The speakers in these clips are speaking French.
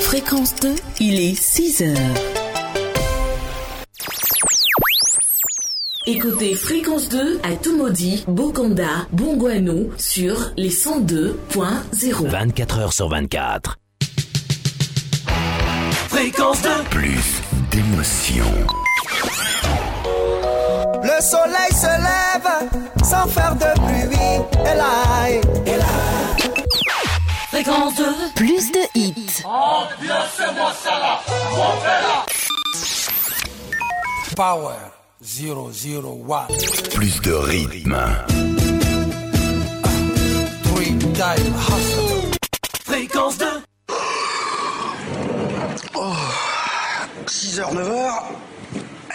Fréquence 2, il est 6 heures. Écoutez Fréquence 2 à Tumodi, Bokonda, Bongouanou sur les 102.0. 24 heures sur 24. Fréquence 2. Plus d'émotion. Le soleil se lève sans faire de bruit. Et là, et là. Fréquence 2. Plus de hits. Ambiancez-moi ça là, mon frère Power 001. Plus de rythme. Three time hustle. Fréquence 2. 6h, 9h,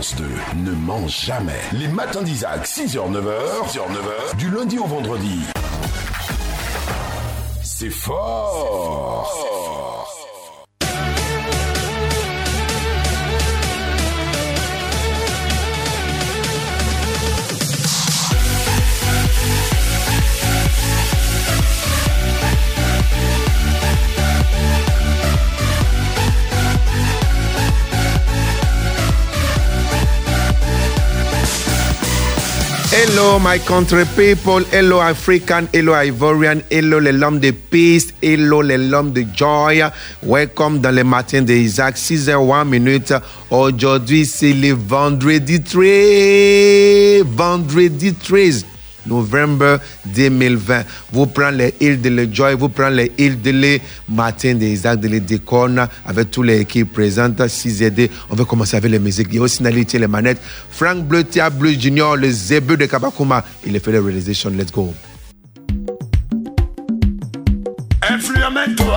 Fréquence 2 ne ment jamais. Les matins d'Isaac, 6h, 9h, 6h, 9h, du lundi au vendredi. C'est fort. Hello, my country people. Hello, African. Hello, Ivorian. Hello, les l'homme de peace. Hello, les l'homme de joy. Welcome dans les matins de Isaac, 6h01 minutes. Aujourd'hui, c'est le vendredi 13. Vendredi 13 novembre 2020. Vous prenez les îles de le Joy, vous prenez les îles de les matins de Isaac, de les décornes avec tous les équipes présentes, 6 aider. On va commencer avec les musiques. Il y a aussi Nali les manettes. Frank Bleu, Tia Bleu Junior, le Zébeu de Kabakuma. Il a fait la réalisation. Let's go.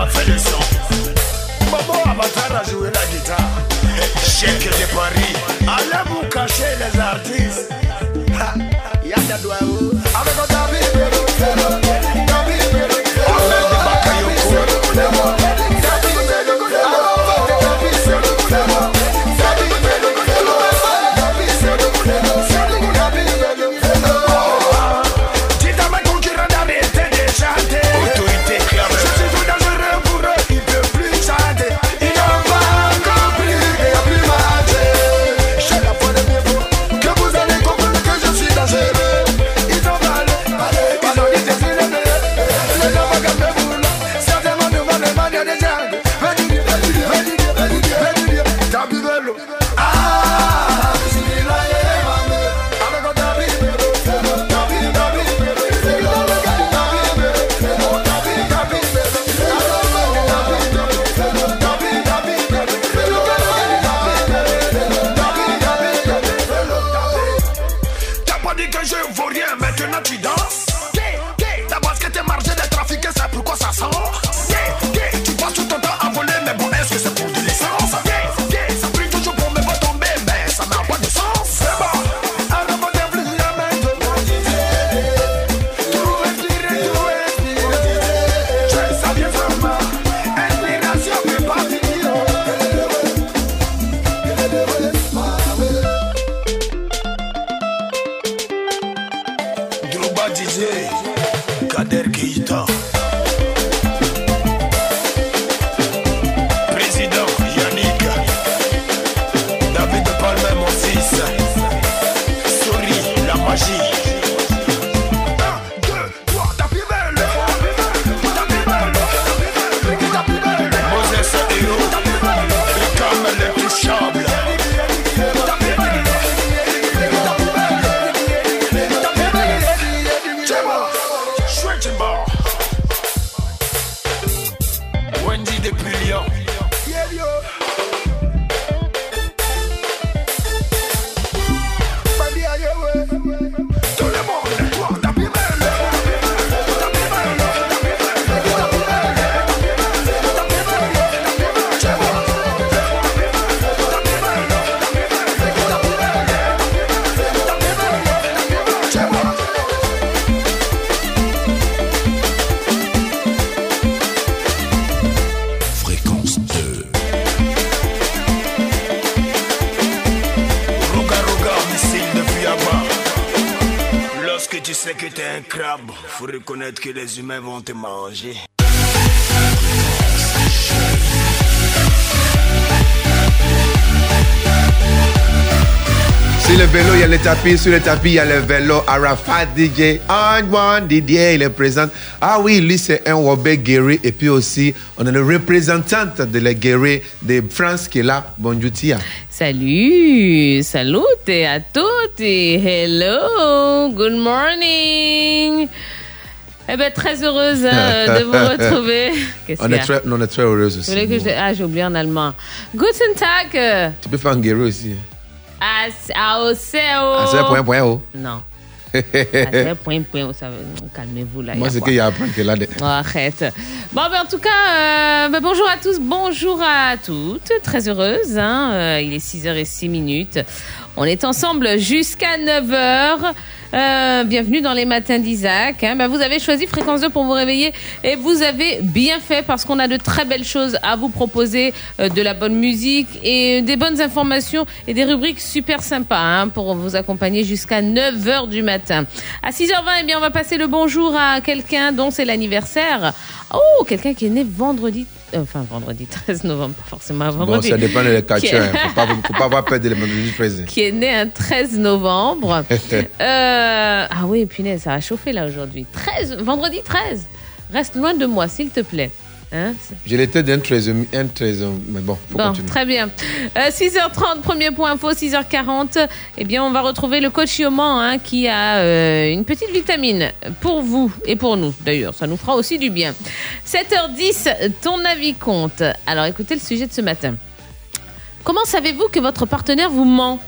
Fait le son. Bobo Avatar a joué la guitare. Chèque de Paris. Allez vous cacher les que les humains vont te manger. Sur le vélo, il y a le tapis. Sur le tapis, il y a le vélo. Arafat DJ, Antoine Didier, il est présent. Ah oui, lui, c'est un Wobé guéri. Et puis aussi, on a le représentant de la guéri de France qui est là. Bonjour, Tia. Salut, salute à toutes et hello, good morning. Eh ben très heureuse hein, de vous retrouver. Qu'est-ce On est, très, on est très heureuse aussi. que je... Ah, j'ai oublié en allemand. Guten Tag. Tu peux faire un guéri aussi. As- Aoseo. Ah, c'est point, point, oh. Non. Ah, c'est point, point. ça veut- Calmez-vous là. Moi, c'est qu'il y a un point qui est là. Oh, arrête. Bon, ben, en tout cas, euh, ben, bonjour à tous, bonjour à toutes. Très heureuse. Hein, euh, il est 6h06 minutes. On est ensemble jusqu'à 9h. Euh, bienvenue dans les matins d'Isaac. Ben, vous avez choisi Fréquence 2 pour vous réveiller et vous avez bien fait parce qu'on a de très belles choses à vous proposer, euh, de la bonne musique et des bonnes informations et des rubriques super sympas hein, pour vous accompagner jusqu'à 9h du matin. À 6h20, eh bien, on va passer le bonjour à quelqu'un dont c'est l'anniversaire. Oh, quelqu'un qui est né vendredi, euh, enfin vendredi 13 novembre, pas forcément Bon, vendredi. ça dépend de Qui- culture. Il ne faut pas, avoir peur de présent. qui est né un 13 novembre. Euh, ah oui, punaise, ça a chauffé là aujourd'hui. 13, vendredi 13. Reste loin de moi, s'il te plaît. Hein Je l'étais d'un 13, un 13, mais bon, faut Bon, continuer. très bien. Euh, 6h30, premier point info, 6h40. Eh bien, on va retrouver le coach Yoman hein, qui a euh, une petite vitamine pour vous et pour nous. D'ailleurs, ça nous fera aussi du bien. 7h10, ton avis compte. Alors, écoutez le sujet de ce matin. Comment savez-vous que votre partenaire vous ment?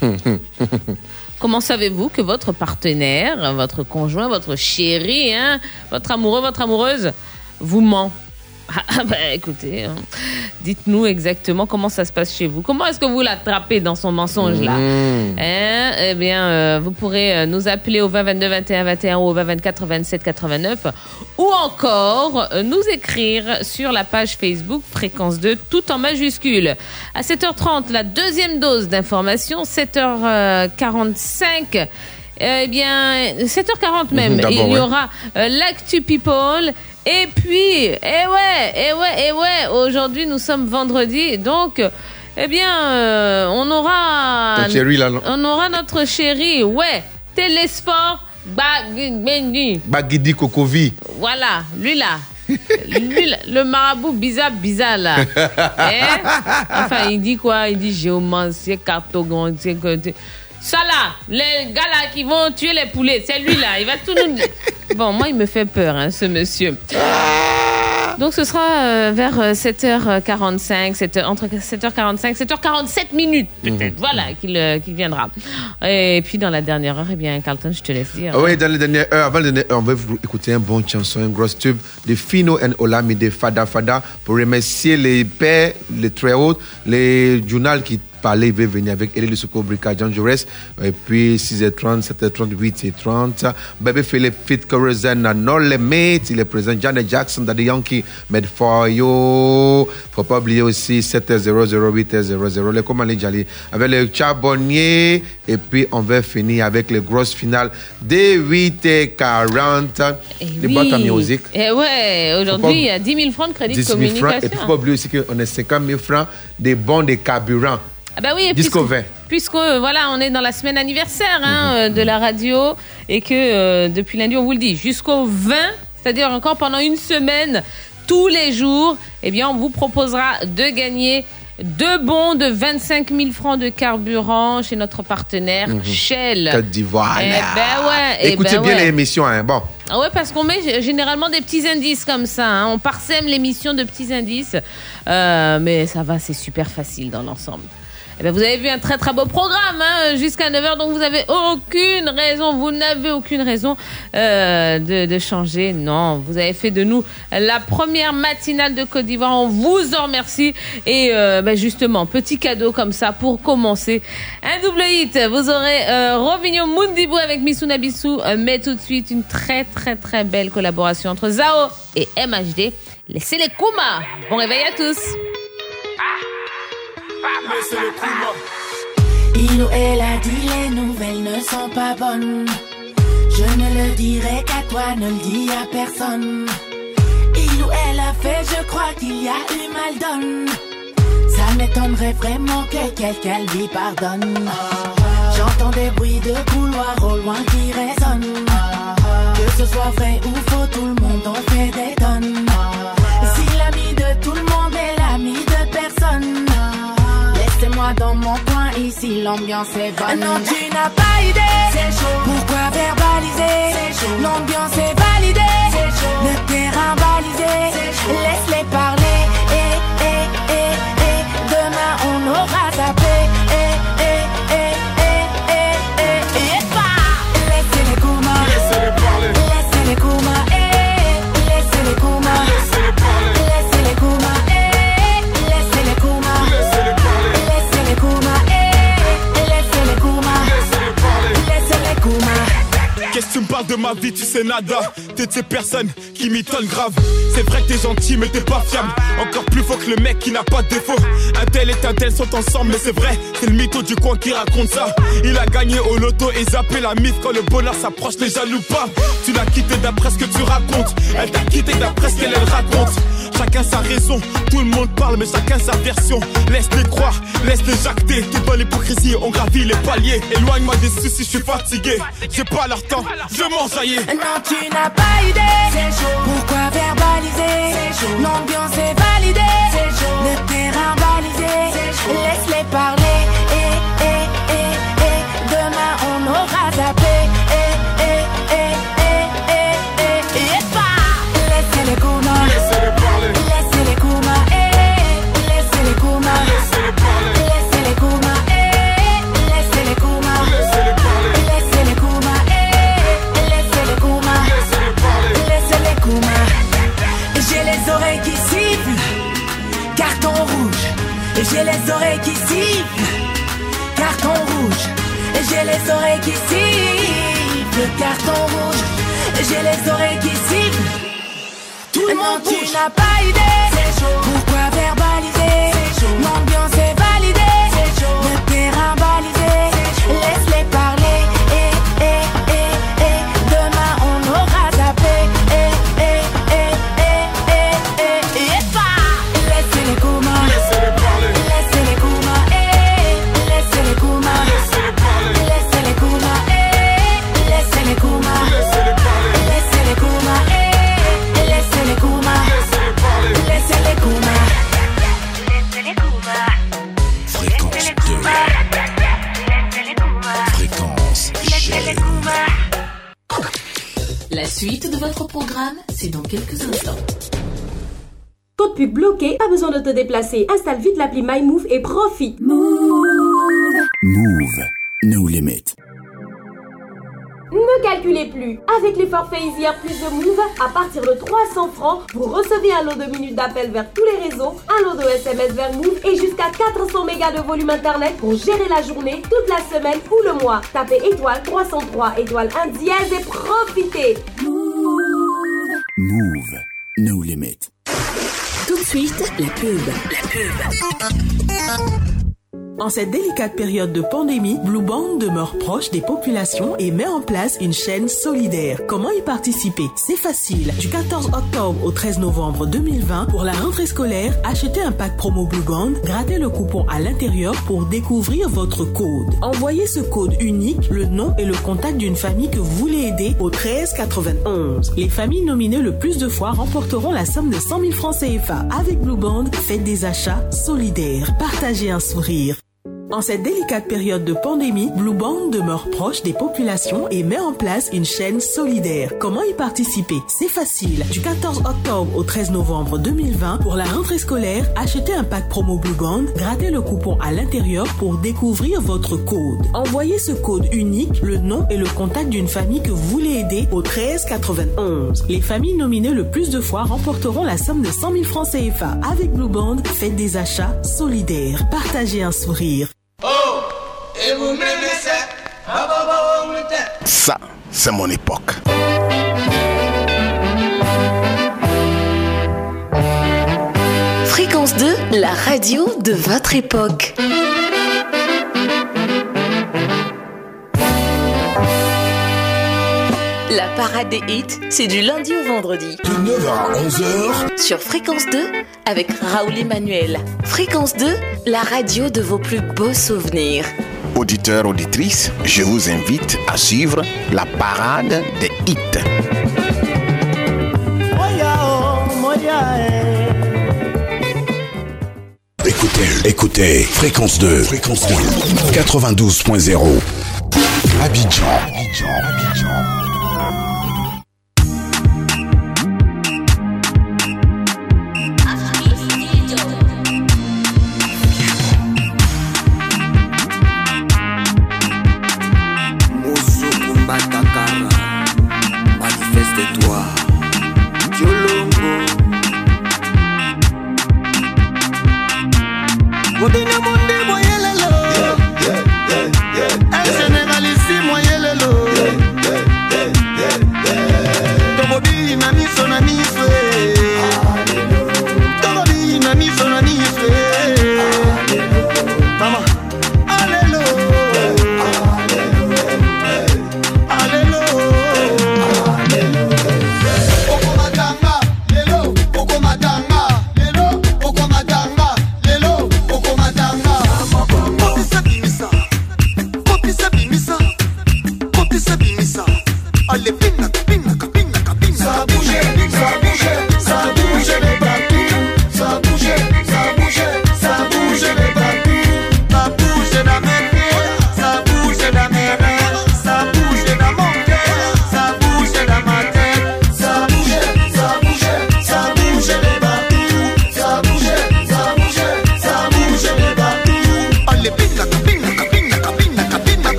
Comment savez-vous que votre partenaire, votre conjoint, votre chéri, hein, votre amoureux, votre amoureuse vous ment? Ah, bah, écoutez, hein, dites-nous exactement comment ça se passe chez vous. Comment est-ce que vous l'attrapez dans son mensonge là Mmh. Hein Eh bien, euh, vous pourrez euh, nous appeler au 20 22 21 21 ou au 20 24 27 89 ou encore euh, nous écrire sur la page Facebook Fréquence 2 tout en majuscule. À 7h30, la deuxième dose d'information, 7h45. Eh bien, 7h40 même, il y aura euh, l'actu people. Et puis, eh ouais, eh ouais, eh ouais, aujourd'hui nous sommes vendredi, donc, eh bien, euh, on aura, Ton chéri, là, non? on aura notre chéri, ouais, Télésport Bagindi. Bagidi Kokovi. Voilà, lui là. lui, là, le marabout bizarre, bizarre là. Hein? Enfin, il dit quoi? Il dit géomancie, cartomancie. Ça là, les gars là qui vont tuer les poulets, c'est lui là, il va tout nous. Bon, moi il me fait peur, hein, ce monsieur. Donc ce sera euh, vers euh, 7h45, 7h, entre 7h45, 7h47 minutes peut-être, voilà, qu'il euh, qu'il viendra. Et puis dans la dernière heure, eh bien, Carlton, je te laisse dire. Ah oui, dans les dernières heures, avant les dernières heures, on va vous écouter un bon chanson, un gros tube de Fino and Olami de Fada Fada pour remercier les pères, les très hauts, les journaux qui parlaient, ils veulent venir avec Elie Lusuko, Brika, John Jaurès, et puis 6h30, 7h30, 8h30. Baby Philip, Fit Corazon, No Limit, il est présent. Janet Jackson, Daddy Yankee, Med for You. Faut pas oublier aussi 7h00, 8h00, les commandes Jali, avec le Charbonnier, et puis on va finir avec les grosses finales dès 8h40. Eh Les oui. boîtes à musique. Et ouais, Faut aujourd'hui, il y a 10 000 francs de crédit 10 de 000 communication. francs. Et puis, faut pas oublier aussi qu'on a 50 000 francs des bons de carburant. Ah bah oui, et Disco puisque- 20. Puisque euh, voilà, on est dans la semaine anniversaire hein, euh, de la radio et que euh, depuis lundi, on vous le dit, jusqu'au 20, c'est-à-dire encore pendant une semaine, tous les jours, eh bien, on vous proposera de gagner deux bons de 25 000 francs de carburant chez notre partenaire Shell. Côte d'Ivoire. Eh ben ouais, eh Écoutez ben bien ouais. l'émission. Hein. Bon, Ah ouais, parce qu'on met généralement des petits indices comme ça. hein. On parsème l'émission de petits indices. Euh, mais ça va, c'est super facile dans l'ensemble. Eh ben, vous avez vu un très très beau programme hein, jusqu'à 9h, donc vous avez aucune raison, vous n'avez aucune raison euh, de, de changer. Non, vous avez fait de nous la première matinale de Côte d'Ivoire. On vous en remercie. Et euh, ben, justement, petit cadeau comme ça pour commencer. Un double hit. Vous aurez euh, Rovigno Mundibou avec Misuna Bissou. Euh, mais tout de suite, une très très très belle collaboration entre Zao et MHD. Laissez les Kuma. Bon réveil à tous. Il ou elle a dit les nouvelles ne sont pas bonnes. Je ne le dirai qu'à toi, ne le dis à personne. Il ou elle a fait, je crois qu'il y a eu mal donne. Ça m'étonnerait vraiment que quelqu'un lui pardonne. J'entends des bruits de couloir au loin qui résonnent. Que ce soit vrai ou faux, tout le monde en fait des tonnes. Dans mon coin, ici l'ambiance est bonne. Non, tu n'as pas idée. C'est chaud. Pourquoi verbaliser? L'ambiance est validée. Le terrain balisé. Laisse-les parler. Et, et, et, et. Demain on aura zappé. Tu sais nada. T'es de ces personnes qui m'étonnent grave. C'est vrai que t'es gentil mais t'es pas fiable. Encore plus faux que le mec qui n'a pas de défaut. Un tel et un tel sont ensemble mais c'est vrai C'est le mytho du coin qui raconte ça. Il a gagné au loto et zappé la mif Quand le bonheur s'approche les jaloux pas. Tu l'as quitté d'après ce que tu racontes. Elle t'a quitté d'après ce qu'elle elle raconte Chacun sa raison, tout le monde parle mais chacun sa version. Laisse-les croire, laisse-les jacter. T'es dans l'hypocrisie, on gravit les paliers. Éloigne-moi des soucis, je suis fatigué. J'ai pas leur temps, je m'enjaillis Non, tu n'as pas idée. Pourquoi verbaliser? L'ambiance est validée. Le terrain balisé. Laisse-les Carton rouge. J'ai les oreilles qui sifflent. Carton rouge. J'ai les oreilles qui sifflent. Tout le monde tu n'as pas idée. Pourquoi verbaliser suite de votre programme, c'est dans quelques instants. Code pub bloqué, pas besoin de te déplacer. Installe vite l'appli MyMove et profite. Move. No limit. Ne calculez plus. Avec les forfaits Easier plus de Move, à partir de 300 francs, vous recevez un lot de minutes d'appel vers tous les réseaux, un lot de SMS vers Move et jusqu'à 400 mégas de volume internet pour gérer la journée, toute la semaine ou le mois. Tapez étoile 303 étoile 1 dièse et profitez. Move. No limit. Tout de suite, la pub. La pub. En cette délicate période de pandémie, Blue Band demeure proche des populations et met en place une chaîne solidaire. Comment y participer? C'est facile. Du 14 octobre au 13 novembre 2020, pour la rentrée scolaire, achetez un pack promo Blue Band, grattez le coupon à l'intérieur pour découvrir votre code. Envoyez ce code unique, le nom et le contact d'une famille que vous voulez aider au 13 91. Les familles nominées le plus de fois remporteront la somme de 100 000 francs CFA. Avec Blue Band, faites des achats solidaires. Partagez un sourire. En cette délicate période de pandémie, Blue Band demeure proche des populations et met en place une chaîne solidaire. Comment y participer? C'est facile. Du 14 octobre au 13 novembre 2020, pour la rentrée scolaire, achetez un pack promo Blue Band, grattez le coupon à l'intérieur pour découvrir votre code. Envoyez ce code unique, le nom et le contact d'une famille que vous voulez aider au 13 91. Les familles nominées le plus de fois remporteront la somme de 100 000 francs CFA. Avec Blue Band, faites des achats solidaires. Partagez un sourire. Ça, c'est mon époque. Fréquence 2, la radio de votre époque. La parade des hits, c'est du lundi au vendredi. De 9h à 11h. Sur Fréquence 2, avec Raoul Emmanuel. Fréquence 2, la radio de vos plus beaux souvenirs auditeurs, auditrices, je vous invite à suivre la parade des hits. Écoutez, écoutez, fréquence 2, fréquence 2, 92.0, Abidjan. Abidjan.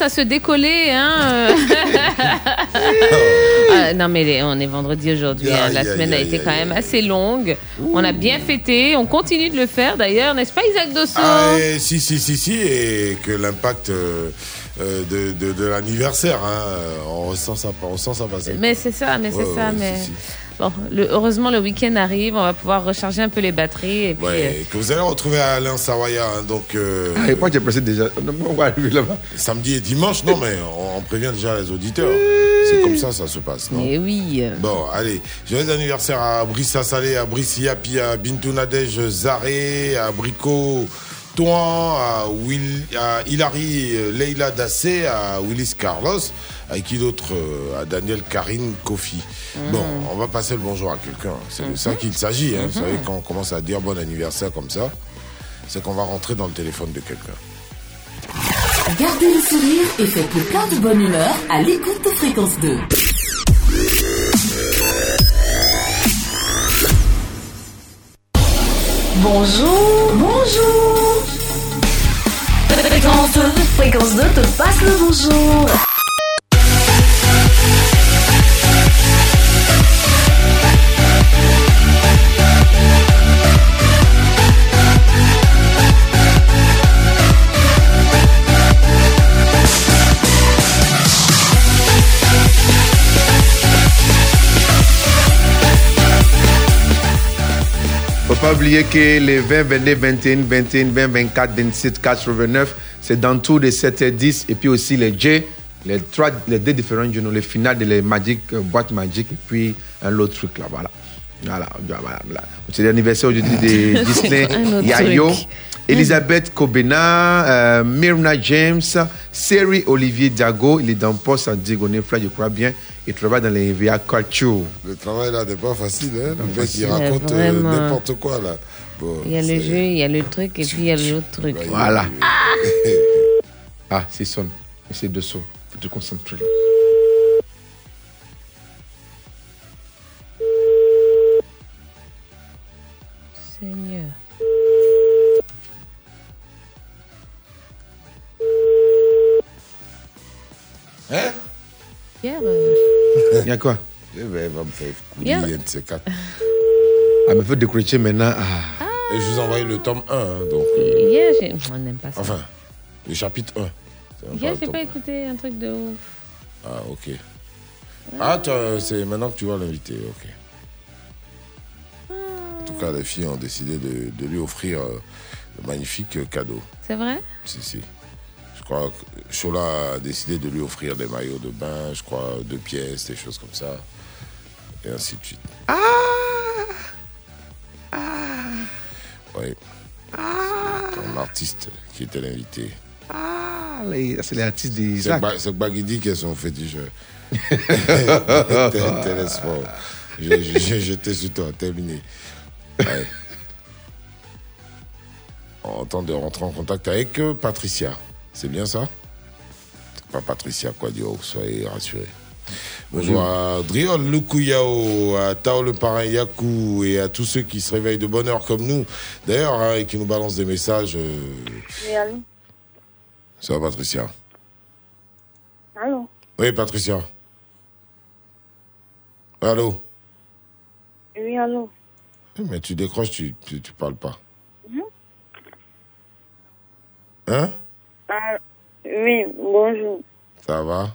à se décoller. Hein. Ah, non, mais on est vendredi aujourd'hui. Hein. La semaine a été quand même assez longue. On a bien fêté. On continue de le faire d'ailleurs, n'est-ce pas, Isaac Dosso ah, et, Si, si, si, si. Et que l'impact. Euh, euh, de, l'anniversaire, hein, euh, on, ressent ça, on sent ça passer. Mais c'est ça, mais c'est ça. Mais... Bon, le- heureusement, le week-end arrive. On va pouvoir recharger un peu les batteries. Et puis, euh, que vous allez retrouver à Alain Sawaya. hein, donc, euh, Ah, et moi, j'ai passé déjà. On va arriver là-bas. samedi et dimanche, non, mais on, on prévient déjà les auditeurs. C'est comme ça, ça se passe, non? Eh oui. Bon, allez. Joyeux anniversaire à Brice Salé, à Brice Yapi, à Bintou Nadège Zaré, à Brico Touan, à, Will, à Hilary Leila Dassé, à Willis Carlos, à qui d'autre euh, À Daniel Karine Kofi. Bon, on va passer le bonjour à quelqu'un. C'est de ça qu'il s'agit. hein. Vous savez, quand on commence à dire bon anniversaire comme ça, c'est qu'on va rentrer dans le téléphone de quelqu'un. Gardez le sourire et faites le plein de bonne humeur à l'écoute de Fréquence 2. Bonjour, bonjour. Fréquence 2, Fréquence 2 te passe le bonjour. Oublier que les 20, 22, 21, 21, 20, 24, 27, 89, c'est dans tout les 7 et 10. Et puis aussi les J, les, trois, les deux différents journaux, les finales de les Magic, euh, boîte Magic, et puis un autre truc là, voilà. Voilà, voilà. C'est l'anniversaire aujourd'hui de Disney, Yayo, truc. Elisabeth Kobena, euh, Myrna James, Seri Olivier Diago, il est dans Poste en Digoné, je crois bien, il travaille dans les VA Culture. Le travail là n'est pas facile, hein? Le mec, il raconte euh, n'importe quoi là. Bon, il y a le jeu, il y a le truc, et puis il y a l'autre truc. Voilà. Ah, c'est son. C'est de son. Faut te concentrer. Hein? Pierre, euh, Il y a quoi? Eh ben, il va me faire couler, Hier- un de ces quatre. Ah, mais faut décrocher maintenant. Ah. Et je vous envoie le tome 1, hein, donc. hier, j'ai- on n'aime pas ça. Enfin, le chapitre 1. C'est même hier, j'ai pas 1. écouté un truc de ouf. Ah, ok. Ah, toi, c'est maintenant que tu vas l'inviter, ok. En tout cas, les filles ont décidé de, de lui offrir euh, le magnifique euh, cadeau. C'est vrai? Si, si. Je crois que Chola a décidé de lui offrir des maillots de bain, je crois, deux pièces, des choses comme ça. Et ainsi de suite. Ah Oui. C'est ton artiste qui était l'invité. Ah, c'est les artistes C'est Bagidi qui est son féticheur. T'es- t'es l'espoir. Je- je- je- J'étais sur toi, terminé. Ouais. On tente de rentrer en contact avec euh, Patricia. C'est bien ça C'est pas Patricia Quadio, soyez rassurés. Bonjour à Driol Lukuyao, à Tao le parrain Yaku et à tous ceux qui se réveillent de bonne heure comme nous. D'ailleurs, hein, et qui nous balancent des messages. euh, Oui, allô Ça va, Patricia Allô Oui, Patricia. Allô Oui, allô Mais tu décroches, tu, tu, tu parles pas. Mhm. Hein Ah, Oui, bonjour. Ça va?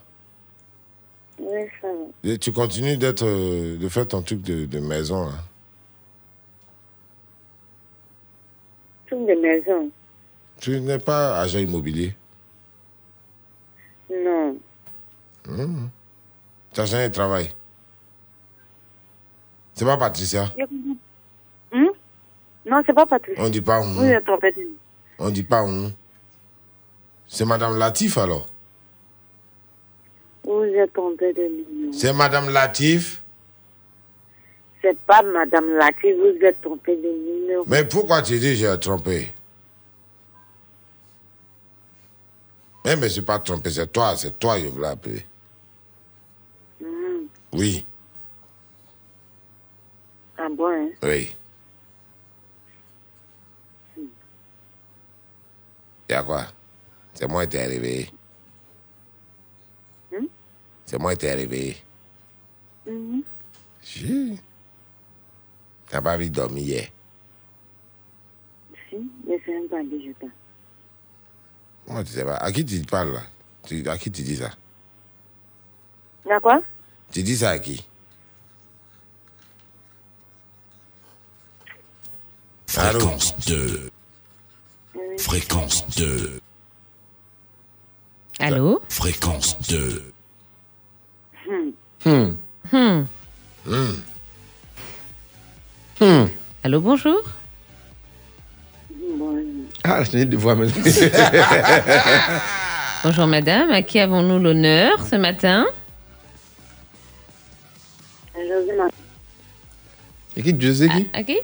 Oui, ça va. Et tu continues d'être, euh, de faire ton truc de, de maison, là. Truc de maison Tu n'es pas agent immobilier? Non. Hum. Tu as jamais travail? C'est pas Patricia? Hum? Non, c'est pas Patricia. On dit pas trompé. de- On dit pas hum. C'est Madame Latif, alors Vous êtes trompé de numéro. C'est Madame Latif C'est pas Madame Lati, vous êtes trompé de numéro. Mais pourquoi tu dis j'ai trompé? Eh, mais c'est pas trompé, c'est toi, c'est toi, je voulais appeler. Hum. Oui, Ah bon, hein? Oui. Y a quoi? C'est moi qui t'ai réveillé. Hmm? C'est moi qui t'ai réveillé. Mm -hmm. T'as pas envie de dormir hier? Si, mais c'est un parler, je parle. Moi, tu sais pas? À qui tu parles là? Tu, à qui tu dis ça? À quoi? Tu dis ça à qui? Fréquence 2. Fréquence 2. Allô Fréquence 2. Hmm. Hmm. Hmm. Hmm. Allô, bonjour Ah, je de voir maintenant. Bonjour madame, à qui avons-nous l'honneur ce matin. Et qui José qui À qui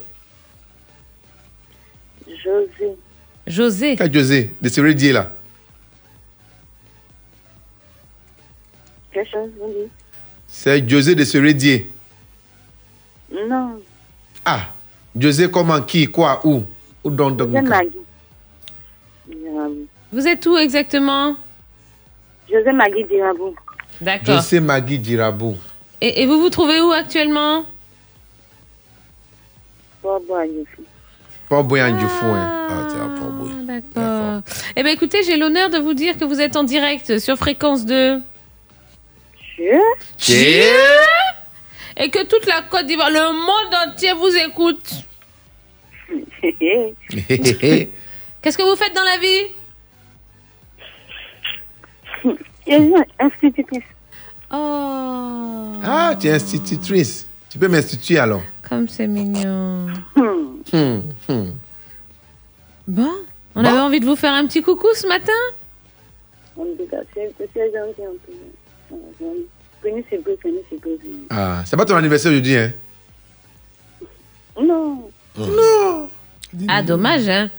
José. José. Qui José De ce rédier là. Chose C'est José de ce rédier. Non, Ah, José comment, qui, quoi, où Où donc. Dirabou. Vous êtes où exactement? José Magui Dirabou. D'accord. José Magui Dirabou. Et, et vous vous trouvez où actuellement? Pas Boyan du fou, hein. Ah, tiens, pas. D'accord. Eh bien écoutez, j'ai l'honneur de vous dire que vous êtes en direct sur Fréquence 2. Et que toute la Côte d'Ivoire, le monde entier vous écoute. Qu'est-ce que vous faites dans la vie? Institutrice. Oh, Ah, tu es institutrice. Tu peux m'instituer alors. comme c'est mignon. Hmm, hmm. Bon, on avait envie de vous faire un petit coucou ce matin? En tout cas, c'est gentil. Ah, c'est pas ton anniversaire aujourd'hui, hein? Non. Non. Ah, dommage, hein.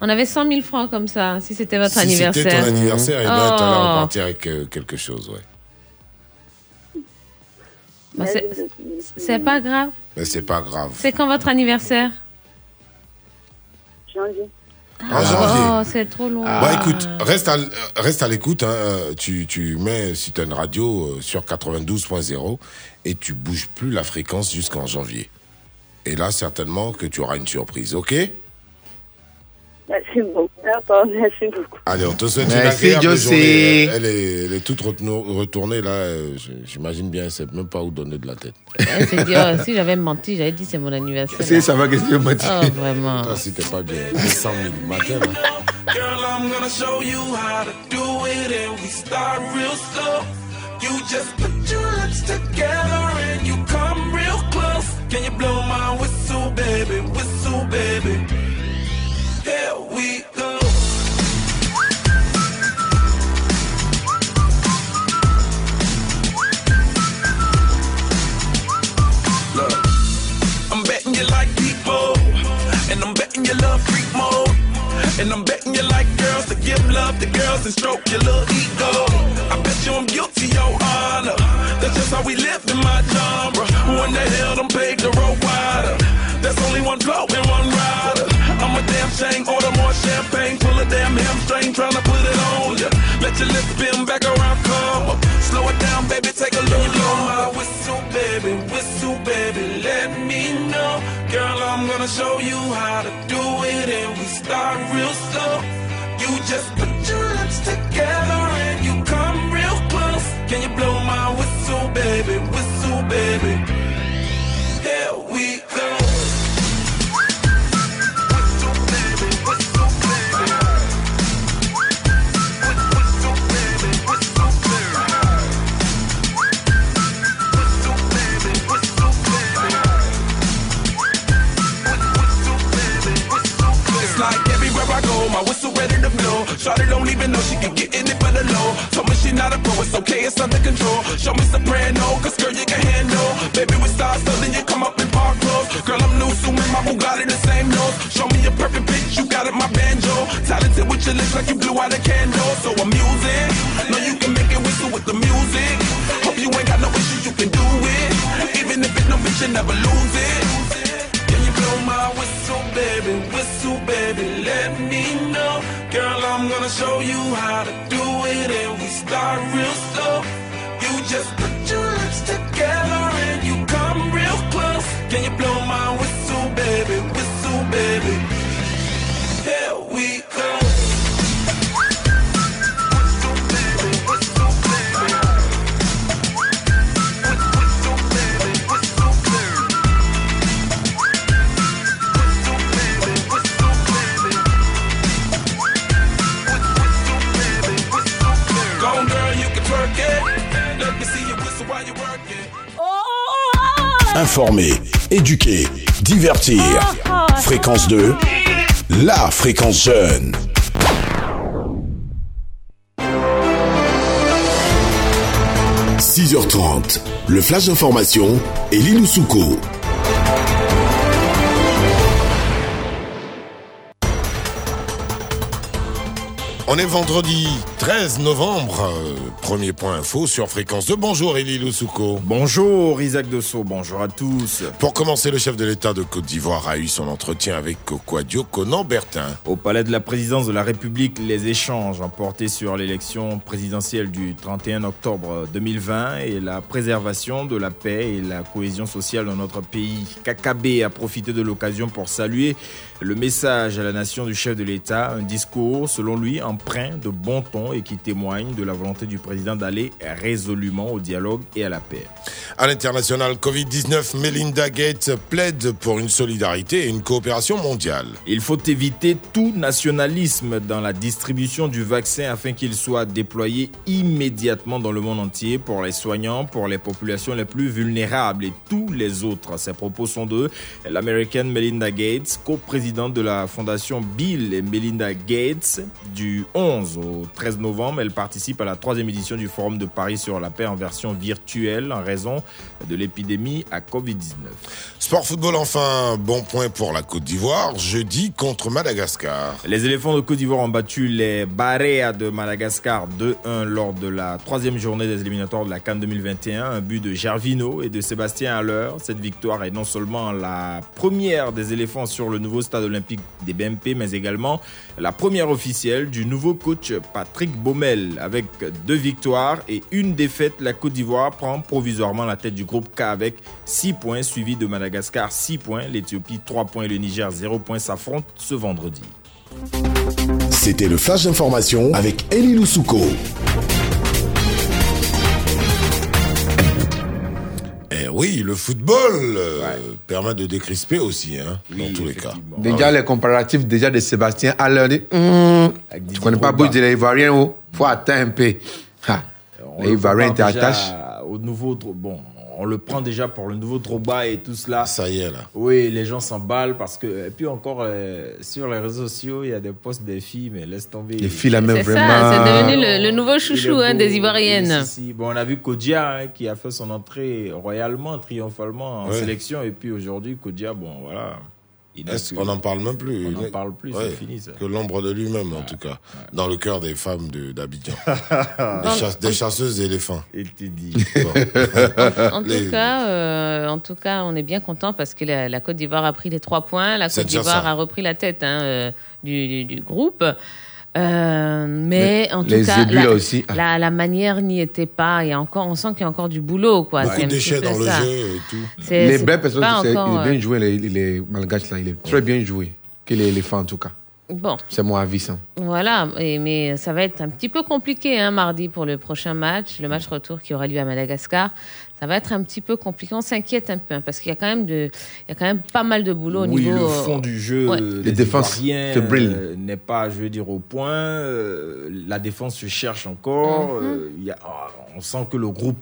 On avait 100 000 francs comme ça, si c'était votre Si anniversaire. c'était ton anniversaire, ben, t'allais Oh. repartir avec euh, quelque chose, ouais. Bah, c'est- c'est pas grave. Mais c'est pas grave. C'est quand votre anniversaire? Janvier. En janvier. Oh, c'est trop long. Bah écoute, reste à, reste à l'écoute. hein, euh, Tu, tu mets, si tu as une radio, euh, sur 92.0 et tu bouges plus la fréquence jusqu'en janvier. Et là, certainement que tu auras une surprise, ok? Merci beaucoup. D'accord, merci beaucoup. Allez, on te souhaite une Merci, agréable Jossé. journée. Elle est, elle est toute retournée là. euh, J'imagine bien, elle sait même pas où donner de la tête. Elle s'est dit, oh, si j'avais menti, j'avais dit c'est mon anniversaire. C'est ça va qu'est-ce que tu veux mentir. Oh, vraiment. Toi, si t'es pas bien, c'est 100 000 matin. là. Girl, I'm gonna show you how to do it, and we start real slow. You just put your lips together and you come real close. Can you blow my whistle, baby? Whistle, baby. Jeune. « 6h30, le flash d'information et Lilou On est vendredi 13 novembre. euh, premier point info sur Fréquence 2. Bonjour Elie Loussouko. Bonjour Isaac Dessau, bonjour à tous. Pour commencer, le chef de l'État de Côte d'Ivoire a eu son entretien avec Kokwadio Conan Bertin. Au palais de la présidence de la République, les échanges ont porté sur l'élection présidentielle du 31 octobre 2020 et la préservation de la paix et la cohésion sociale dans notre pays. Kakabe a profité de l'occasion pour saluer le message à la nation du chef de l'État, un discours selon lui empreint de bon ton et qui témoigne de la volonté du président d'aller résolument au dialogue et à la paix. À l'international Covid-19, Melinda Gates plaide pour une solidarité et une coopération mondiale. Il faut éviter tout nationalisme dans la distribution du vaccin afin qu'il soit déployé immédiatement dans le monde entier pour les soignants, pour les populations les plus vulnérables et tous les autres. Ces propos sont de l'américaine Melinda Gates, coprésidente de la fondation Bill et Melinda Gates. Du 11 au 13 novembre, elle participe à la troisième édition du Forum de Paris sur la paix en version virtuelle en raison de l'épidémie à Covid-19. Sport football enfin, bon point pour la Côte d'Ivoire, jeudi contre Madagascar. Les éléphants de Côte d'Ivoire ont battu les Barea de Madagascar 2-1 lors de la troisième journée des éliminatoires de la Cannes 2021. Un but de Gervino et de Sébastien Haller. Cette victoire est non seulement la première des éléphants sur le nouveau stade olympique des BMP, mais également la première officielle du nouveau coach Patrick Baumel. Avec deux victoires et une défaite, la Côte d'Ivoire prend provisoirement la tête du groupe K avec 6 points, suivi de Madagascar 6 points, l'Éthiopie 3 points et le Niger 0 points s'affrontent ce vendredi. C'était le flash d'information avec Elie Loussouko. Oui, le football euh, permet de décrisper aussi, hein, dans tous les cas. Déjà, les comparatifs déjà de Sébastien Haller, dit, Hum, tu connais pas beaucoup de l'Ivoirien, oh, faut attendre un peu. Ha, t'attachent. déjà Au nouveau, bon, on le prend déjà pour le nouveau Drogba et tout cela. Ça y est, là. Oui, les gens s'emballent parce que. Et puis encore, euh, sur les réseaux sociaux, il y a des posts des filles, mais laisse tomber. Les filles, là, même C'est vraiment. ça, c'est devenu le, le nouveau chouchou hein, des Ivoiriennes. Si, si. Bon, on a vu Kodia hein, qui a fait son entrée royalement, triomphalement en Ouais. sélection. Et puis aujourd'hui, Kodia, bon, voilà. Est-ce qu'on n'en parle même plus? On n'en parle plus, Ouais, c'est fini ça. Que l'ombre de lui-même, en tout cas, dans le cœur des femmes d'Abidjan. Des, chasse- des chasseuses d'éléphants. Il te dit. En tout, cas, euh, en tout cas, on est bien content parce que la, la Côte d'Ivoire a pris les trois points. La Côte d'Ivoire a repris la tête hein, euh, du, du- du groupe. Euh, mais Les- en tout les cas, ébus, la, aussi. La, la manière n'y était pas. Il y a encore, on sent qu'il y a encore du boulot. Quoi. Beaucoup de déchets dans le jeu et tout. C'est- Les belles personnes, c'est- il encore, est bien euh, joué, les, les malgaches, là. Il est très bien joué. Que l'éléphant, en tout cas. Bon, C'est mon avis, ça. voilà. Et, mais ça va être un petit peu compliqué hein, mardi pour le prochain match, le match retour qui aura lieu à Madagascar. Ça va être un petit peu compliqué. On s'inquiète un peu hein, parce qu'il y a quand même de, il y a quand même pas mal de boulot au oui, niveau. le euh, fond du jeu ouais. Les défenses euh, n'est pas, je veux dire, au point. Euh, la défense se cherche encore. Mhm. Il y a, on sent que le groupe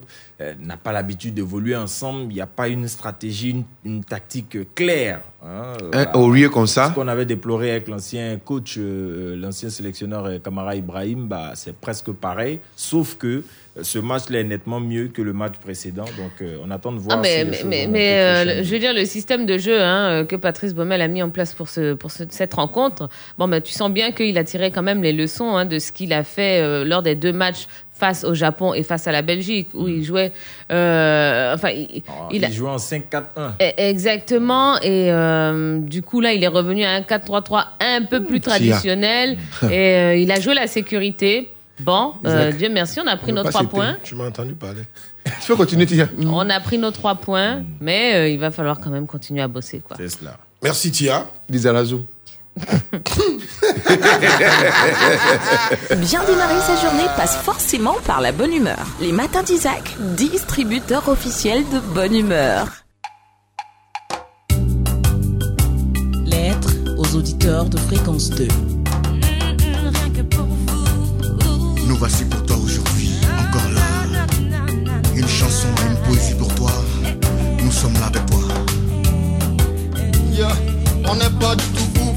n'a pas l'habitude d'évoluer ensemble. Il n'y a pas une stratégie, une, une tactique claire. hein. Bah, Aurier comme Ce ça. qu'on avait déploré avec l'ancien coach, l'ancien sélectionneur Kamara Ibrahim, bah, c'est presque pareil. Sauf que euh, ce match-là est nettement mieux que le match précédent. Donc, euh, on attend de voir. Ah, mais, si mais, mais, euh, je veux dire, le système de jeu hein, euh, que Patrice Baumel a mis en place pour, ce, pour ce- cette rencontre, bon, ben, tu sens bien qu'il a tiré quand même les leçons hein, de ce qu'il a fait euh, lors des deux matchs face au Japon et face à la Belgique, où il jouait. euh, enfin, il, Ah, il il, a- jouait en 5-4-1. Eh, Exactement. Et euh, du coup, là, il est revenu à un 4-3-3 un peu plus traditionnel. et euh, il a joué la sécurité. Bon, euh. Dieu merci, on a pris On nos trois points. Tu m'as entendu parler Tu peux continuer, Tia. On a pris nos trois points, mais euh, il va falloir quand même continuer à bosser. Quoi. C'est cela. Merci, Tia. Dizarazou. Bien démarrer sa journée passe forcément par la bonne humeur. Les matins d'Isaac, distributeur officiel de bonne humeur. Lettre aux auditeurs de fréquence 2. voici pour toi aujourd'hui, encore là. Une chanson, une poésie pour toi, nous sommes là avec toi. Yeah, on n'est pas du tout vous,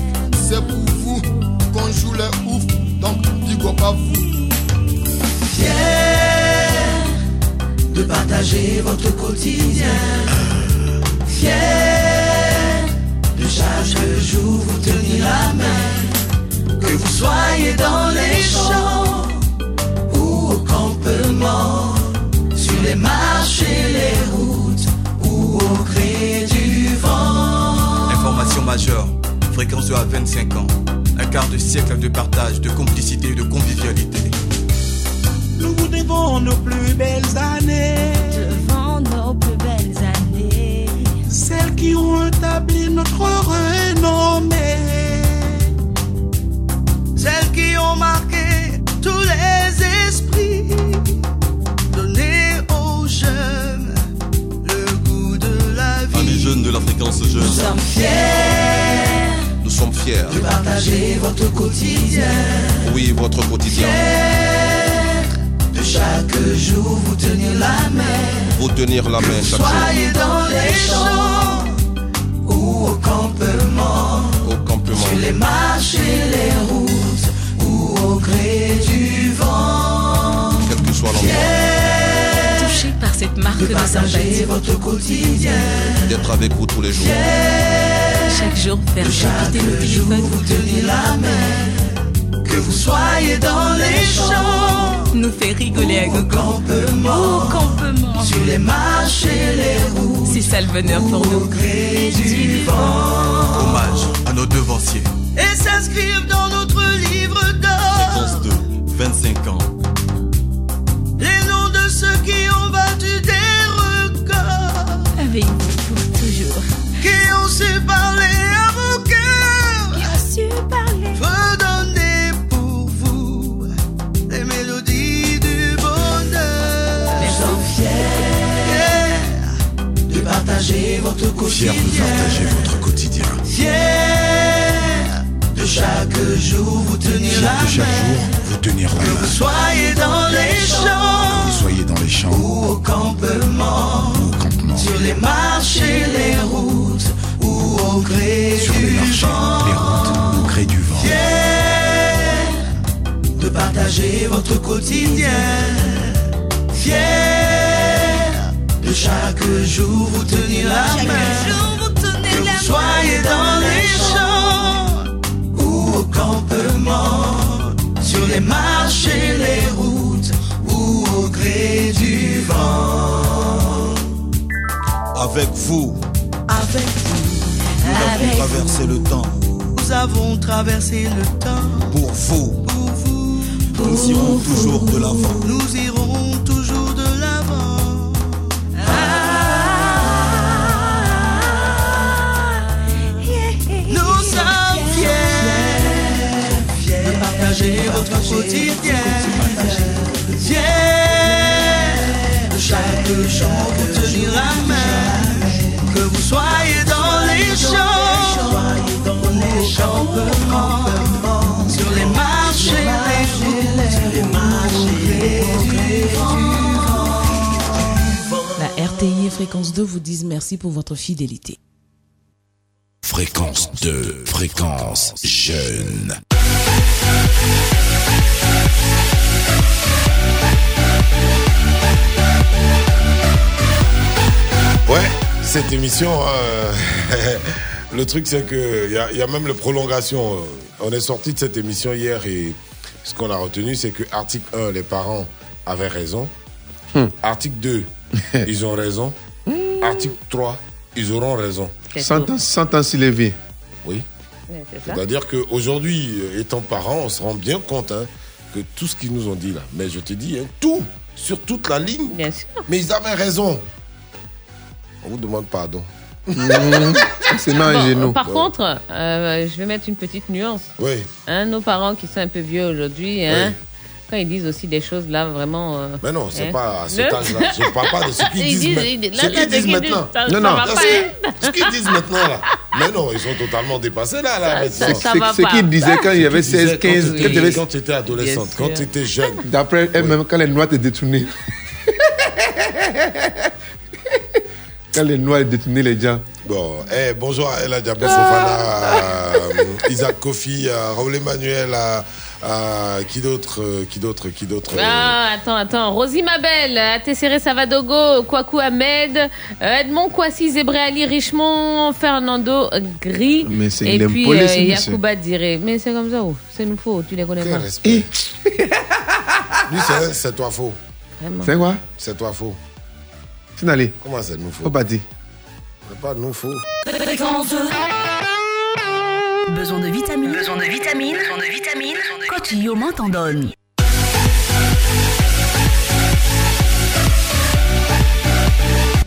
c'est pour vous qu'on joue les ouf, donc dis-moi pas vous. Fier de partager votre quotidien. Fier de chaque jour vous tenir la main. Que vous soyez dans les champs sur les marches et les routes ou au gré du vent. Information majeure, fréquence à 25 ans. Un quart de siècle de partage, de complicité et de convivialité. Nous vous devons nos plus belles années. Devant nos plus belles années. Celles qui ont établi notre renommée. Celles qui ont marqué la fréquence jeune. Nous sommes fiers Nous sommes fiers. de partager votre quotidien. Oui, votre quotidien. Fiers de chaque jour vous tenir la main. Vous tenir la main chaque Soyez jour. dans les champs ou au campement. Au campement. Sur les marches et les routes ou au gré du vent. Quel que soit l'endroit. Cette marque de de votre quotidien. D'être avec vous tous les jours. Chaque jour, faire profiter le jour téléphone. vous tenir la main. Que vous soyez dans les champs Nous fait rigoler à au gogo. campement. Au campement. Sur les marches et les routes C'est ça le bonheur pour nous. gré du vent. Hommage à nos devanciers. Et s'inscrivent dans notre livre d'or. Fréquence 2, 25 ans. Su parler à vos cœurs. Qui a su parler. Redonner pour vous les mélodies du bonheur. Nous sommes fiers de partager votre quotidien. Fiers de partager votre quotidien. Fiers de chaque jour vous tenir la De chaque main. jour, vous tenir la Que vous main. soyez dans les champs Vous soyez dans les champs ou au campement. Sur les marches et les routes ou au gré sur les du marchés, vent. les routes, au gré du vent. Fiers de partager votre quotidien. Fiers de chaque jour vous tenir la main. Que vous soyez dans les champs ou au campement. Sur les marches et les routes ou au gré du vent. Avec vous, Avec vous, nous avons traversé le temps. nous avons traversé le temps. Pour vous, Pour vous, nous irons toujours de l'avant. nous irons toujours de l'avant. Nous sommes fiers de partager votre quotidien. Fiers de chaque jour vous tenir la main. Que vous soyez dans les champs, au sur les marches et les vent. La RTI et Fréquence 2 vous disent merci pour votre fidélité. Fréquence 2, fréquence jeune. Cette émission, euh, le truc c'est que il y, a- il y a même le prolongation. On est sorti de cette émission hier et ce qu'on a retenu, c'est que article 1, les parents avaient raison. Article 2, ils ont raison. Article 3, ils auront raison. Est vie. Oui. C'est-à-dire qu'aujourd'hui, euh, étant parents, on se rend bien compte hein, que tout ce qu'ils nous ont dit là, mais je te dis, hein, tout, sur toute la ligne, Bien sûr. mais ils avaient raison. On vous demande pardon. C'est non, Bon, genou. par contre, euh, je vais mettre une petite nuance. Oui. Hein, nos parents qui sont un peu vieux aujourd'hui, hein, quand ils disent aussi des choses là vraiment. euh, Mais non, c'est hein. pas à cet âge-là. Je parle pas de ce qu'ils Ils disent, ce là, qu'ils disent ce qu'ils maintenant. ça- non, ça non, ce qu'ils disent maintenant là. Mais non, ils sont totalement dépassés là. là maintenant. C'est c'est- c'est qu'il disait quand il y avait 16, 15, Quand tu étais adolescente, quand tu étais jeune. D'après elle-même, quand les noirs te détournaient. quand les noirs détournaient les gens. Bon, eh, bonjour à Ella Diabé Fofana, euh, Isaac Kofi, euh, Raoul Emmanuel, euh, Ah, qui d'autre euh, Qui d'autre Qui d'autre euh, Ah, attends, attends. Rosie Mabel, Atessere Savadogo, Kwaku Ahmed, euh, Edmond Kwasi, Zébré Ali, Richemont, Fernando Gris. Mais c'est et puis euh, Yacouba Diré. Mais c'est comme ça, oh. c'est nous faux, tu les connais Quel pas. respect. Lui, c'est- c'est toi faux. C'est quoi? C'est toi faux. Comment c'est nous faux Faut pas dire. C'est pas nous faux. Besoin de vitamines. Besoin de vitamines. Besoin de vitamines. Yoman t'en donne.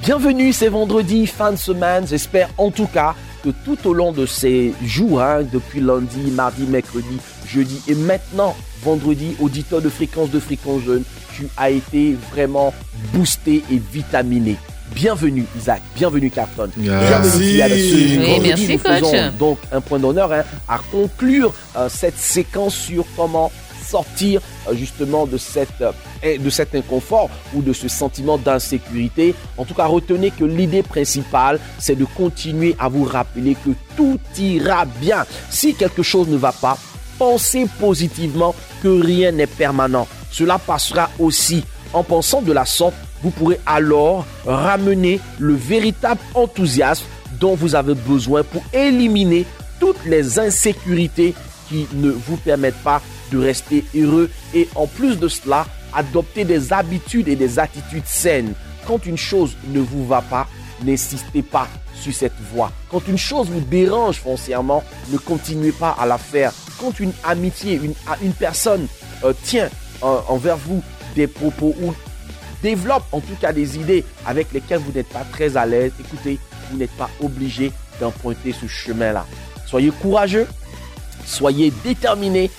Bienvenue, c'est vendredi, fin de semaine. J'espère en tout cas que tout au long de ces jours, hein, depuis lundi, mardi, mercredi, jeudi et maintenant vendredi, auditeur de fréquence de fréquence jeune, tu as été vraiment boosté et vitaminé. Bienvenue Isaac, bienvenue Carton. Bienvenue. Ce Oui, merci, nous faisons coach. donc un point d'honneur hein, à conclure euh, cette séquence sur comment sortir euh, justement de, cette, euh, de cet inconfort ou de ce sentiment d'insécurité. En tout cas, retenez que l'idée principale, c'est de continuer à vous rappeler que tout ira bien. Si quelque chose ne va pas, pensez positivement que rien n'est permanent. Cela passera aussi. En pensant de la sorte, vous pourrez alors ramener le véritable enthousiasme dont vous avez besoin pour éliminer toutes les insécurités qui ne vous permettent pas de rester heureux et en plus de cela, adopter des habitudes et des attitudes saines. Quand une chose ne vous va pas, n'insistez pas sur cette voie. Quand une chose vous dérange foncièrement, ne continuez pas à la faire. Quand une amitié, une, personne euh, tient euh, envers vous des propos ou développe en tout cas des idées avec lesquelles vous n'êtes pas très à l'aise, écoutez, vous n'êtes pas obligé d'emprunter ce chemin-là. Soyez courageux, soyez déterminés,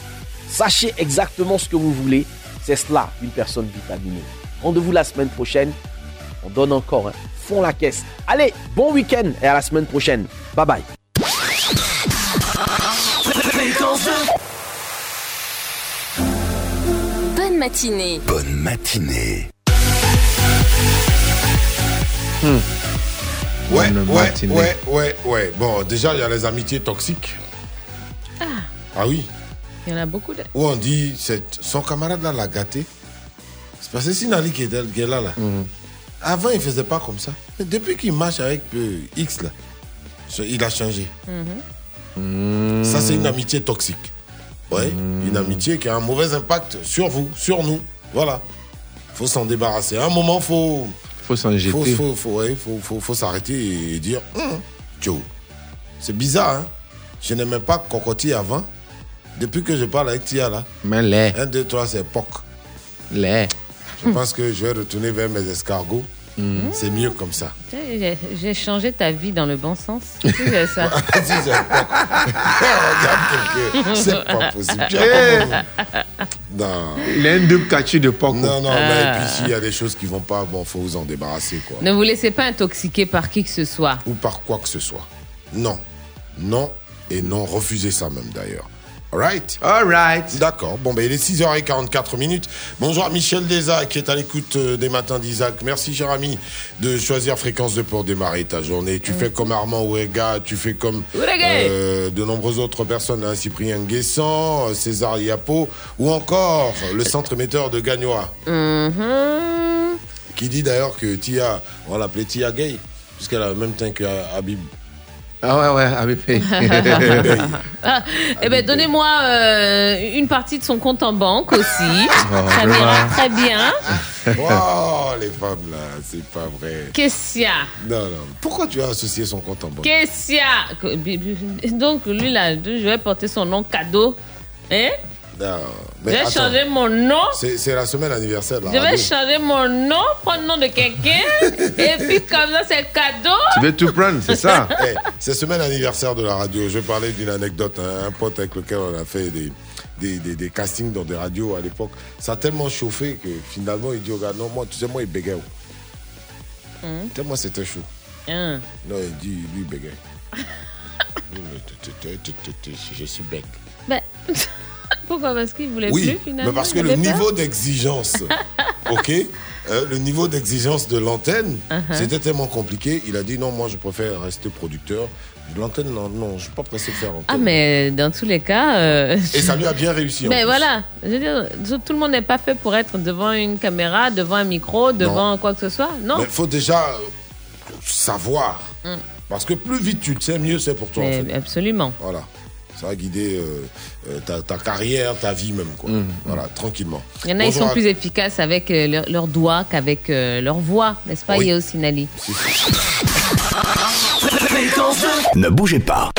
sachez exactement ce que vous voulez. C'est cela, une personne vitaminée. Rendez-vous la semaine prochaine. On donne encore, fond la caisse. Allez, bon week-end et à la semaine prochaine. Bye bye. Bonne matinée. Bonne matinée. Ouais, Bonne ouais, matinée. ouais, ouais, ouais. Bon, déjà, il y a les amitiés toxiques. Ah, Ah oui. il y en a beaucoup de. Où on dit, c'est son camarade là l'a gâté. C'est parce que c'est Sinali qui est, là- là. là. Avant, il faisait pas comme ça. Mais depuis qu'il marche avec euh, X, là, il a changé. Ça, c'est une amitié toxique. Ouais, une amitié qui a un mauvais impact sur vous, sur nous. Voilà. faut s'en débarrasser. À un moment, faut. Faut s'en jeter. Faut, faut, faut, ouais, faut, faut, faut s'arrêter et dire Hum, Joe, c'est bizarre, hein. Je n'aimais pas Cocotti avant. Depuis que je parle avec Tia, là. Mais les. 1, 2, 3, c'est POC. Les. Je pense que je vais retourner vers mes escargots. C'est mieux comme ça. J'ai changé ta vie dans le bon sens. Sais ça. Vas-y, c'est. C'est pas possible. Eh. Non. Il a un double de Poco. Non, non, Ah. mais puis s'il y a des choses qui vont pas, bon, faut vous en débarrasser, quoi. Ne vous laissez pas intoxiquer par qui que ce soit. Ou par quoi que ce soit. Non. Non et non. Refusez ça même d'ailleurs. Alright Alright. D'accord. Bon, ben il est 6h44 minutes. Bonjour à Michel Desa qui est à l'écoute euh, des matins d'Isaac. Merci, cher ami, de choisir Fréquence 2 pour démarrer ta journée. Tu fais comme Armand Ouega, tu fais comme euh, de nombreuses autres personnes, hein, Cyprien Guessant, euh, César Yapo, ou encore le centre émetteur de Gagnoa, Mhm. qui dit d'ailleurs que Tia, on l'appelait Tia Gay, puisqu'elle a le même teint que Habib. Ah ouais, ouais, avec Ah, eh ben, donnez-moi euh, une partie de son compte en banque aussi. Oh, Ça vraiment. m'ira très bien. Oh, les femmes là, c'est pas vrai. Qu'est-ce qu'il y a Non, non. Pourquoi tu as associé son compte en banque? Qu'est-ce qu'il y a Que- Donc, lui, là, je vais porter son nom cadeau. Hein? Je vais changer mon nom. C'est la semaine anniversaire de la Je vais changer mon nom, prendre le nom de quelqu'un. et puis, comme ça, c'est cadeau. Tu veux tout prendre, c'est ça Eh, c'est semaine anniversaire de la radio. Je vais parler d'une anecdote. hein. Un pote avec lequel on a fait des, des, des- des castings dans des radios à l'époque. Ça a tellement chauffé que finalement il dit au gars, non, moi, tu sais, moi, il bégaye. Hum, Tellement c'était chaud. hum. Non, il dit, lui, il bégaye. Lui, mais t- t- t- t- t- t- Je suis bec. Ben, Pourquoi Parce qu'il voulait Oui, plus finalement. mais parce que le niveau d'exigence, ok, euh, le niveau d'exigence de l'antenne, Uh-huh. c'était tellement compliqué. Il a dit non, moi je préfère rester producteur. L'antenne, non, non, je suis pas pressé de faire antenne. Ah, mais dans tous les cas. euh, Et ça lui a bien réussi. en Mais plus. voilà, je veux dire, tout le monde n'est pas fait pour être devant une caméra, devant un micro, devant quoi que ce soit. Non. Il faut déjà euh, savoir. Mm. Parce que plus vite tu le sais, mieux c'est pour toi. en Mais fait. absolument. Voilà. Ça va guider euh, euh, ta, ta carrière, ta vie même. Quoi. Mm. Voilà, tranquillement. Il y en a, ils Bonjour sont à- plus efficaces avec euh, leur- leurs doigts qu'avec euh, leur voix, n'est-ce pas, Oui. Yeo Nali Ne bougez pas.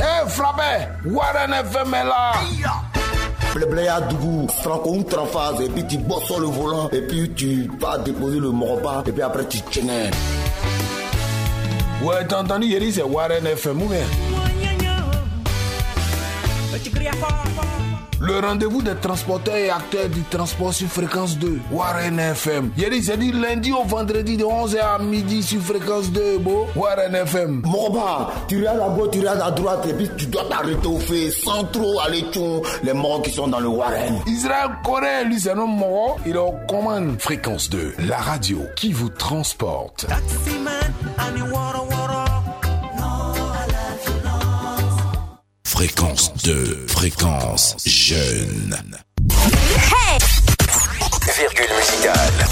Eh, Flabé, Warren FM est là. Blé à Dougou, Franco ou et puis tu bosses sur le volant, et puis tu vas déposer le moroba, et puis après tu tiens. Ouais, t'as entendu, Yeri, c'est Warren FM ou bien? Le rendez-vous des transporteurs et acteurs du transport sur fréquence 2, Warren FM. Yeri, c'est dit lundi au vendredi de 11h à midi sur fréquence 2, beau. Warren FM. Moroba, tu regardes à gauche, tu regardes à droite, et puis tu dois t'arrêter au fait sans trop aller tchon les morts qui sont dans le Warren. Israël Corée, lui, c'est un homme mort. Il est aux commandes. Fréquence 2, la radio qui vous transporte. Fréquence 2, fréquence jeune. Virgule musicale.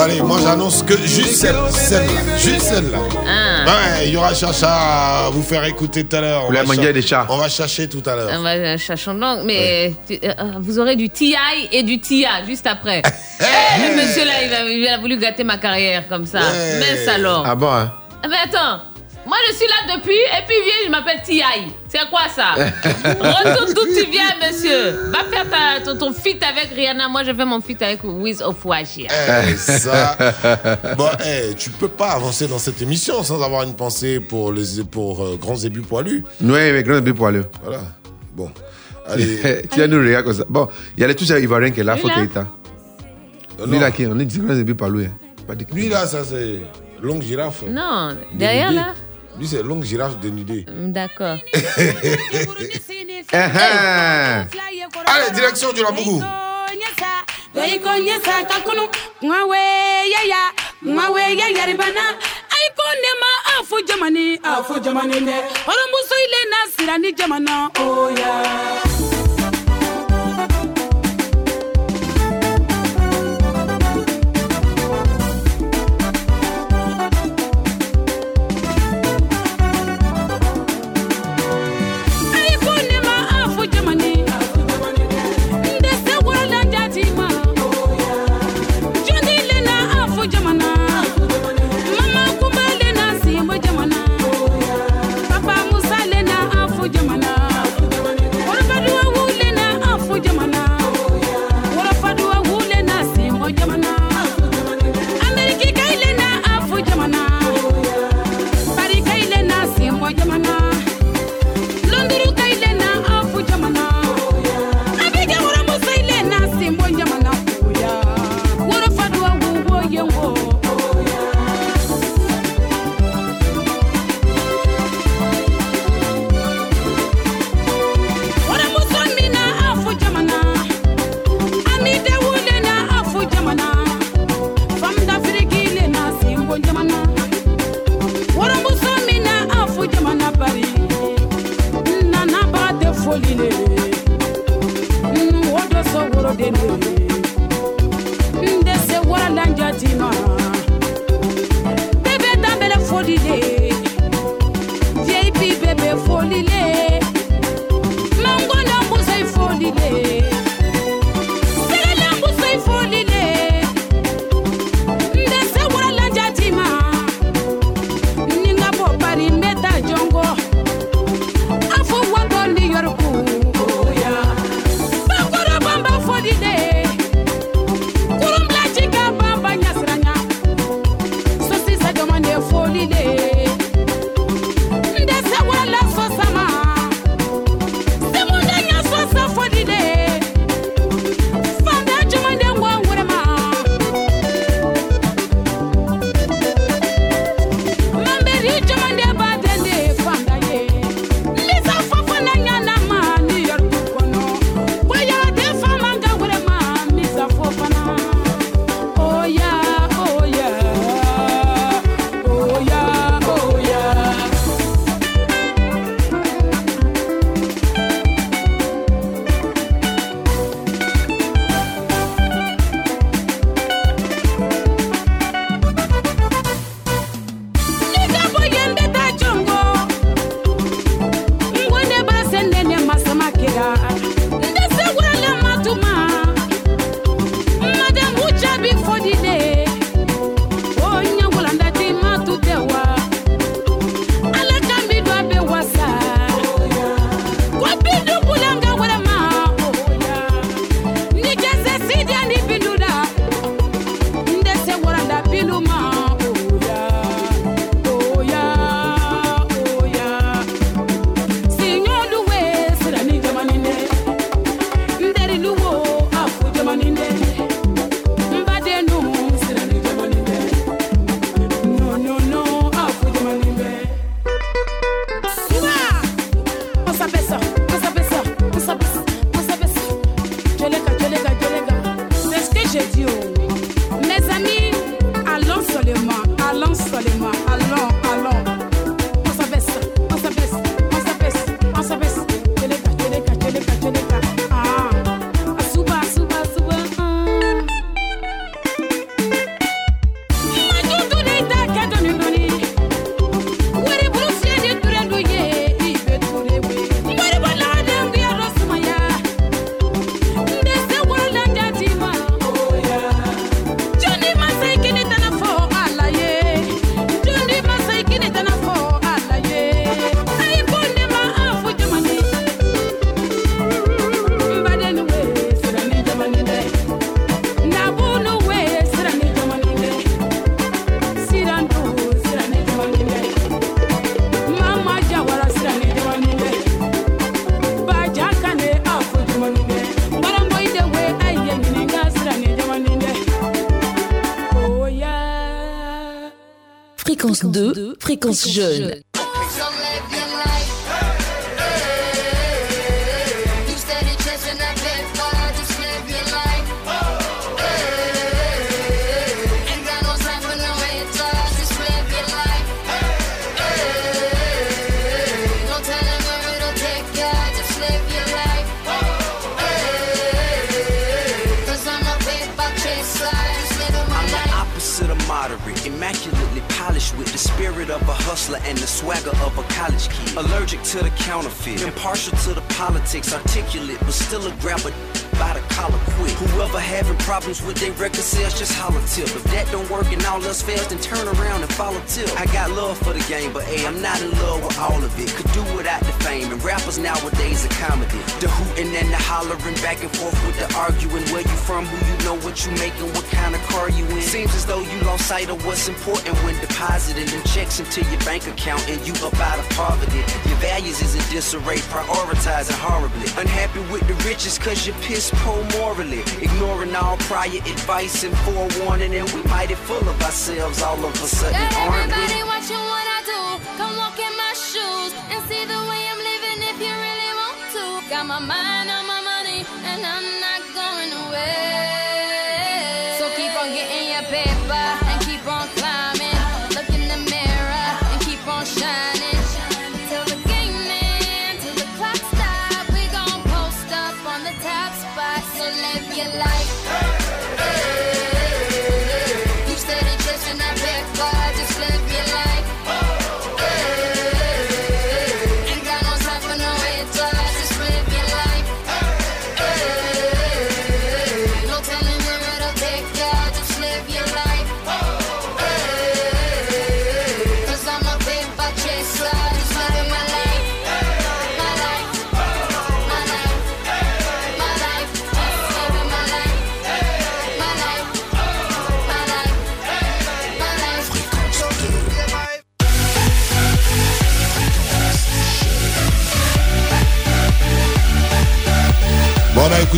Allez, moi j'annonce que juste celle- celle-là. Juste celle-là. Ah. Ouais, il y aura Chacha à vous faire écouter tout à l'heure. On Vous va la manguière cher- des chats. On va chercher tout à l'heure. On va euh, cherchons donc, mais tu- euh, euh, vous aurez du TI et du TIA juste après. Eh, le monsieur là, il a, il a voulu gâter ma carrière comme ça. Mince alors. Ah bon, hein Ah, Mais attends, moi je suis là depuis et puis viens, je m'appelle TI. C'est quoi ça? Retourne d'où tu viens, monsieur. Va faire ta, ton, ton feat avec Rihanna. Moi je fais mon feat avec Wiz of Washia. Eh, ça. Bon, eh, tu peux pas avancer dans cette émission sans avoir une pensée pour les pour euh, grands ébus poilus. Oui, mais grand début pour aller. Voilà. Bon. Allez. tu vas nous regarder comme ça. Bon, il y a les touches ivoiriens qui est là, Lui, faut qu'il est Lui non. là, qui on est dit grand début par lui. hein. Lui là, ça c'est longue girafe. Non, derrière là Lui c'est longue girafe dénudée. Hum, D'accord. Allez, direction du Labougou. Jamani, ile na jamana, oh yeah. Fréquence jeune. Politics, articulate, but still a grabber problems with their record sales, just holler tip. If that don't work and all else fails, then turn around and follow tip. I got love for the game, but hey, I'm not in love with all of it. Could do without the fame, and rappers nowadays are comedy. The hooting and the hollering, back and forth with the arguing. Where you from, who you know, what you making, what kind of car you in. Seems as though you lost sight of what's important when depositing them checks into your bank account and you up out of poverty. Your values is in disarray, prioritizing horribly. Unhappy with the riches cause you're piss poor morally. Ignoring all prior advice and forewarning, and we mighty full of ourselves all of a sudden, aren't we?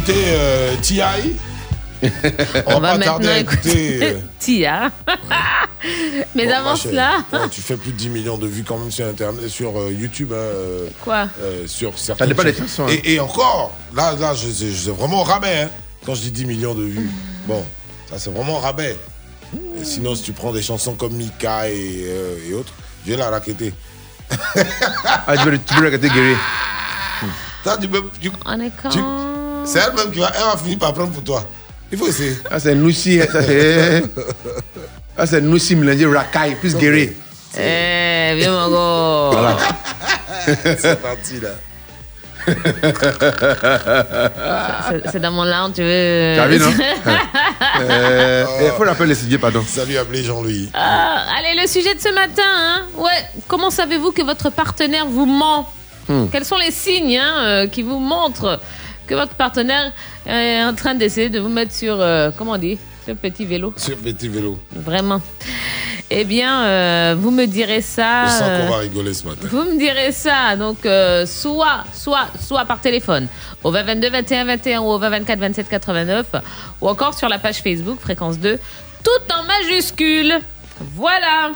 On écouté euh, T.I. On va pas tarder maintenant à écouter. euh, Tia. Mais bon, avant cela. tu fais plus de 10 millions de vues quand même sur Internet, sur euh, YouTube. hein, euh, Quoi euh, sur certaines des chaînes. chansons, hein. Et, et encore, là, là, je, je, je- vraiment rabais. hein, quand je dis 10 millions de vues. Bon, ça c'est vraiment rabais. Et sinon, si tu prends des chansons comme Mika et, euh, et autres, je vais la raqueter. Ah, tu veux, tu veux regarder Guéry Ça, tu tu- On est tu- quand c'est elle-même qui va, elle va finir par prendre pour toi. Il faut essayer. Ah, c'est Noussi. Ça, c'est. Ah, c'est Noussi mélangé Rakai plus Guéry. Eh, viens mon gars. Voilà. c'est parti là. C'est- dans mon lounge, tu veux. T'as vu, non? Euh, Il faut rappeler le pardon. Salut, appelez Jean-Louis. Ah, allez, le sujet de ce matin. Hein. Ouais, comment savez-vous que votre partenaire vous ment? Hmm. Quels sont les signes hein, euh, qui vous montrent? Que votre partenaire est en train d'essayer de vous mettre sur, euh, comment on dit, sur petit vélo Sur petit vélo. Vraiment. Eh bien, euh, vous me direz ça. Je sens euh, qu'on va rigoler ce matin. Vous me direz ça, donc euh, soit, soit, soit par téléphone au 20 22 21 21 ou au 20 24 27 89 ou encore sur la page Facebook Fréquence 2, tout en majuscule. Voilà.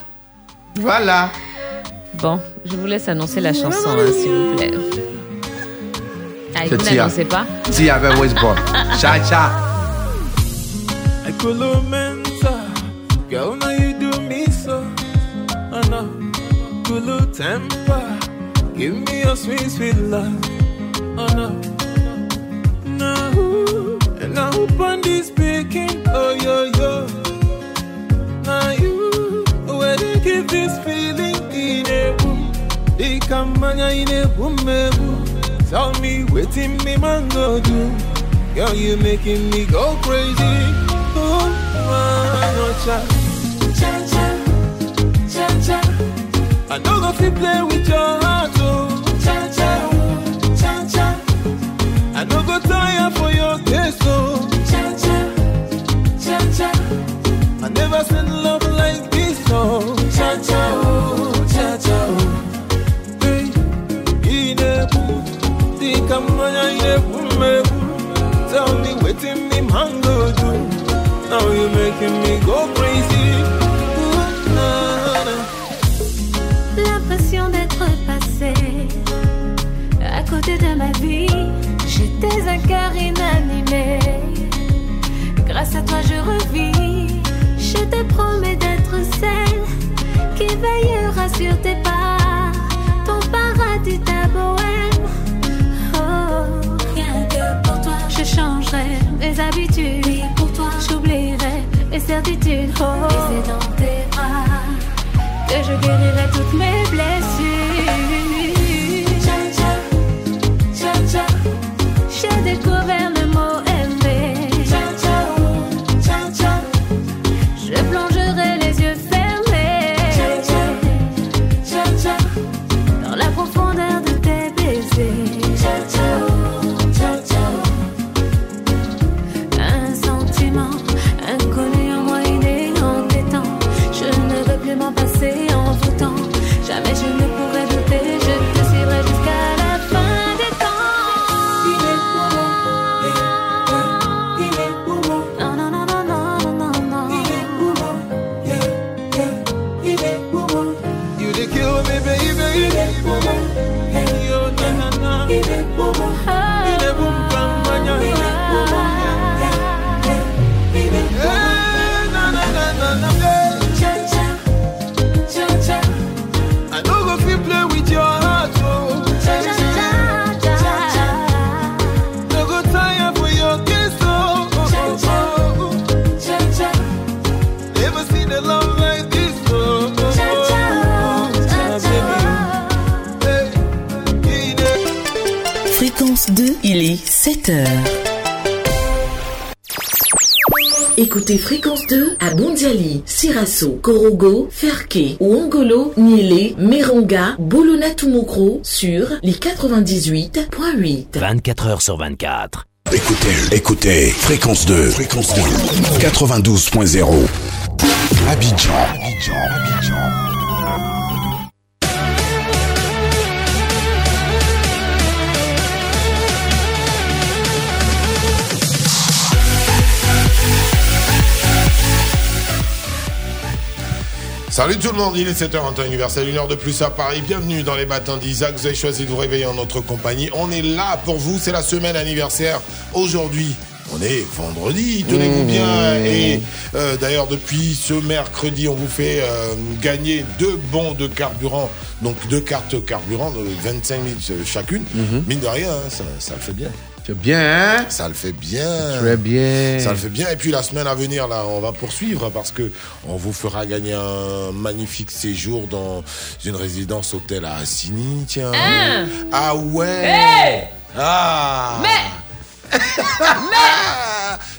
Voilà. Bon, je vous laisse annoncer la chanson, hein, s'il vous plaît. Ah, C'est vous Tia. n'annoncez pas Tia avec Westbrook. Cha cha. Kulu Mensa. Girl, now you do me so. Oh no. Kulu Temper. Give me your sweet, sweet love. Oh no. Now, and now upon this speaking. Oh yo yo. Now you, where they give this feeling in a boom. They come in a boom, a boom. Tell me, waiting me man go do. Girl, you making me go crazy. Oh, no cha. Cha cha, cha cha. I know go fit play with your heart, oh. Cha cha, cha cha. I know go tire for your case, oh. Cha cha, cha cha. I never seen love me me go. L'impression d'être passé à côté de ma vie. J'étais un cœur inanimé. Grâce à toi, je revis. Je te promets d'être celle qui veillera sur tes pas. Ton paradis, ta bohème. Je changerai mes habitudes. Et pour toi, j'oublierai mes certitudes. Oh, et c'est dans tes bras que je guérirai toutes mes blessures. Cha cha, cha cha, j'ai découvert il est 7 heures. Écoutez Fréquence 2 à Bondiali, Sirasso, Korogo, Ferke, Ouangolo, Niélé, Meronga, Bolona Tumokro sur les 98.8. 24 heures sur 24. Écoutez, écoutez, fréquence 2, fréquence 2, 92.0. Abidjan. Abidjan, Abidjan. Salut tout le monde, il est 7h en temps universel, une heure de plus à Paris. Bienvenue dans les matins d'Isaac. Vous avez choisi de vous réveiller en notre compagnie. On est là pour vous, c'est la semaine anniversaire. Aujourd'hui, on est vendredi, tenez-vous Mmh. bien. Et euh, d'ailleurs, depuis ce mercredi, on vous fait euh, gagner deux bons de carburant, donc deux cartes carburant de 25 000 chacune. Mine de rien, hein, ça, ça le fait bien. C'est bien, hein Ça le fait bien. Très bien. Ça le fait bien. Et puis la semaine à venir, là, on va poursuivre parce que on vous fera gagner un magnifique séjour dans une résidence hôtel à Assini, tiens. Hein Ah ouais. Hey ah. Mais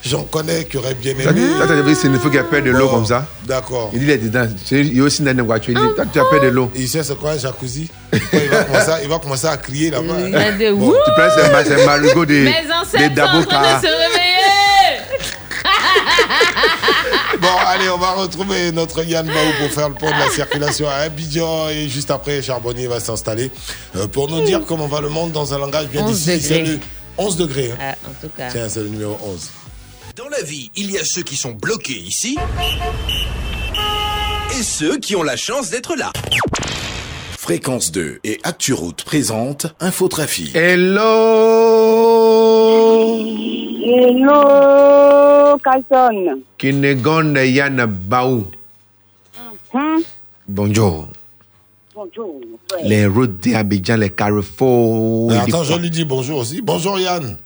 J'en connais qui auraient bien Ça, aimé. vu, c'est une fois qu'il y a peur de l'eau comme ça. D'accord. Il dit, il est dedans. Il est aussi dans une voiture. Il dit, toi, tu as peur de l'eau. Il sait c'est quoi un jacuzzi? Il, va commencer, à- il va commencer à crier là-bas? Il y a des Bon, Tu prends, c'est ma- c'est Marigot des, Mes ancêtres sont en Dabota. train de se réveiller Bon, allez, on va retrouver notre Yann Baou pour faire le point de la circulation à Abidjan. Et juste après, Charbonnier va s'installer euh, pour nous dire comment va le monde dans un langage bien 11 d'ici. C'est degrés. le 11 degrés. hein. Ah, En tout cas. Tiens, c'est le numéro 11. Dans la vie, il y a ceux qui sont bloqués ici et ceux qui ont la chance d'être là. Fréquence 2 et ActuRoute présente Infotrafic. Hello Hello Carson. Kinegonde Yann Baou. Hein? Bonjour. Les routes d'Abidjan, les carrefours. Mais des attends, je lui dis bonjour aussi. Bonjour Yann.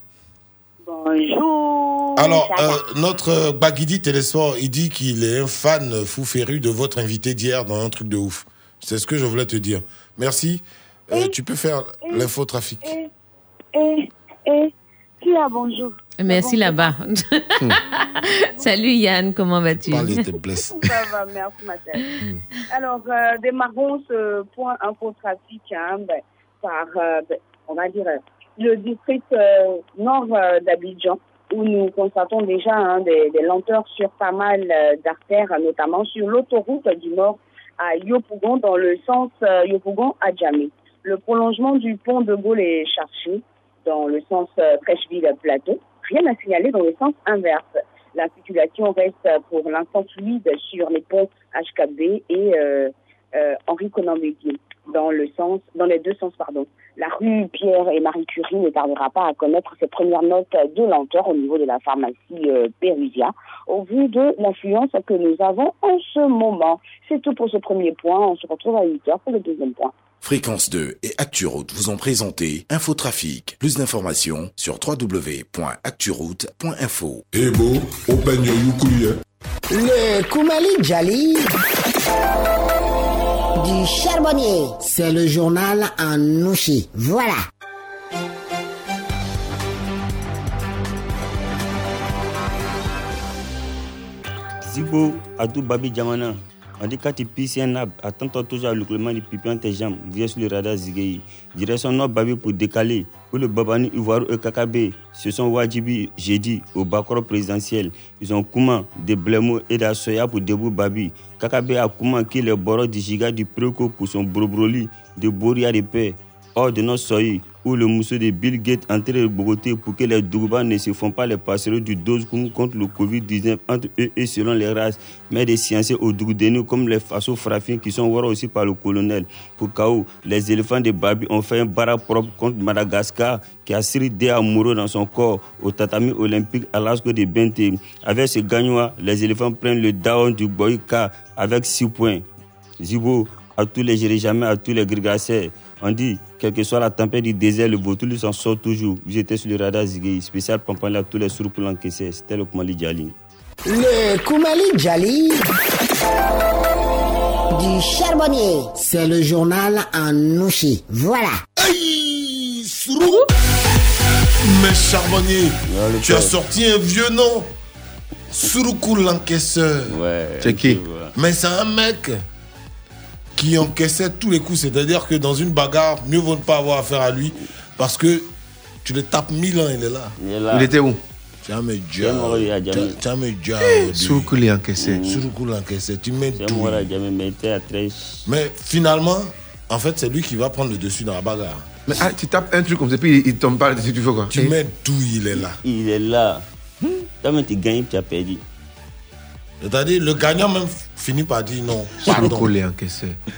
Bonjour. Alors, euh, notre Baguidi Télésport, il dit qu'il est un fan fou féru de votre invité d'hier dans un truc de ouf. C'est ce que je voulais te dire. Merci. Euh, tu peux faire l'infotrafic. Et, et, et, qui a bonjour? Merci là-bas. Salut Yann, comment vas-tu? Ça va, merci Mathilde. Alors, euh, démarrons ce point infotrafic hein, ben, par, euh, ben, on va dire, euh, le district euh, nord euh, d'Abidjan, où nous constatons déjà hein, des, des lenteurs sur pas mal euh, d'artères, notamment sur l'autoroute du nord à Yopougon, dans le sens euh, Yopougon à Djamé. Le prolongement du pont de Gaulle est cherché dans le sens euh, Trècheville-Plateau. Rien à signaler dans le sens inverse. La circulation reste euh, pour l'instant fluide sur les ponts HKB et euh, euh, Henri Conan Béguier, dans le sens, dans les deux sens, pardon. La rue Pierre et Marie Curie ne tardera pas à connaître ses premières notes de lenteur au niveau de la pharmacie euh, Pérusia, au vu de l'influence que nous avons en ce moment. C'est tout pour ce premier point. On se retrouve à 8 heures pour le deuxième point. Fréquence 2 et ActuRoute vous ont présenté Infotrafic. Plus d'informations sur www.acturoute.info. Ebo, open your ukuye. Le Koumali Djali du charbonnier. C'est le journal en nouchi. Voilà. Zibo, Adou Babi Djamana. On dit quand tu pisses un arbre, attends-toi toujours à l'écoulement du pipion tes jambes. Viens sur le radar Zigei. Direction Nord Babi pour décaler. Pour le Babani Ivoire et Kakabe. Ce sont Wajibi, jeudi, au Bakro présidentiel. Ils ont Kouma, de Blemo et d'Assoya pour Debout Babi. Kakabe a Kouma qui est le boro du giga du Préco pour son brobroli de Boria de paix. Hors de notre soleil, où le mousseau de Bill Gates entraîne le Bogoté pour que les Dougouba ne se font pas les passerelles du dose contre le Covid-19 entre eux et selon les races, mais des scientifiques au Dougdénou comme les Faso Frafins qui sont voir aussi par le colonel. Pour Kao, les éléphants de Babi ont fait un bara propre contre Madagascar qui a des amoureux dans son corps au tatami olympique à l'asco de Bente. Avec ce gagnant, les éléphants prennent le down du Boyka avec 6 points. Zibo, à tous les jamais à tous les. On dit, quelle que soit la tempête du désert, le vautour s'en sort toujours. Vous étiez sur le radar Zigei, spécial Pampane à tous les sourds pour l'encaisser. C'était le Kumali Djali. Le Koumali Djali du charbonnier. C'est le journal en nouchi. Voilà. Aïe, Sourou Mais charbonnier, tu as sorti un vieux nom. Surukou l'encaisseur. Ouais. C'est qui? Mais c'est un mec qui encaissait tous les coups. C'est-à-dire que dans une bagarre, mieux vaut ne pas avoir affaire à lui parce que tu le tapes mille ans, il est là. Il est là. Il était où? Jamais a jamais. Surukou l'a encaissé. Surukou l'encaissé. Tu mets tout. mais il était à 13. Mais finalement, en fait, c'est lui qui va prendre le dessus dans la bagarre. Mais ah, tu tapes un truc comme ça, puis il, il tombe pas dessus, tu fais quoi Tu mets tout, il est là. Il est là. Toi, même tu gagnes, tu as perdu. C'est-à-dire, le gagnant même finit par dire non. Pardon. l'a.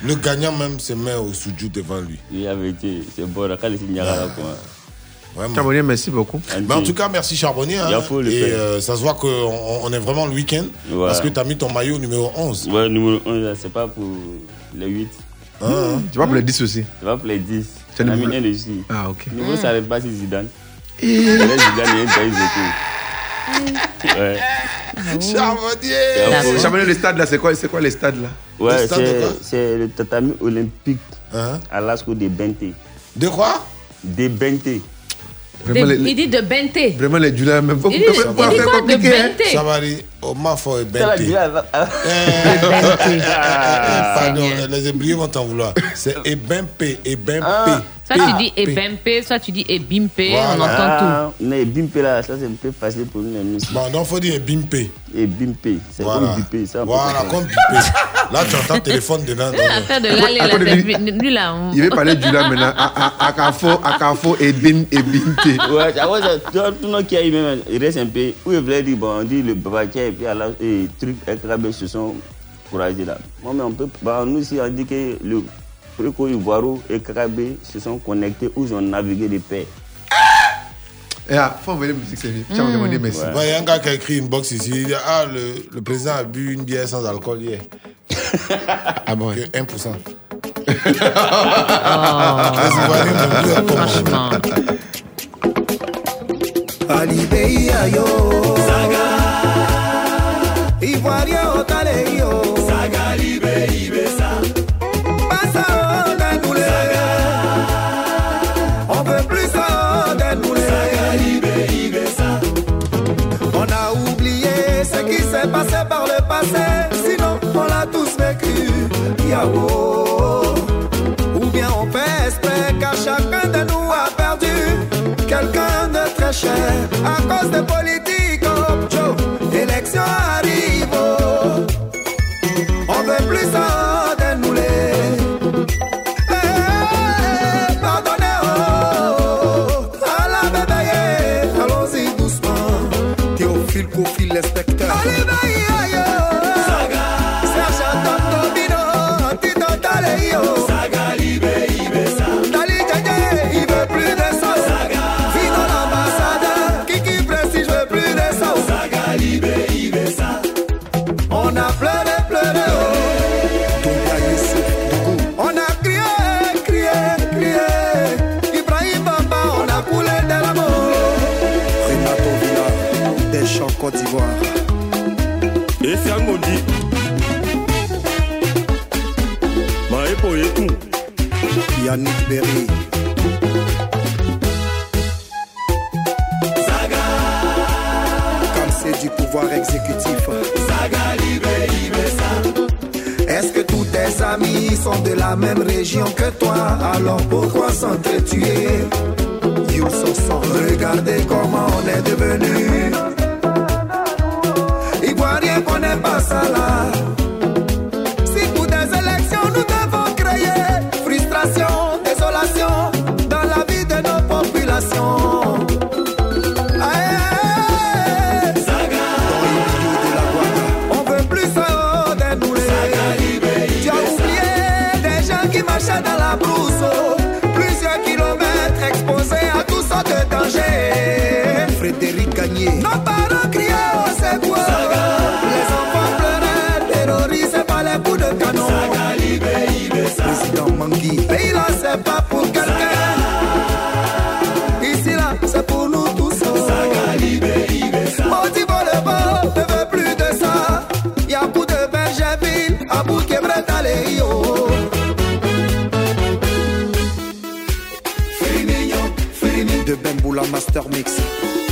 Le gagnant même se met au soujou devant lui. Il avait été, c'est bon, là, quoi. Vraiment. Charbonnier, merci beaucoup. Mais en tout cas, merci Charbonnier. hein. Et euh, ça se voit qu'on on est vraiment le week-end. Ouais. Parce que tu as mis ton maillot numéro 11. Ouais, numéro 1, là, c'est pas pour les 8. Hein, hein. Tu vas pour les 10 aussi C'est pas pour les 10. C'est On a numéro- mis un dessus. Ah, ok. Numéro, ça n'arrive pas si Zidane. Et- Zidane, il y a Ouais. Charbonnier Charbonnier, le stade là, c'est quoi, c'est quoi les stades là? Ouais, Le stade c'est- le tatami olympique Hein? à l'Asco de Bente. De quoi? De Bente. Vraiment, les, Il dit de Bente. vraiment, les Juliens, même pas Il dit- pas- il dit quoi? De hein. Julia, elle va- Pardon, les ébriers vont t'en vouloir. C'est Ebempe, Ebempe. Ah. Soit tu dis Ebempe, soit tu dis Ebimpe, on Voilà. entend tout. Ah, Mais Bimpe là, ça c'est un peu facile pour nous. Bon, non, faut dire Ebimpe. Et Bimpe, c'est Voilà. comme Bimpe. Ça, on Voilà, comme Bimpe. Là, tu entends le téléphone dedans. C'est l'affaire de l'aller là, c'est- lui là. on- Il veut parler de Julian maintenant. À- à- Akafo, Akafo et Binte. Ouais, ah ça- tout tout le monde qui a eu même, il reste un peu. Où il voulait dire, bon, on dit le Babakia et puis alors, et truc, et Krabbe se sont couragés là. Moi, mais on peut, bah, nous aussi, on dit que le Préco Ivoiro et Krabbe se sont connectés où ils ont navigué de paix. Et ah, faut envoyer la musique, c'est mieux. Tiens, va demander merci. Ouais, Il y a un gars qui a écrit une box ici. Il dit Ah, le, le président a bu une bière sans alcool hier. ah bon Que 1%. Oh. Franchement. Alibeya yo de très cher à cause de politique. Yannick Berry. Comme c'est du pouvoir exécutif. Est-ce que tous tes amis sont de la même région que toi? Alors pourquoi s'entretuer? Youls sont Regardez comment on est devenu. Ivoirien qu'on n'est pas ça là De Bemboula Master Mix.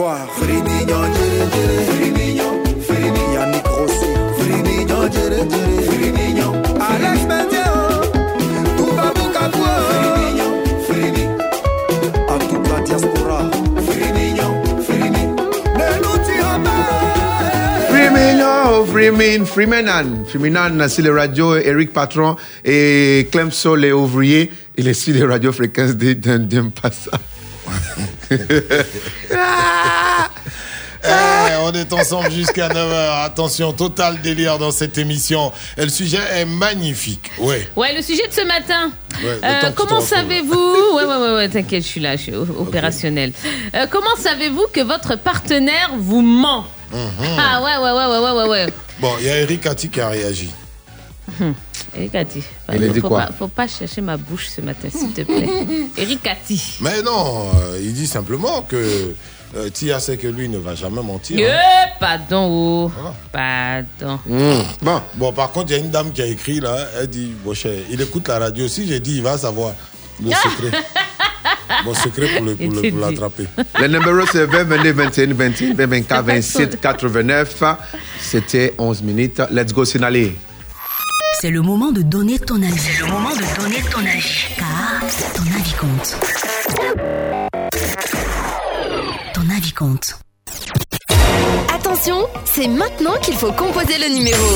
Firmino. Yannick Rossi, Alex Bukavu. Firmino, Firmino. À toute la diaspora. Freeman, Freeman, Freemanan, Freemanan sur les radios, Eric Patron et Clem Sol les ouvriers, il est sur les radios fréquences de d'un ça. Est ensemble jusqu'à 9h. Attention, total délire dans cette émission. Et le sujet est magnifique. Ouais. Ouais, le sujet de ce matin. Ouais, Euh, comment savez-vous Ouais, ouais, ouais, ouais, t'inquiète, je suis là, je suis opérationnel. Euh, comment savez-vous que votre partenaire vous ment Ah ouais, ouais, ouais, ouais, ouais, ouais. Bon, il y a Eric Atti qui a réagi. Hum. Eric Atti. Il a dit faut quoi pas, faut pas chercher ma bouche ce matin, s'il te plaît. Eric Atti. Mais non, euh, il dit simplement que euh, Tia sait que lui ne va jamais mentir. Eh, hein. pardon, oh. Pardon. Bon. bon, par contre, il y a une dame qui a écrit là. Elle dit Bon, cher, il écoute la radio aussi. J'ai dit Il va savoir le secret. Mon secret pour le- pour le- pour l'attraper. Le numéro c'est 20, 22, 21, 21, 20, 24, 27, 89. C'était 11 minutes. Let's go, Sinali. C'est le moment de donner ton avis. C'est le moment de donner ton avis. Car ton avis compte. Attention c'est maintenant qu'il faut composer le numéro.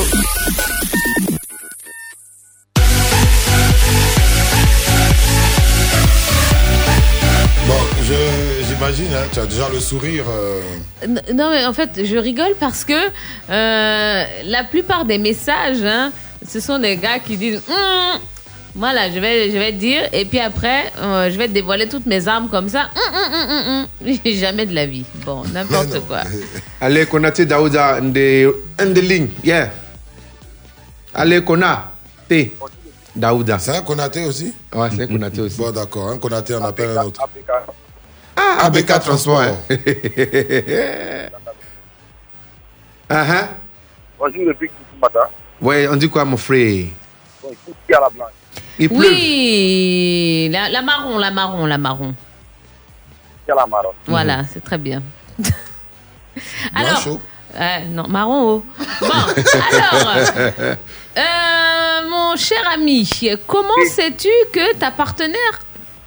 Bon, je- j'imagine, hein, tu as déjà le sourire. euh, Non, mais en fait, je rigole parce que euh, la plupart des messages, hein, ce sont des gars qui disent Hum, Voilà, je vais, je vais te dire, et puis après, euh, je vais te dévoiler toutes mes armes comme ça. Hum, hum, hum. Jamais de la vie. Bon, n'importe quoi. Allez, Konate Daouda, de, de ligne, yeah. Allez, Kona, T. Daouda. C'est un Konaté aussi? Ouais, c'est un Konaté aussi. Bon, d'accord, un Konaté, on appelle un autre. Ah, ABK Transport. Ah, ah. Bonjour depuis ce matin. Ouais, on dit quoi, mon frère? Bon, la blanche. Il pleut. Oui, la, la marron, la marron, la marron. La marron. Voilà, c'est très bien. alors, euh, non, marron haut. Bon, alors, euh, mon cher ami, comment sais-tu que ta partenaire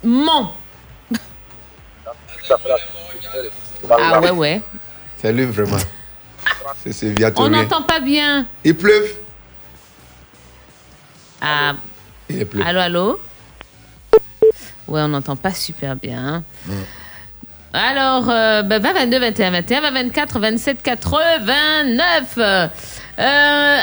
ment? Ah ouais, ouais. C'est lui, vraiment. C'est On n'entend pas bien. Il pleut. Ah, Il pleut. allô, allô Ouais, on n'entend pas super bien. Alors, euh, bah, 20, 22, 21, 21, 20, 24, 27, 89. Euh,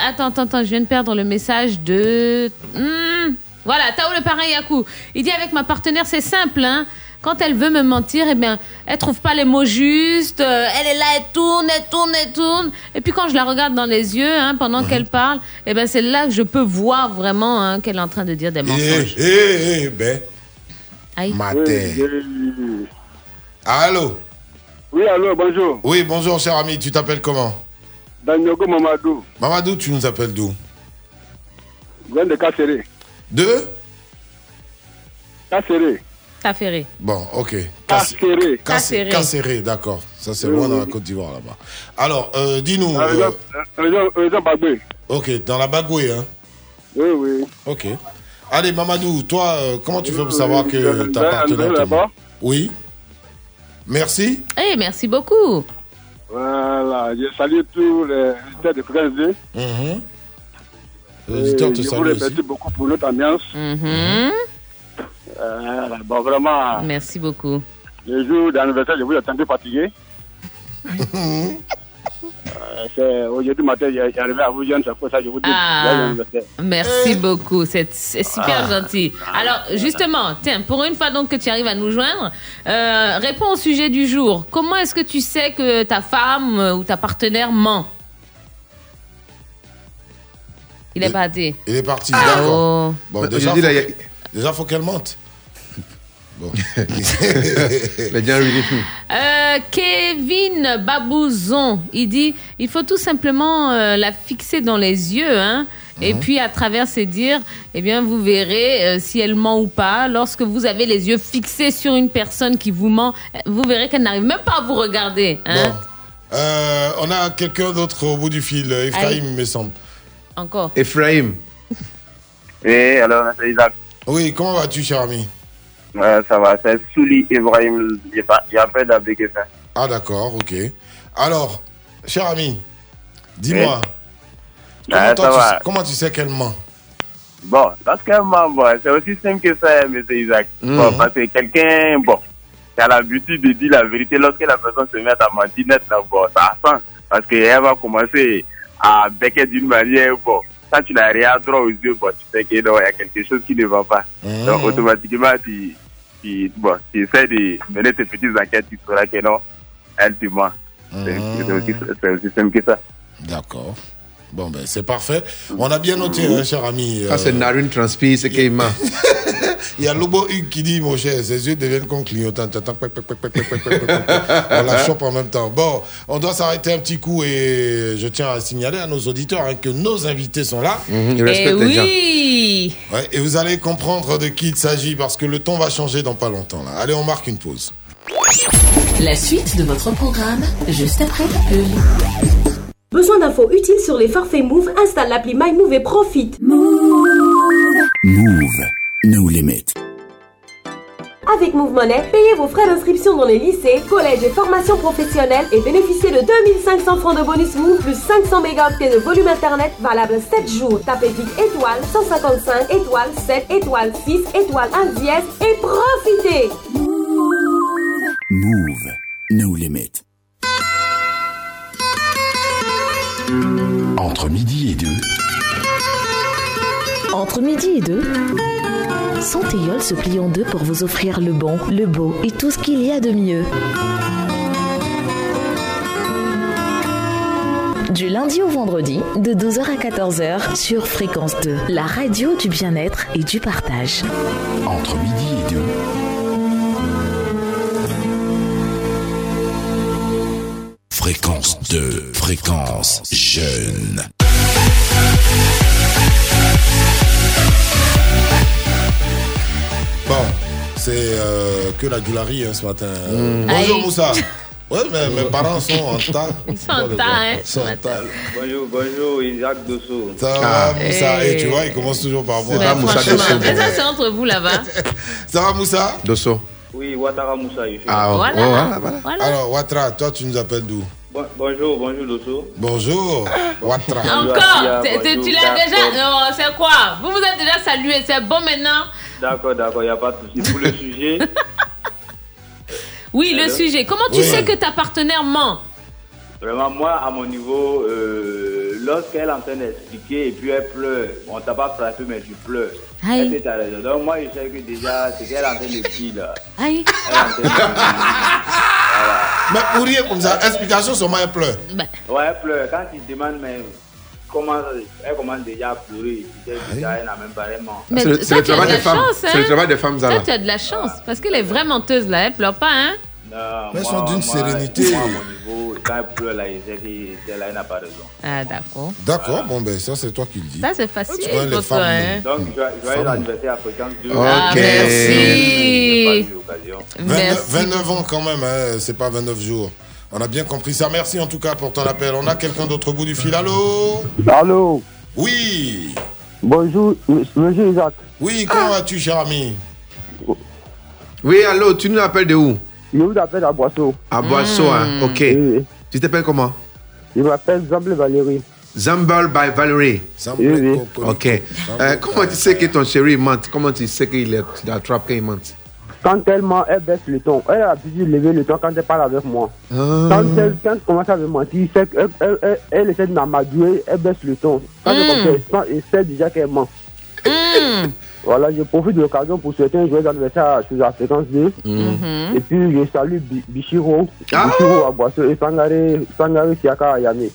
attends, attends, attends, je viens de perdre le message de... Hmm, voilà, Tao le parrain Yaku. Il dit avec ma partenaire, c'est simple, hein. Quand elle veut me mentir, eh bien, elle trouve pas les mots justes. euh, elle est là, elle tourne, elle tourne, elle tourne. Et puis quand je la regarde dans les yeux, hein, pendant qu'elle parle, eh ben, c'est là que je peux voir vraiment hein, qu'elle est en train de dire des Eh, mensonges. eh, eh, ben. Aïe. Matin. Allô? Oui, allô, bonjour. Oui, bonjour, cher ami, tu t'appelles comment? Danyogo Mamadou, Mamadou, tu nous appelles d'où? Viens de Kasséré. De? Kasséré. Bon, ok. Kasséré. Casséré. Casséré, d'accord. Ça, c'est loin dans la Côte d'Ivoire, là-bas. Alors, euh, dis-nous. La euh, région Bagoué. ok, dans la Bagoué, hein Oui, oui. Ok. Allez, Mamadou, toi, euh, comment tu fais pour savoir que Euh, ta partenaire te là-bas. Oui. Merci. Eh, merci beaucoup. Voilà, je salue tous les auditeurs de France 2. Mhm. Les auditeurs te je vous remercie beaucoup pour notre ambiance. Mhm. Euh, bon, vraiment, Merci beaucoup. le jour d'anniversaire, je vous ai un peu fatigué. Euh, c'est Aujourd'hui matin, arrivé à vous joindre, c'est pour ça que je vous dis Ah. Merci beaucoup, c'est super Ah. gentil. Alors, justement, tiens, pour une fois donc que tu arrives à nous joindre, euh, réponds au sujet du jour. Comment est-ce que tu sais que ta femme euh, ou ta partenaire ment? Il est parti. Il est parti, Ah. d'accord. Oh. Bon, Je déjà, faut, il a- déjà, faut qu'elle monte. Bon. Mais bien, oui. Euh, Kevin Babouzon, il dit il faut tout simplement euh, la fixer dans les yeux, hein. Et Mhm. puis à travers ses dires, eh bien vous verrez euh, si elle ment ou pas. Lorsque vous avez les yeux fixés sur une personne qui vous ment, euh, vous verrez qu'elle n'arrive même pas à vous regarder. Hein. Euh, on a quelqu'un d'autre au bout du fil, Ephraim, me semble. Encore. Ephraim. Oui, alors, Isaac. Oui, comment vas-tu, cher ami? Ouais, ça va, c'est Souli Ibrahim. Il y a un peu d'appliquer ça. Ah, d'accord, ok. Alors, cher ami, dis-moi, Oui. comment, tu sais- comment tu sais qu'elle ment Bon, parce que moi, bon, c'est aussi simple que ça, M. Isaac. Bon, Mhm. parce que quelqu'un, bon, qui a l'habitude de dire la vérité, lorsque la personne se met à mentir net, bon, ça sent. Parce qu'elle va commencer à becquer d'une manière, bon, quand tu n'as rien droit aux yeux, bon, tu sais qu'il y a quelque chose qui ne va pas. Mhm. Donc, automatiquement, tu, bon, tu essaies de mener tes petites enquêtes, tu sauras que non, elle te ment. C'est c'est aussi, c'est aussi simple que ça. D'accord. Bon, ben, c'est parfait. On a bien noté, cher ami. Quand c'est Narine transpire, c'est Keima. Il y a Lobo Hugues qui dit, mon cher, ses yeux deviennent con clignotants. On la chope en même temps. Bon, on doit s'arrêter un petit coup et je tiens à signaler à nos auditeurs que nos invités sont là. Ils et oui Et vous allez comprendre de qui il s'agit parce que le ton va changer dans pas longtemps. Allez, on marque une pause. La suite de votre programme, juste après la pub. Besoin d'infos utiles sur les forfaits Move Installe l'appli MyMove et profite. Move. No limit. avec Move Money, payez vos frais d'inscription dans les lycées, collèges et formations professionnelles et bénéficiez de 2500 francs de bonus Move plus 500 mégaoctets de volume internet valable 7 jours. Tapez vite étoile 155 étoile 7 étoile 6 étoile 1 dièse et profitez Move. No limit. Entre midi et deux. Entre midi et deux, Santéol se plie en deux pour vous offrir le bon, le beau et tout ce qu'il y a de mieux. Du lundi au vendredi, de 12h à 14h sur Fréquence 2, la radio du bien-être et du partage. Entre midi et deux. Fréquence 2, fréquence jeune. Bon, c'est euh, que la gueularie hein, ce matin. Mm. Bonjour. Moussa. Ouais, mais mes parents sont en tas. Ils sont en tas, hein, Ils sont en tas. Bonjour, bonjour, Isaac Dosso. Ça va, Moussa Et tu vois, il commence toujours par moi. Ouais, franchement. Mais ça, c'est entre vous là-bas. Ça va, Moussa Dosso. Oui, Ouattara Moussa. je suis Ah, là. ouais, Voilà. voilà, voilà. Voilà. Alors, Ouattara, toi, tu nous appelles d'où? Bon- bonjour, bonjour Dosso. Bonjour, Ouattara. Encore Tu l'as déjà Non, c'est quoi? Vous vous êtes déjà salué, c'est bon maintenant? D'accord, d'accord, il n'y a pas de souci. Pour le sujet, Oui, le sujet. Comment tu Oui. sais que ta partenaire ment? Vraiment, moi, à mon niveau, euh, lorsqu'elle est en train d'expliquer et puis elle pleure, on t'a pas frappé, mais tu pleures. Aïe. Raison Donc, moi, je sais que déjà, c'est qu'elle est en train de dire là. Aïe. Elle est en train de Mais pour rien comme ça, explication seulement, elle pleure. Ouais, elle pleure. Quand il demande, mais comment elle commence déjà à pleurer. Elle déjà, elle n'a même pas vraiment. Mais C'est le- tu travail de des femmes. C'est hein le travail des femmes. Toi, tu as de la chance. Parce qu'elle est vraiment menteuse, là. Elle pleure pas, hein Non, Mais elles sont d'une sérénité. Moi, quand elle pleure, là, n'a pas raison. Ah, d'accord. D'accord, bon, ben ça, c'est toi qui le dis. Ça, c'est facile Tu vois, les femmes, hein. Donc, joyeux anniversaire à Fréquence 2. Ah, Ok. merci. 29, Merci. 29 ans quand même, hein, c'est pas 29 jours. On a bien compris ça. Merci en tout cas pour ton appel. On a quelqu'un d'autre au bout du fil. Allô? Allô? Oui. Bonjour, monsieur Isaac. Oui, comment vas-tu, cher ami? Oui, allô, tu nous appelles de où? Je vous appelle à Boisseau. À Boisseau, hein, ok. Tu t'appelles comment? Je m'appelle Zamble Valérie. Zambal by Valerie. Oui, oui. Ok. Euh, comment tu sais que ton chéri ment Comment tu sais qu'il est- tu l'attrapes quand il ment Quand elle ment, elle baisse le ton. Elle a l'habitude de lever le ton quand elle parle avec moi. Ah. Quand, elle, quand elle commence à me mentir, c'est qu'elle elle, elle, elle essaie de m'amadouer, elle baisse le ton. Quand Mm. je comprends, elle sait déjà qu'elle ment. Voilà, je profite de l'occasion pour souhaiter un joyeux anniversaire sur la fréquence 2. Mhm. Et puis, je salue Bi- Bichiro, Ah. Bichiro et Sangare, Sangare Siaka à Yamé.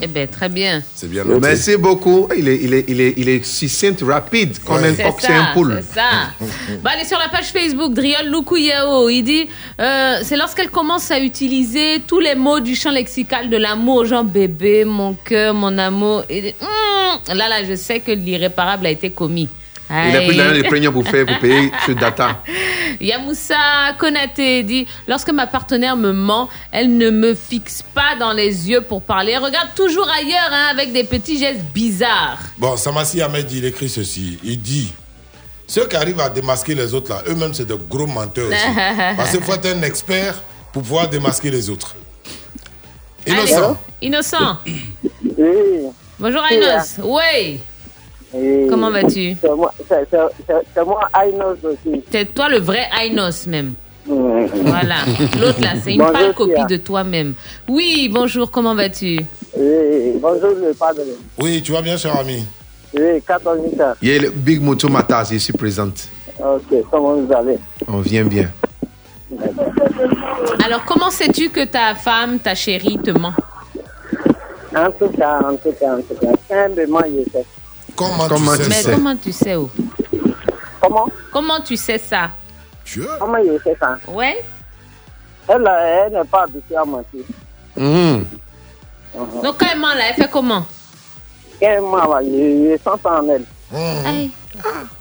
Eh bien, très bien. C'est bien. Merci beaucoup. Il est, il est, il est, il est succinct, rapide, comme un coq, c'est un poule. C'est ça. Bah, allez sur la page Facebook, Driol Lukuyao. Il dit euh, c'est lorsqu'elle commence à utiliser tous les mots du champ lexical de l'amour, genre bébé, mon cœur, mon amour. Et, Hum, là, là, je sais que l'irréparable a été commis. Il a pris l'année de premium pour faire, pour payer ce data. Yamoussa Konaté dit Lorsque ma partenaire me ment, elle ne me fixe pas dans les yeux pour parler. Elle regarde toujours ailleurs hein, avec des petits gestes bizarres. Bon, Samassi Ahmed, il écrit ceci. Il dit Ceux qui arrivent à démasquer les autres, là, eux-mêmes, c'est de gros menteurs. aussi. Parce qu'il faut être un expert pour pouvoir démasquer les autres. Innocent. Allez, Innocent. Bonjour Ainos. Oui. Comment vas-tu? C'est moi, Ainos aussi. C'est toi le vrai Ainos même. Voilà. L'autre là, c'est une Bonjour, pâle copie Tia. de toi-même. Oui, bonjour, comment vas-tu? Oui, bonjour le padre. Oui, tu vas bien, cher ami? Oui, 14 ans. Il y a le Big Moto Matas, je suis présente. Ok, comment vous allez? On vient bien. Alors, comment sais-tu que ta femme, ta chérie te ment? En tout cas, en tout cas, en tout cas, simplement, je sais. Comment, Comment tu sais Mais ça? comment tu sais oh Comment? Comment tu sais ça? Comment je sais ça? Ouais Elle, elle n'est pas habituée à mentir. Hum. Donc, quand elle ment là, elle fait comment? Quand moi, là, je, je sens ça en elle. Aïe.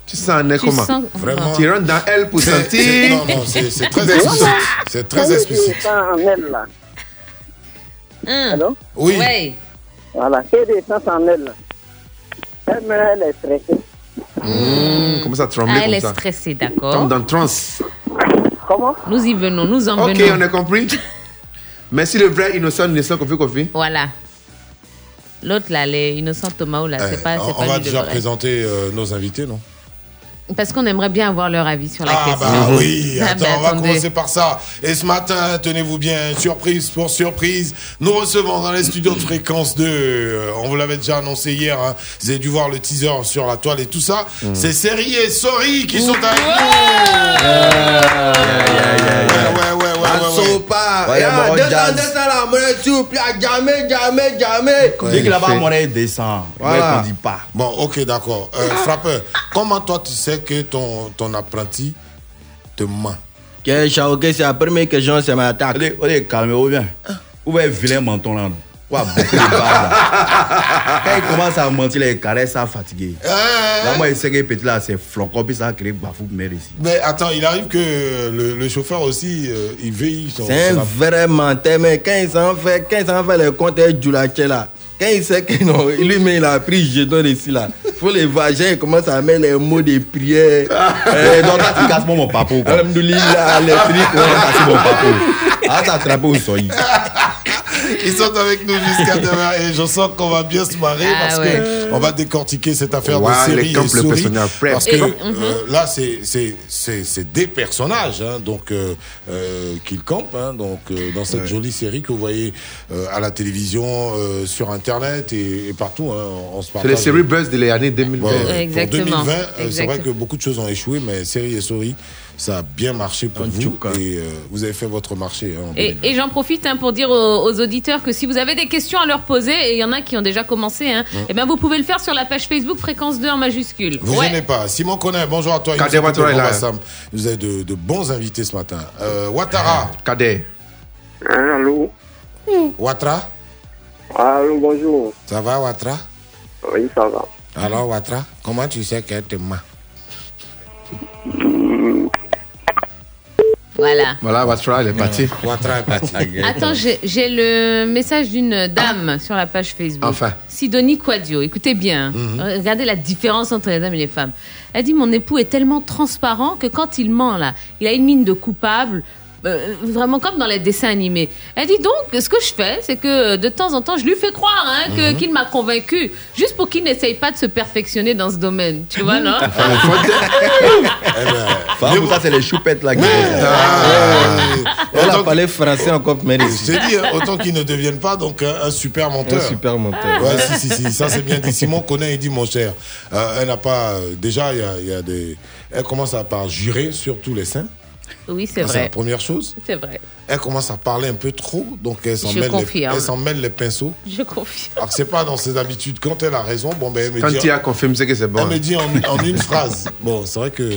Tu sens un Tu comment? sens- Vraiment. Tu rentres dans elle pour C'est- sentir? c'est- Non, non, c'est c'est très explicite. C'est très explicite. Je sens en elle, là. Hum. Allô? Oui. Ouais. Voilà, que des sens en elle, là. Elle, est stressée. Hum, Comment ça trembler elle est ça? stressée, Tombe d'accord. dans le trance. Comment? Nous y venons, nous en Ok, venons. on a compris. Merci le vrai innocent, innocent, Kofi Kofi. Voilà. L'autre là, les innocents Thomas, là, c'est Eh, pas, on c'est on pas va déjà vrai. présenter euh, nos invités, non? Parce qu'on aimerait bien avoir leur avis sur la Ah question. bah oui, Ah, attends, bah, on va attendez. commencer par ça. Et ce matin, tenez-vous bien, surprise pour surprise, nous recevons dans les studios de fréquence 2, euh, on vous l'avait déjà annoncé hier, hein, vous avez dû voir le teaser sur la toile et tout ça, c'est Série et Sorry qui sont avec nous. Ouais, ouais, ouais, ouais, ouais, ouais. pas. Ouais, Eh, bon, descends, jazz. descends la monnaie, plaît. Jamais, jamais, jamais. Dès qu'il a pas monnaie, il descend. Voilà. Ouais, qu'on dit pas. Bon, ok, d'accord. Euh, frappeur, comment toi tu sais que ton, ton apprenti te ment? Que Chaoké, c'est la première question, c'est ma attaque. On est calme, ou bien. Ou bien vilain menton là? Non? Ouais, beaucoup de barres. Quand il commence à mentir, les caresses, ça fatigué. Là, moi, il sait que petit là, c'est flocon, puis ça crée bafou, mais ici. Mais attends, il arrive que le, le chauffeur aussi, euh, il veille. C'est un vrai menteur, mais quand il s'en fait, quand il s'en fait le compte du laché là, quand il sait que non, lui, mais il a pris jeton ici là. Faut les vagins, il commence à mettre les mots de prière. Eh, donc, là, tu casses mon papa, quoi. Alhamdoulilah, les trucs, Ouais, c'est mon papa. Ah, t'as attrapé au soleil. Ils sont avec nous jusqu'à demain et je sens qu'on va bien se marrer Ah parce ouais. que on va décortiquer cette affaire de série et le souris. Parce que Et- euh, Mhm. là, c'est c'est c'est c'est des personnages hein, donc euh, euh, qu'ils campent hein, donc euh, dans cette jolie série que vous voyez euh, à la télévision, euh, sur internet et, et partout. Hein, on se C'est les séries buzz de l'année 2020. Ouais, ouais. Exactement. Pour 2020, euh, c'est vrai que beaucoup de choses ont échoué, mais série et souris, ça a bien marché pour vous et euh, vous avez fait votre marché. hein, en Et, 2020. et j'en profite hein, pour dire aux, aux auditeurs que si vous avez des questions à leur poser, et il y en a qui ont déjà commencé, hein, eh ben vous pouvez le faire sur la page Facebook Fréquence 2 en majuscule. Vous Ouais. gênez pas. Simon Connaît, bonjour à toi. Kader Ouattara est là. Vous avez de, de bons invités ce matin. Euh, Ouattara. Kader. allô Ouattara. Allô, bonjour. Ça va, Ouattara? Oui, ça va. Alors, Ouattara, comment tu sais qu'elle te ment Voilà. Voilà, Watra, il est parti. Ouattara est parti. Attends, j'ai le message d'une dame sur la page Facebook. Enfin. Sidonie Quadio. Écoutez bien. Mhm. Regardez la différence entre les hommes et les femmes. Elle dit Mon époux est tellement transparent que quand il ment, là, il a une mine de coupable. Euh, vraiment comme dans les dessins animés. Elle dit donc, ce que je fais, c'est que de temps en temps, je lui fais croire hein, que- Mhm. qu'il m'a convaincu, juste pour qu'il n'essaye pas de se perfectionner dans ce domaine. Tu vois, non? Femme, ça, c'est les choupettes là. qui- Elle a parlé français encore, mais Je t'ai dit, hein, autant qu'ils ne deviennent pas donc un, un super menteur. Un super menteur. Ouais, si, si, si, ça c'est bien dit. Simon connaît, il dit mon cher. Euh, elle n'a pas. euh, déjà, il y a, il y a des. Elle commence à par jurer sur tous les saints. Oui, c'est Ça, C'est la vrai. première chose. C'est vrai. Elle commence à parler un peu trop, donc elle s'en Je mêle, les, confirme. elle s'en mêle les pinceaux. Je confie. Alors que c'est pas dans ses habitudes. Quand elle a raison, bon ben elle me Quand dit. tu as confirmé, c'est que c'est bon. Elle me dit en, en une phrase. Bon, c'est vrai que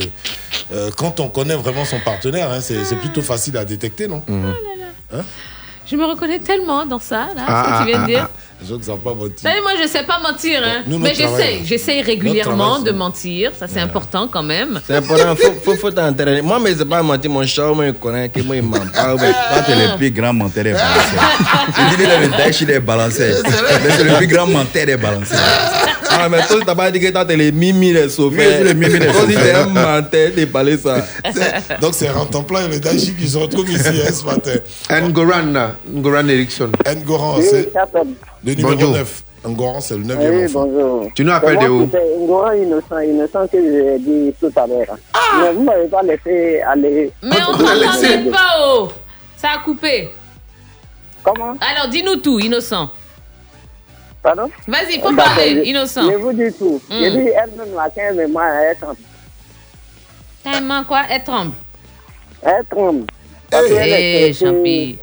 euh, quand on connaît vraiment son partenaire, hein, c'est plutôt facile à détecter, non? Hein Je me reconnais tellement dans ça, là, Ah, ce que tu viens de dire. Je ne sais pas mentir. Moi, je sais pas mentir, hein. Nous, mais j'essaye. J'essaye régulièrement de mentir. Ça, c'est important quand même. C'est important, faut, faut, faut t'entraîner. Moi, mais c'est pas mentir, mon chat, moi, il connaît que moi, il ment pas. Toi, t'es le plus grand menteur des balancés. Tu dis le dash des balancés. Mais c'est le plus grand menteur des balancés. Ah, mais toi, t'as pas dit que t'es les mimi des sauves. Oui, je suis le mimi si sauveurs. t'es un menteur, t'es parlé ça. Donc c'est Rantanplan et le Dashi qui se retrouvent ici hein, ce matin. Ngoran. Ngoran Eriksson. Ngoran, Oui, c'est le numéro Bonjour. 9. Ngoran, c'est le 9 Oui, enfant. bonjour. Tu nous appelles C'est de où qui t'ai- Ngora innocent, innocent que j'ai dit tout à l'heure. Mais vous m'avez pas laissé aller. Mais on t'entendait pas, oh Ça a coupé. Comment? Alors, dis-nous tout, innocent. Pardon? Vas-y, faut D'accord, parler, je- innocent. Je vous dis tout. Mm. J'ai dit elle-même la 15 et moi, elle tremble. Tellement quoi? Elle tremble. Elle tremble. Eh, qu'elle est- champi.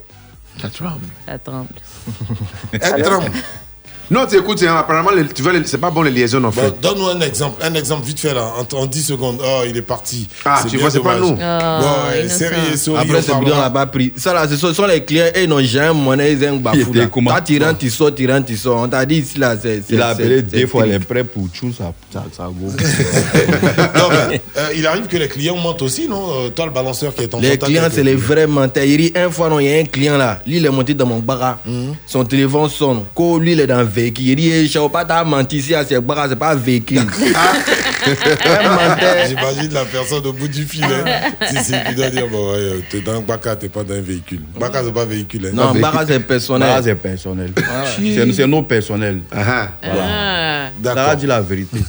Ça tremble. Ça tremble. Elle tremble. Non, tu écoutes, hein, apparemment, tu vois, c'est pas bon les liaisons en fait. Bon, Donne-nous un exemple, un exemple vite fait là, en, en 10 secondes. Oh, il est parti. Ah, tu vois, c'est pas nous. Oh, ouais, innocent. série et souris. Après, on ce parlera. bidon, pas pris. Ça, là, ce sont, ce sont les clients, et ils n'ont jamais monnaie, ils ont bafou. Là. comment Toi, tu rentres, tu sors, tu rentres, tu sors. On t'a dit ici, là, c'est. Il a c'est- appelé c'est- deux fois c'est- les prêts pour tout ça. Ça, ça go. Non, mais, euh, il arrive que les clients mentent aussi, non? Euh, Toi, le balanceur qui est en Les contact clients, c'est les vrais menteurs. Il dit, un fois, non, il y a un client là. Lui, il est monté dans mon bar. Son téléphone sonne. Lui, il est dans véhicule. Il dit, je ne pas t'as menti ici à ce bar, c'est pas un véhicule. J'imagine la personne au bout du fil. Hein. si, si, qui doit dire, bon, ouais, t'es dans un Baka, t'es pas dans un véhicule. Baka, c'est pas véhicule. Hein. Non, Baka, c'est personnel. Baka, c'est personnel. C'est c'est nos personnels. Ah. D'accord. dit la vérité.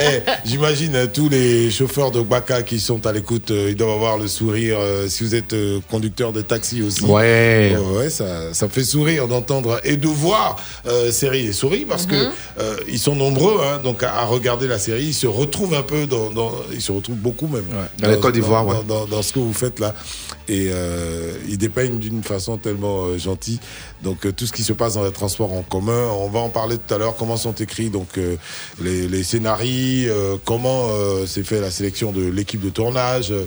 Eh, J'imagine hein, tous les chauffeurs de Baka qui sont à l'écoute, euh, ils doivent avoir le sourire. euh, si vous êtes euh, conducteur de taxi aussi. Ouais. Oh, ouais, ça, ça fait sourire d'entendre et de voir euh, série et souris parce que euh, ils sont nombreux, hein, donc à, à regarder la série, ils se retrouvent un peu dans, dans- ils se retrouvent beaucoup même Dans la Côte d'Ivoire, dans, ouais. dans- dans ce que vous faites là, et euh, ils dépeignent d'une façon tellement euh, gentille. Donc euh, tout ce qui se passe dans les transports en commun, on va en parler tout à l'heure. Comment sont écrits donc euh, les, les scénarios, euh, comment euh, s'est fait la sélection de l'équipe de tournage. euh,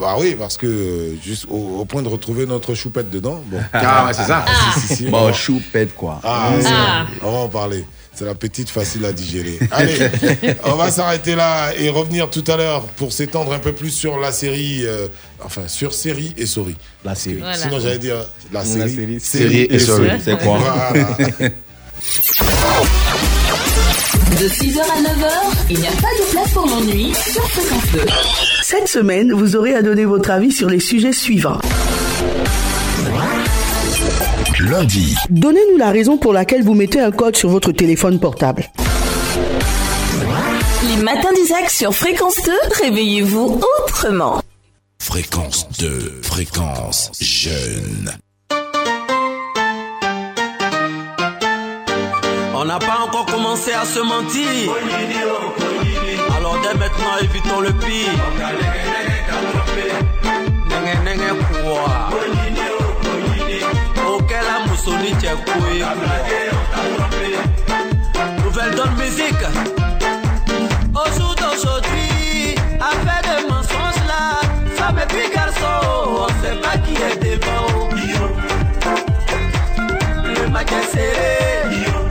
bah oui, parce que juste au, au point de retrouver notre choupette dedans. Bon. Ah ouais, c'est ça. Si, si, si, Bon, choupette, quoi. ah, c'est- Ah. on va en parler. C'est la petite facile à digérer. Allez, on va s'arrêter là et revenir tout à l'heure pour s'étendre un peu plus sur la série, euh, enfin sur série et souris. La série. Voilà. Sinon j'allais dire la La série, série, série et souris. C'est quoi Voilà. De 6h à 9h, il n'y a pas de place pour l'ennui sur Fréquence 2. Cette semaine, vous aurez à donner votre avis sur les sujets suivants. Lundi, Donnez-nous la raison pour laquelle vous mettez un code sur votre téléphone portable. Les matins d'Isaac sur Fréquence 2, réveillez-vous autrement. Fréquence 2, fréquence jeune. On n'a pas encore commencé à se mentir. Alors dès maintenant, évitons le pire. Auquel a Moussoni Tchèkoui. Nouvelle donne musique. Sait pas qui est devant. Le match est serré.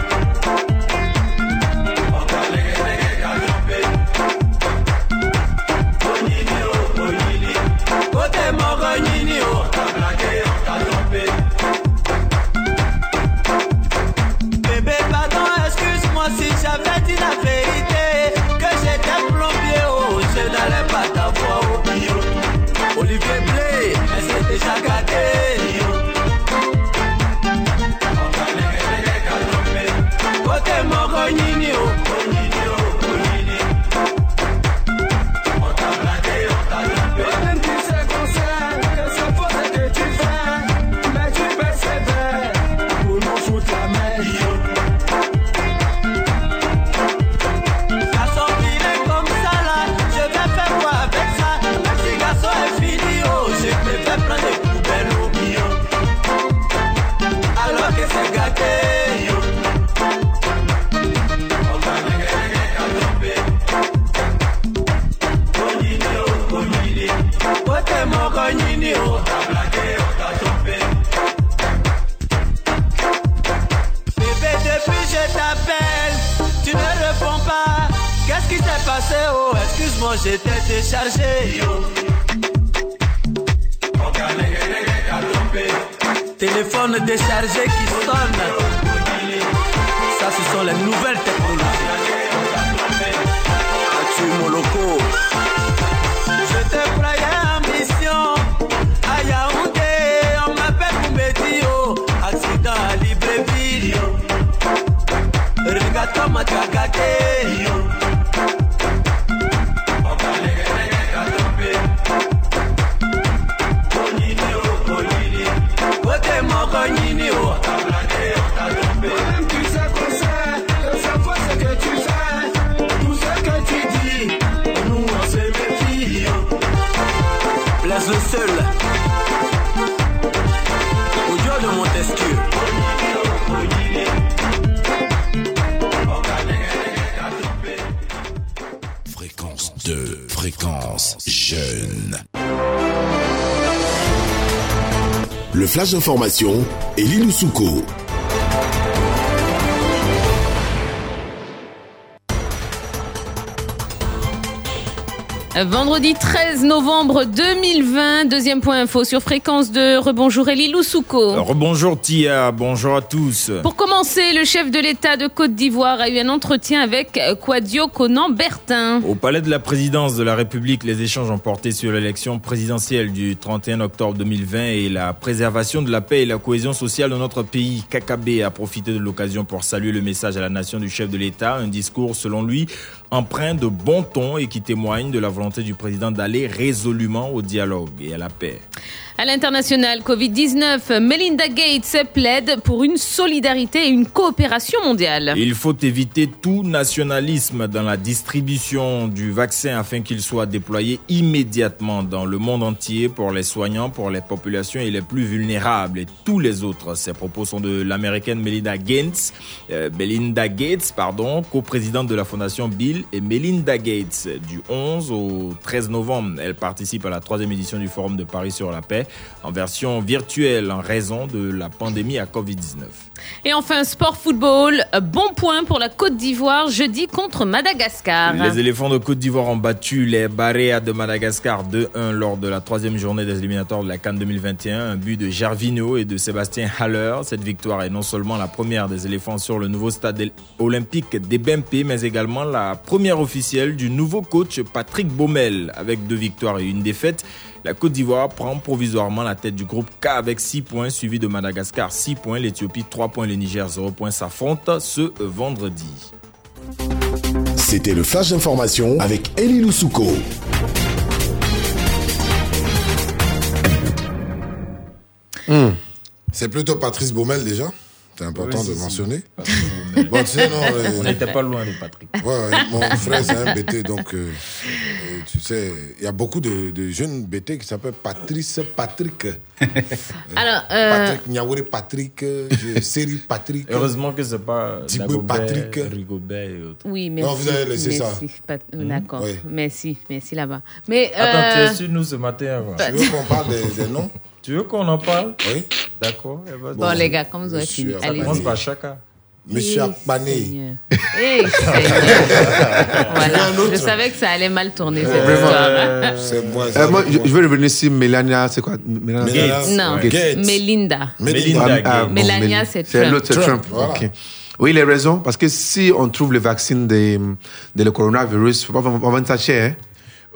Flash d'information, Elie Souko. Vendredi 13 novembre 2020, deuxième point info sur fréquence de Rebonjour Elie Loussouko. Rebonjour Tia, bonjour à tous. Pour le chef de l'État de Côte d'Ivoire a eu un entretien avec Quadio Conan Bertin. Au palais de la présidence de la République, les échanges ont porté sur l'élection présidentielle du 31 octobre 2020 et la préservation de la paix et la cohésion sociale dans notre pays. Kakabe a profité de l'occasion pour saluer le message à la nation du chef de l'État, un discours selon lui empreint de bon ton et qui témoigne de la volonté du président d'aller résolument au dialogue et à la paix. À l'international Covid-19, Melinda Gates plaide pour une solidarité et une coopération mondiale. Il faut éviter tout nationalisme dans la distribution du vaccin afin qu'il soit déployé immédiatement dans le monde entier pour les soignants, pour les populations et les plus vulnérables et tous les autres. Ces propos sont de l'américaine Melinda Gates, euh, Melinda Gates, pardon, coprésidente de la fondation Bill et Melinda Gates du 11 au 13 novembre. Elle participe à la troisième édition du Forum de Paris sur la paix en version virtuelle en raison de la pandémie à Covid-19. Et enfin, sport football, bon point pour la Côte d'Ivoire jeudi contre Madagascar. Les éléphants de Côte d'Ivoire ont battu les Baréas de Madagascar 2-1 lors de la troisième journée des éliminatoires de la Cannes 2021. Un but de Gervino et de Sébastien Haller. Cette victoire est non seulement la première des éléphants sur le nouveau stade olympique d'Ebempe, mais également la première officielle du nouveau coach Patrick Baumel. Avec deux victoires et une défaite, la Côte d'Ivoire prend provisoirement la tête du groupe K avec 6 points, suivi de Madagascar 6 points, l'Éthiopie 3 points, le Niger 0 points s'affrontent ce vendredi. C'était le flash d'information avec Elie Loussouko. C'est plutôt Patrice Baumel déjà? C'est important de si. mentionner. Bon, euh, On n'était pas loin de Patrick. Ouais, mon frère, c'est un BT, donc euh, euh, tu sais, il y a beaucoup de, de jeunes BT qui s'appellent Patrice Patrick. Alors, euh, Patrick Niaouré Patrick, Série Patrick. Heureusement que c'est pas Thibaut Dagobert, Patrick. Rigobert et autres. Oui, merci. Non, vous avez laissé merci, ça. Pat- euh, D'accord. Oui. Merci, merci là-bas. Mais Attends, tu es sur nous ce matin avant. Tu veux qu'on parle des, noms? Tu veux qu'on en parle? Oui. D'accord. eh ben, Bon, les gars, comme vous avez fini, allez-y. commence par chacun. Monsieur Seigneur. voilà. Je savais que ça allait mal tourner cette Vraiment, histoire. euh, hein. C'est moi. Euh, moi, je, je vais revenir sur Melania, c'est quoi? Melania Gates. Non, Melinda. Ah, bon, Melania, Mel- c'est C'est Trump. l'autre, c'est Trump. Trump, voilà. ok. Oui, il a raison, parce que si on trouve le vaccin de, de le coronavirus, faut pas, on va vendre ça cher. Hein?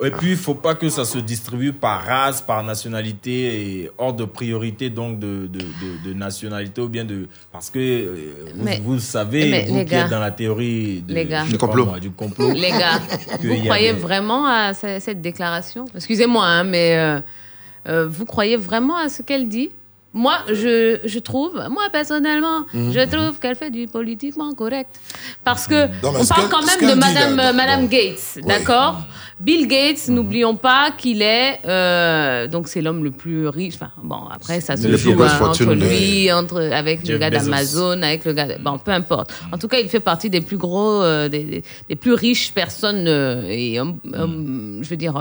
Et puis, il faut pas que ça se distribue par race, par nationalité et hors de priorité donc de, de, de, de nationalité ou bien de parce que euh, vous, Mais- vous savez mais vous qui gars, êtes dans la théorie de, les gars. je sais Du complot. moi, du complot. Les gars, vous croyez des- vraiment à ce- cette déclaration? Excusez-moi, hein, mais euh, euh, vous croyez vraiment à ce qu'elle dit? Moi, je, je trouve, moi personnellement, Mhm. je trouve qu'elle fait du politiquement correct. Parce que Non, on parle quand même de dit, Madame, là, Madame Gates, d'accord? Bill Gates, Mhm. n'oublions pas qu'il est, euh, donc c'est l'homme le plus riche. Enfin, bon, après ça se joue hein, entre lui, entre avec le gars d'Amazon, avec le gars, de- bon, peu importe. En tout cas, il fait partie des plus gros, euh, des, des- des plus riches personnes euh, et je veux dire.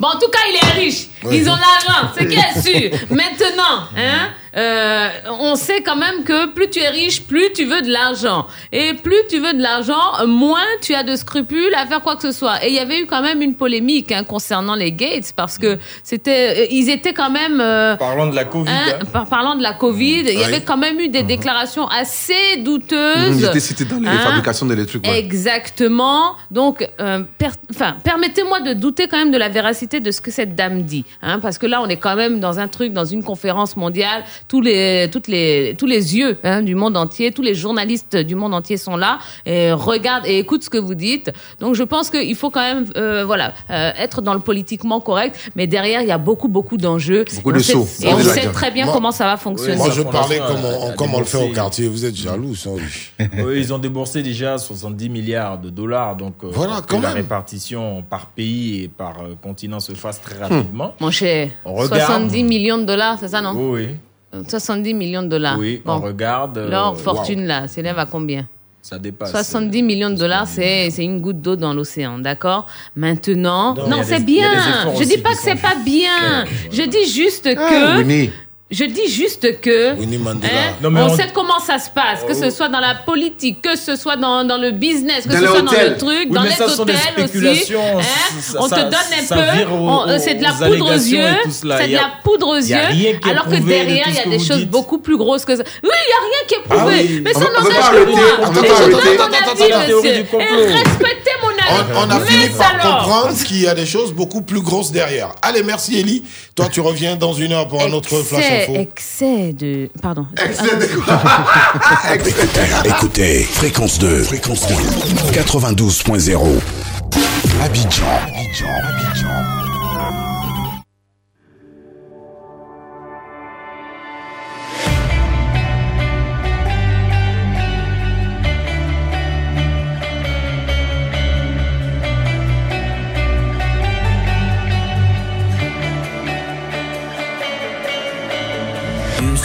Bon, en tout cas, il est riche. Ils ont l'argent, c'est bien sûr. Maintenant, hein, euh, on sait quand même que plus tu es riche, plus tu veux de l'argent. Et plus tu veux de l'argent, moins tu as de scrupules à faire quoi que ce soit. Et il y avait eu quand même une polémique hein, concernant les Gates parce que c'était, euh, ils étaient quand même. euh, Parlons de la Covid. Hein, par- parlant de la Covid, il y avait quand même eu des déclarations assez douteuses. Il était cité dans les Hein fabrications trucs. ouais. Exactement. Donc, euh, per- enfin, permettez-moi de douter quand même de la véracité de ce que cette dame dit, hein, parce que là, on est quand même dans un truc, dans une conférence mondiale. Tous les, toutes les, tous les yeux hein, du monde entier, tous les journalistes du monde entier sont là et regardent et écoutent ce que vous dites. Donc, je pense qu'il faut quand même, euh, voilà, euh, être dans le politiquement correct, mais derrière, il y a beaucoup, beaucoup d'enjeux. Beaucoup Et de on sait- sauts. Et on sait très bien Moi- comment ça va fonctionner. Moi, je La parlais fondation comme a- on, le fait au quartier. Vous êtes jaloux, ça, oui. Oui, ils ont déboursé déjà 70 milliards de dollars, donc euh, Voilà, quand la même. répartition par pays et par euh, continent se fasse très rapidement. Mon cher, On regarde. 70 millions de dollars, c'est ça, non? Oui, 70 millions de dollars. oui, Bon. on regarde. euh, Leur fortune, là, s'élève à combien? Ça dépasse. 70 millions de dollars, c'est c'est une goutte d'eau dans l'océan, d'accord? Maintenant, Non, c'est bien. Je dis pas que c'est pas bien. Je dis juste Ah, que. Je dis juste que Mandela. hein, Non, mais on, on- sait comment ça se passe, que ce soit dans la politique, que ce soit dans, dans le business, que Dans ce soit dans le truc, Oui, dans les hôtels aussi. hein. ça- on ça- te donne un ça peu, euh, c'est de la poudre aux yeux, c'est de la poudre aux yeux, alors que derrière il y a des choses dites. beaucoup plus grosses que ça. Oui, il y a rien qui est Ah prouvé, oui. mais ça n'engage pas que moi. je donne mon avis, monsieur. Et. On, on a fini par comprendre qu'il y a des choses beaucoup plus grosses derrière. Allez, merci Ellie. Toi, tu reviens dans une heure pour un autre flash Excès, info. excès de. Pardon. Écoutez, fréquence 2, fréquence 2, 92.0. Abidjan. Abidjan. Abidjan.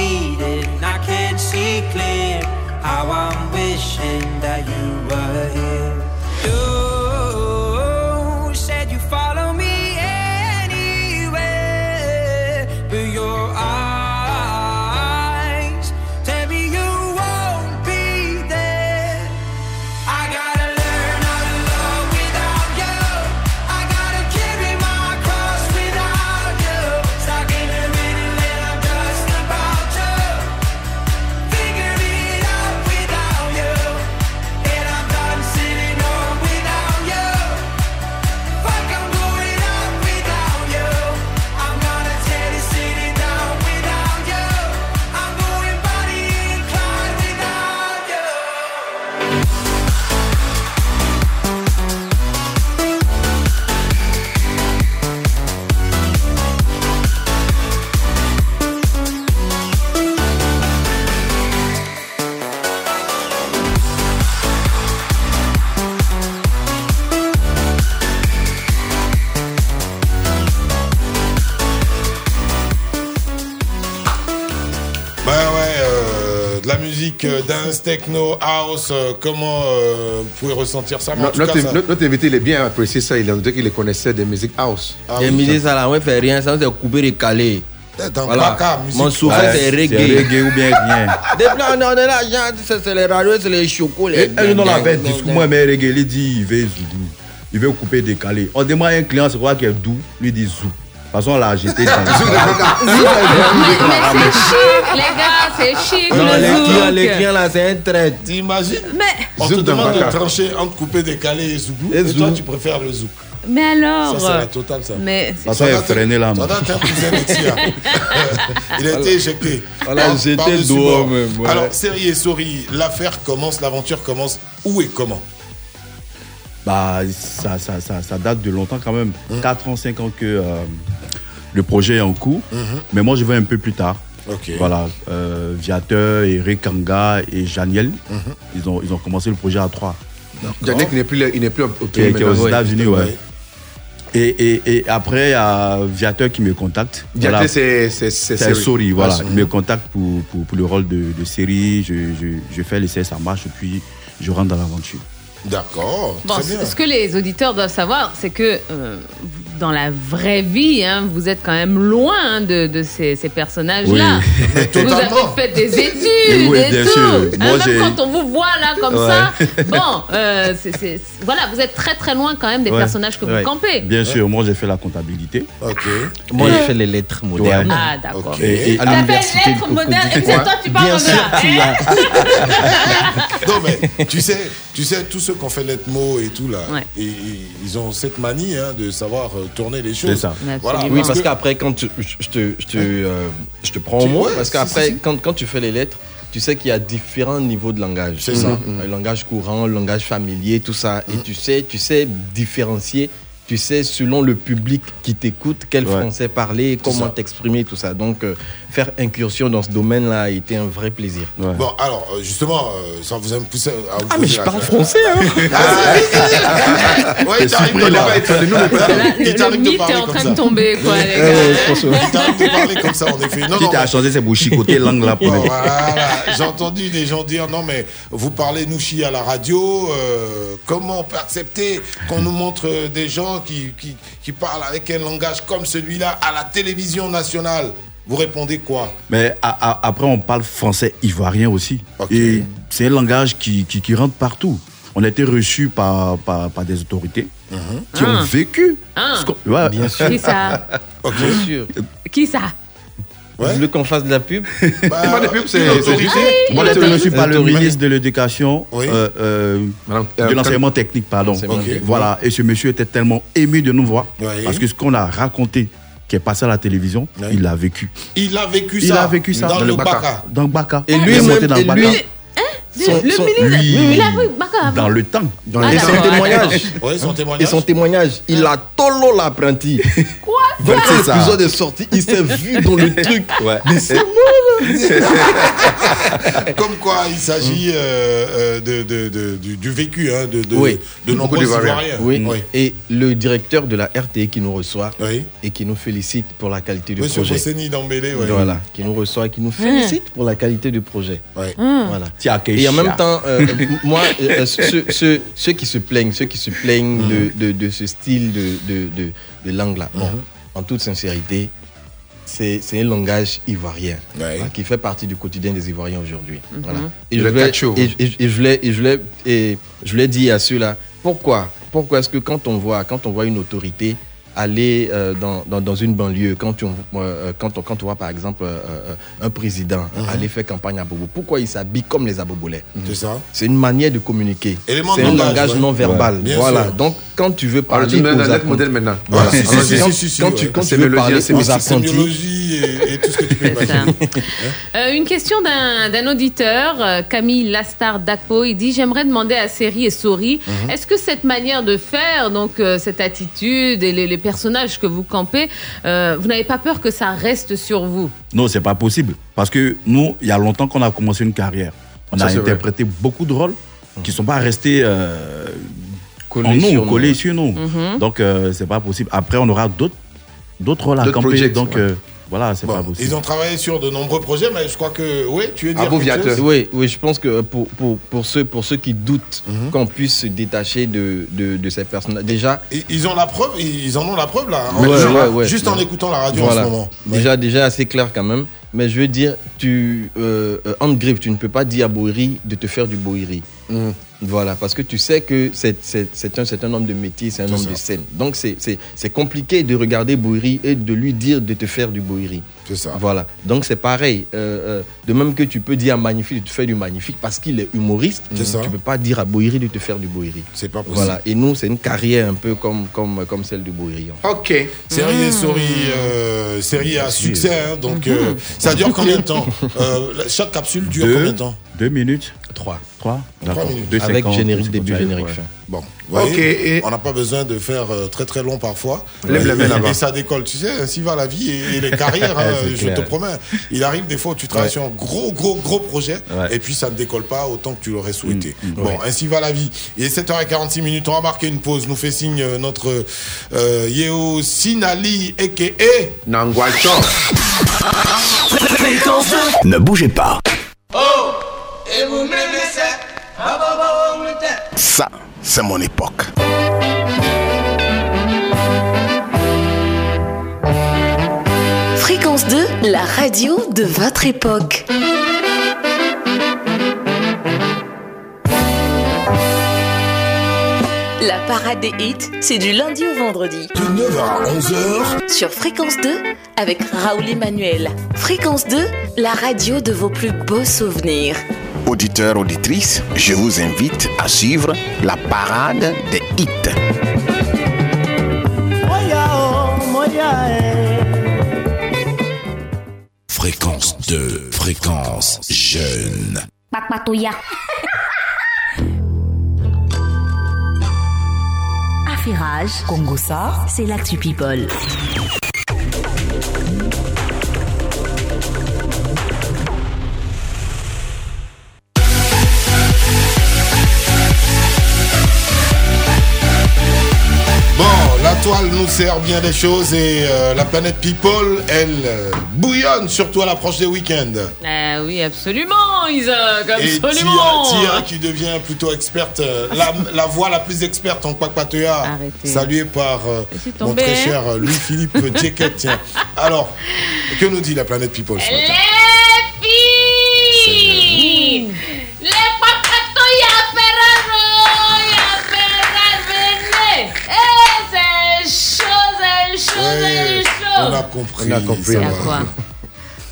I can't see clear. How I'm wishing that you were musique euh, dance, techno, house, euh, comment euh, vous pouvez ressentir ça Notre, ça- invité, il est bien apprécié ça. Il a dit qu'il les connaissait des musiques house. Ah oui, mis ça- ça là, on fait rien, ça c'est coupé et calé. Voilà. Baka, Mon souffle Ouais, c'est c'est reggae. reggae ou bien rien. Depuis on on est là, c'est c'est les radios, c'est les chocos, les. Et elle nous l'a fait discours, moi, mais reggae, il dit, il veut. Il veut couper, décaler. On demande à un client, c'est quoi qui est doux, lui dit zou. De toute façon, on l'a jeté dans Mais, mais c'est chic, les gars, c'est chic. Non, le les zouk. clients, les clients là, c'est un trait. T'imagines? Mais, On te demande de trancher entre coupé, décalé et zouk. Et Et, toi, tu préfères le zouk. mais alors. Ça, c'est la totale, ça. Mais De toute façon, il est freiné là. Ça tir. Il a été éjecté. On l'a Par- jeté par-dessus dehors, même. Alors, série et souris, l'affaire commence, l'aventure commence. Où et comment? Bah, ça, ça, ça, ça date de longtemps quand même. 4 ans, 5 ans que euh, le projet est en cours. Mais moi, je vais un peu plus tard. Voilà, euh, Viateur, Eric Kanga et Janiel, ils, ont, ils ont commencé le projet à 3. Yannick, il n'est plus, il plus au est, aux. États-Unis, ouais. Et, et, et après, il y a Viateur qui me contacte. Viateur, c'est- c'est-. Sori, voilà. Ah, il me contacte pour, pour, pour le rôle de, de série. Je, je, je fais l'essai, ça marche, et puis je rentre dans l'aventure. D'accord. Bon, ce que les auditeurs doivent savoir, c'est que euh, dans la vraie vie, hein, vous êtes quand même loin hein, de, de ces, ces personnages-là. Oui. Vous avez fait des études Oui, et bien tout. sûr. Hein, Moi, même quand on vous voit là comme Ouais. ça, bon, euh, voilà, vous êtes très très loin quand même des Ouais. personnages que vous campez. Bien sûr, moi j'ai fait la comptabilité. Ok. Moi, j'ai fait les lettres modernes. Ah, d'accord. Et, et T'as à fait l'université de lettres modernes et c'est toi tu parles Bien comme sûr, ça. tu hein non mais tu sais, tu sais tous ceux qui ont fait lettres mots et tout là, Ouais. et, et ils ont cette manie hein, de savoir euh, tourner les choses. C'est ça. Voilà, oui, parce que- qu'après, quand tu- je te, je, te, euh, je te prends au mot, ouais, parce qu'après, si, si. Quand, quand tu fais les lettres, tu sais qu'il y a différents niveaux de langage. C'est ça. Le langage courant, le langage familier, tout ça. Et tu sais, tu sais différencier. Tu sais, selon le public qui t'écoute, quel Ouais. français parler, comment t'exprimer, tout ça. Donc, euh, faire incursion dans ce domaine-là a été un vrai plaisir. Bon, alors, euh, justement, euh, ça vous a poussé à vous Ah, mais je parle français, Ah, ouais, il t'arrive de parler- Le, t'arrive de mythe est parler en comme train ça. de tomber, quoi, les Ouais, gars. ouais, franchement. Il t'arrive de parler comme ça, en effet. Non, Qui non, t'a changé ses bouchicotés langue là pour voilà. J'ai entendu des gens dire non mais vous parlez Nouchi à la radio, euh, comment on peut accepter qu'on nous montre euh, des gens qui parlent avec un langage comme celui-là à la télévision nationale? Vous répondez quoi? Mais a- a- après, on parle français ivoirien aussi. Et c'est un langage qui, qui, qui rentre partout. On a été reçus par, par, par des autorités qui Ah. ont vécu. Ah. ce ouais. Bien sûr. Qui ça? Bien sûr. Qui ça? Tu veux qu'on fasse de la pub Bah, pas de pub, c'est- une autorité. c'est Moi, Ouais, je reçu par le l'autorité. ministre de l'Éducation, Oui. euh, euh, euh, de l'enseignement technique, pardon. Voilà, et ce monsieur était tellement ému de nous voir, Oui. parce que ce qu'on a raconté, qui est passé à la télévision, Oui. il l'a vécu. Il a vécu Il ça. a vécu ça dans, le Baka. Dans le Baka. Et Il lui est monté dans et le Baka. lui- Son- Le son- ministre lui- Oui, il a oui, Baka avant. Dans le temps. Dans Ah, et son témoignage. Oui, son Et témoignage. son témoignage, il a tolo l'apprenti. Quoi? Quand C'est ça. l'épisode est sorti, il s'est vu dans le truc. Ouais. Mais c'est Comme quoi, il s'agit euh, euh, de, de- de- du, du vécu hein, de, de, Oui. de nombreux. Ivoiriens. Oui. Oui. Et le directeur de la RTE qui nous reçoit Oui. et qui nous félicite pour la qualité du Monsieur projet. Bosseni d'Ambélé, oui. Voilà, qui nous reçoit et qui nous félicite pour la qualité du projet. Ouais. Voilà. Et en même temps, euh, moi, euh, ceux, ceux- ceux qui se plaignent, ceux qui se plaignent de, de- de ce style de, de, langue-là, bon, en toute sincérité, c'est un langage ivoirien Ouais. hein, qui fait partie du quotidien des Ivoiriens aujourd'hui. Voilà. Je voulais, cacho. et, je et je voulais dire à ceux-là, pourquoi? Pourquoi est-ce que quand on voit, quand on voit une autorité aller euh, dans, dans, dans une banlieue, quand on, euh, quand on, quand on voit par exemple euh, un président aller faire campagne à Bobo, pourquoi il s'habille comme les Abobolais C'est ça. C'est une manière de communiquer. C'est un langage, ouais. non verbal. Ouais, voilà. sûr. Donc quand tu veux Alors, parler tu me donnes aux un modèle maintenant. Voilà, si, Quand- si, si, quand- si, si, quand ouais. tu, quand tu C'est veux parler c'est aux apprentis, et, et tout ce que tu peux imaginer. Euh, une question d'un d'un auditeur, Camille Lastar Daco. Il dit J'aimerais demander à Seri et Sori, Mhm. est-ce que cette manière de faire, donc euh, cette attitude et les, les personnages que vous campez, euh, vous n'avez pas peur que ça reste sur vous? Non, c'est pas possible. Parce que nous, il y a longtemps qu'on a commencé une carrière. On Ça, a vrai. interprété beaucoup de rôles qui ne sont pas restés euh, Collés en nous, sur nous, collés sur nous. Donc, euh, c'est pas possible. Après, on aura d'autres d'autres rôles à camper. Donc, ouais. Euh, voilà, c'est Bon, pas possible. ils ont travaillé sur de nombreux projets, mais je crois que, oui, tu es dire viateur. chose Oui, oui, je pense que pour, pour, pour, ceux, pour ceux qui doutent Mhm. qu'on puisse se détacher de, de, de ces personnages, déjà, Ils ont la preuve, ils en ont la preuve là, en- Ouais, juste, ouais, ouais. juste en écoutant la radio voilà. en ce moment. déjà, déjà assez clair quand même. Mais je veux dire, tu, euh, euh, en griffe, tu ne peux pas dire à Boiri de te faire du Boiri. Mhm. Voilà, parce que tu sais que c'est c'est- c'est un, c'est un homme de métier, c'est un homme ça. de scène. Donc c'est- c'est c'est compliqué de regarder Boiri et de lui dire de te faire du Boiri. C'est ça. Voilà. Donc c'est pareil. Euh, euh, de même que tu peux dire à Magnifique de te faire du Magnifique parce qu'il est humoriste, C'est ça. tu peux pas dire à Boiri de te faire du Boiri. C'est pas possible. Voilà. Et nous, c'est une carrière un peu comme, comme, comme celle de Boiri. en fait. Ok. Série Sori, euh, série à succès, hein, donc euh, Mhm. ça dure combien de temps Euh, Chaque capsule dure Deux. combien de temps? Deux minutes Trois. Trois D'accord. minutes. Deux Avec générique début, générique ouais. fin. Bon, voyez, Ok, et- on n'a pas besoin de faire euh, très très long parfois. Lève la main Et- là-bas. Et ça décolle, tu sais, ainsi va la vie et, et les carrières, hein, je clair. te promets. Il arrive des fois où tu travailles Ouais. sur un gros gros gros projet Ouais. et puis ça ne décolle pas autant que tu l'aurais souhaité. Mm, mm, bon, ouais. ainsi va la vie. Il est 7h46 minutes, on va marquer une pause. Nous fait signe euh, notre euh, Yeo Sinali a.k.a. Nangwacho. Ne bougez pas. Ça, c'est mon époque. Fréquence 2, la radio de votre époque. La parade des hits, c'est du lundi au vendredi. De 9h à 11h. Sur Fréquence 2, avec Raoul Emmanuel. Fréquence 2, la radio de vos plus beaux souvenirs. Auditeurs, auditrices, je vous invite à suivre la parade des hits. Fréquence 2, fréquence jeune. Affairage, Congo ça, c'est l'actu people. Nous sert bien des choses et euh, la planète People, elle euh, bouillonne, surtout à l'approche des week-ends. Ah oui, absolument, Isaac, Et absolument. Tia, Tia qui devient plutôt experte, euh, la, la voix la plus experte en Kwakpatoya, saluée par mon très cher Louis-Philippe Djecket. Tiens. Alors, que nous dit la planète People ce matin? On a compris. On a compris, ça C'est à va. quoi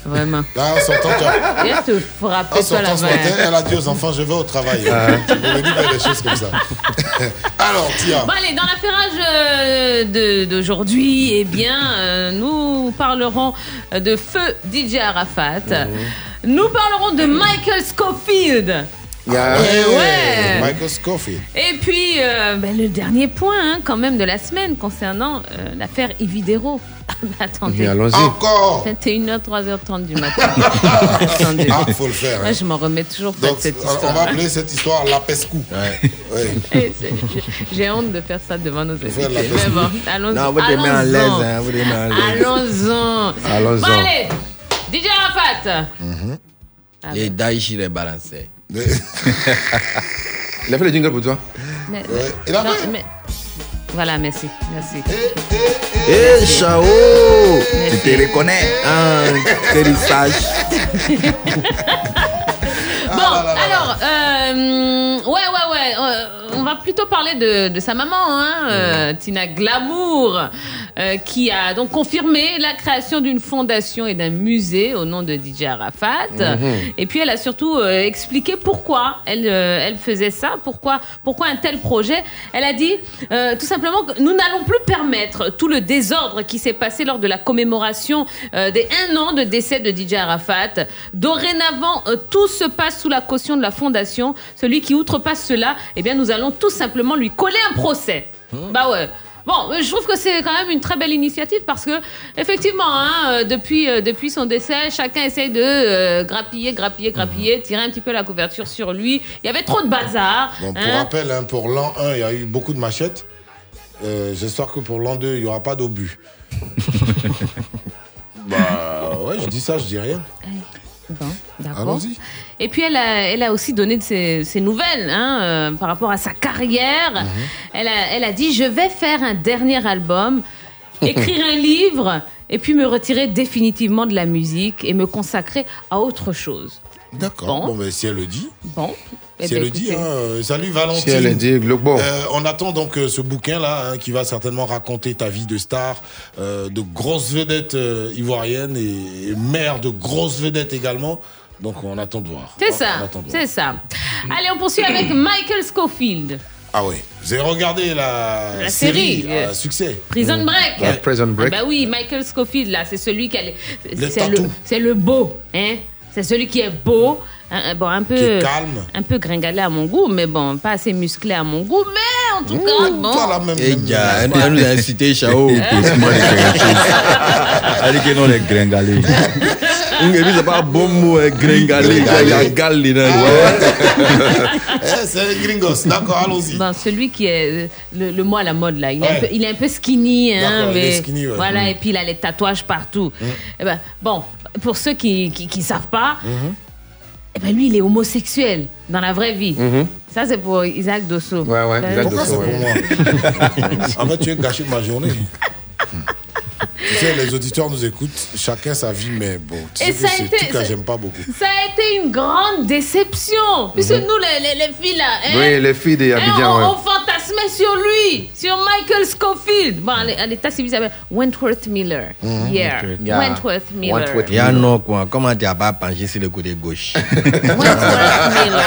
Vraiment. Là, en sortant, tu as- te frapper toi la main. matin, elle a dit aux enfants, je vais au travail. Ah. Tu me dis pas des choses comme ça. Alors, Tia. Bon allez, dans l'affairage euh, d'aujourd'hui, eh bien, euh, nous parlerons de feu DJ Arafat. Mhm. Nous parlerons de Michael Scofield. Ah Eh ouais. Michael Scofield. Et puis, euh, ben, le dernier point, hein, quand même, de la semaine concernant euh, l'affaire Ividero. Attendez. Allons-y. Encore 21h, 3h30 du matin. attendez. Ah, faut le faire. Moi, hein. je m'en remets toujours pas Donc, de cette histoire. on va appeler cette histoire la pescou. Eh, c'est- j'ai- honte de faire ça devant nos invités. Mais pescou. bon, allons-y. Non, vous les mettez en l'aise, Allons-en. hein. Allons-en. Allons-en. Bon, allez. DJ Arafat. Ah, Les Daichi les balançaient. Il a fait le jingle pour toi Mais- il a non, fait. mais- Voilà, merci. Merci. Eh, Chao Tu te reconnais Ah, quel sage Bon, alors, euh, ouais, ouais, ouais. euh, va plutôt parler de, de sa maman, hein, euh, Tina Glamour, euh, qui a donc confirmé la création d'une fondation et d'un musée au nom de DJ Arafat. Mhm. Et puis, elle a surtout euh, expliqué pourquoi elle, elle faisait ça, pourquoi, pourquoi un tel projet. Elle a dit tout simplement que nous n'allons plus permettre tout le désordre qui s'est passé lors de la commémoration des un an de décès de DJ Arafat. Dorénavant, tout se passe sous la caution de la fondation. Celui qui outrepasse cela, eh bien, nous allons tout simplement lui coller un procès. Bah ouais. Bon, euh, je trouve que c'est quand même une très belle initiative parce que effectivement, hein, euh, depuis euh, depuis son décès, chacun essaye de euh, grappiller, grappiller, grappiller, tirer un petit peu la couverture sur lui. Il y avait trop de bazar. Bon, pour hein. rappel, hein, pour l'an 1, il y a eu beaucoup de machettes. Euh, J'espère que pour l'an 2, il n'y aura pas d'obus. bah ouais, je dis ça, je dis rien. Bon, d'accord. Et puis elle a, elle a aussi donné de ses, ses nouvelles hein, euh, par rapport à sa carrière. Mhm. elle, a, elle a dit je vais faire un dernier album, écrire un livre et puis me retirer définitivement de la musique et me consacrer à autre chose. D'accord. Bon, mais si elle le dit. Bon. Eh Si ben, elle le dit, hein, salut Valentine. Si elle le dit, Globo. Euh, on attend donc euh, ce bouquin-là hein, qui va certainement raconter ta vie de star, euh, de grosses vedettes euh, ivoiriennes et, et mère de grosses vedettes également. Donc on attend de voir. C'est On ça, attend de voir. c'est ça. Allez, on poursuit avec Michael Scofield. Ah oui. Vous avez regardé la, La série, euh, succès Prison Break. Ouais, Prison Break. Ah bah oui, Michael Scofield, là, c'est celui qui a. les- C'est le, le beau, hein. C'est celui qui est beau. Hein, bon, un peu. Calme. Un peu gringalé à mon goût, mais bon, pas assez musclé à mon goût, mais en tout cas, bon. Eh, gars, elle nous a incité, Chao. Elle dit que non, les gringalés. Et puis, c'est pas un bon mot, hein, gringalé. Il y a galé, là. Eh, c'est gringos. D'accord, allons-y. Bon, celui qui est euh, le, le mot à la mode là, il est, Ouais. un, peu, il est un peu skinny, hein, D'accord, il est mais skinny, ouais. voilà, Mm. et puis il a les tatouages partout. Eh ben, bon, pour ceux qui qui, qui savent pas. Eh ben lui il est homosexuel dans la vraie vie. Mhm. Ça, c'est pour Isaac Dosso. Ouais, ouais, Isaac Dosso, pour ouais. moi En fait, tu es gâché ma journée. tu sais, les auditeurs nous écoutent, chacun sa vie, mais bon, tu Et sais ça que c'est été- tout j'aime pas beaucoup. Ça a été une grande déception. Puisque Mhm. nous, les, les- les filles, là, hein, Oui, les filles des hein, Abidjan, on, ouais. on fantasmait sur lui, sur Michael Scofield. Bon, à l'état civil, ça s'appelle Wentworth Miller. Mhm. Yeah, Yeah. Wentworth Miller. Il y a un nom, quoi. Comment tu n'as pas penché sur le côté gauche?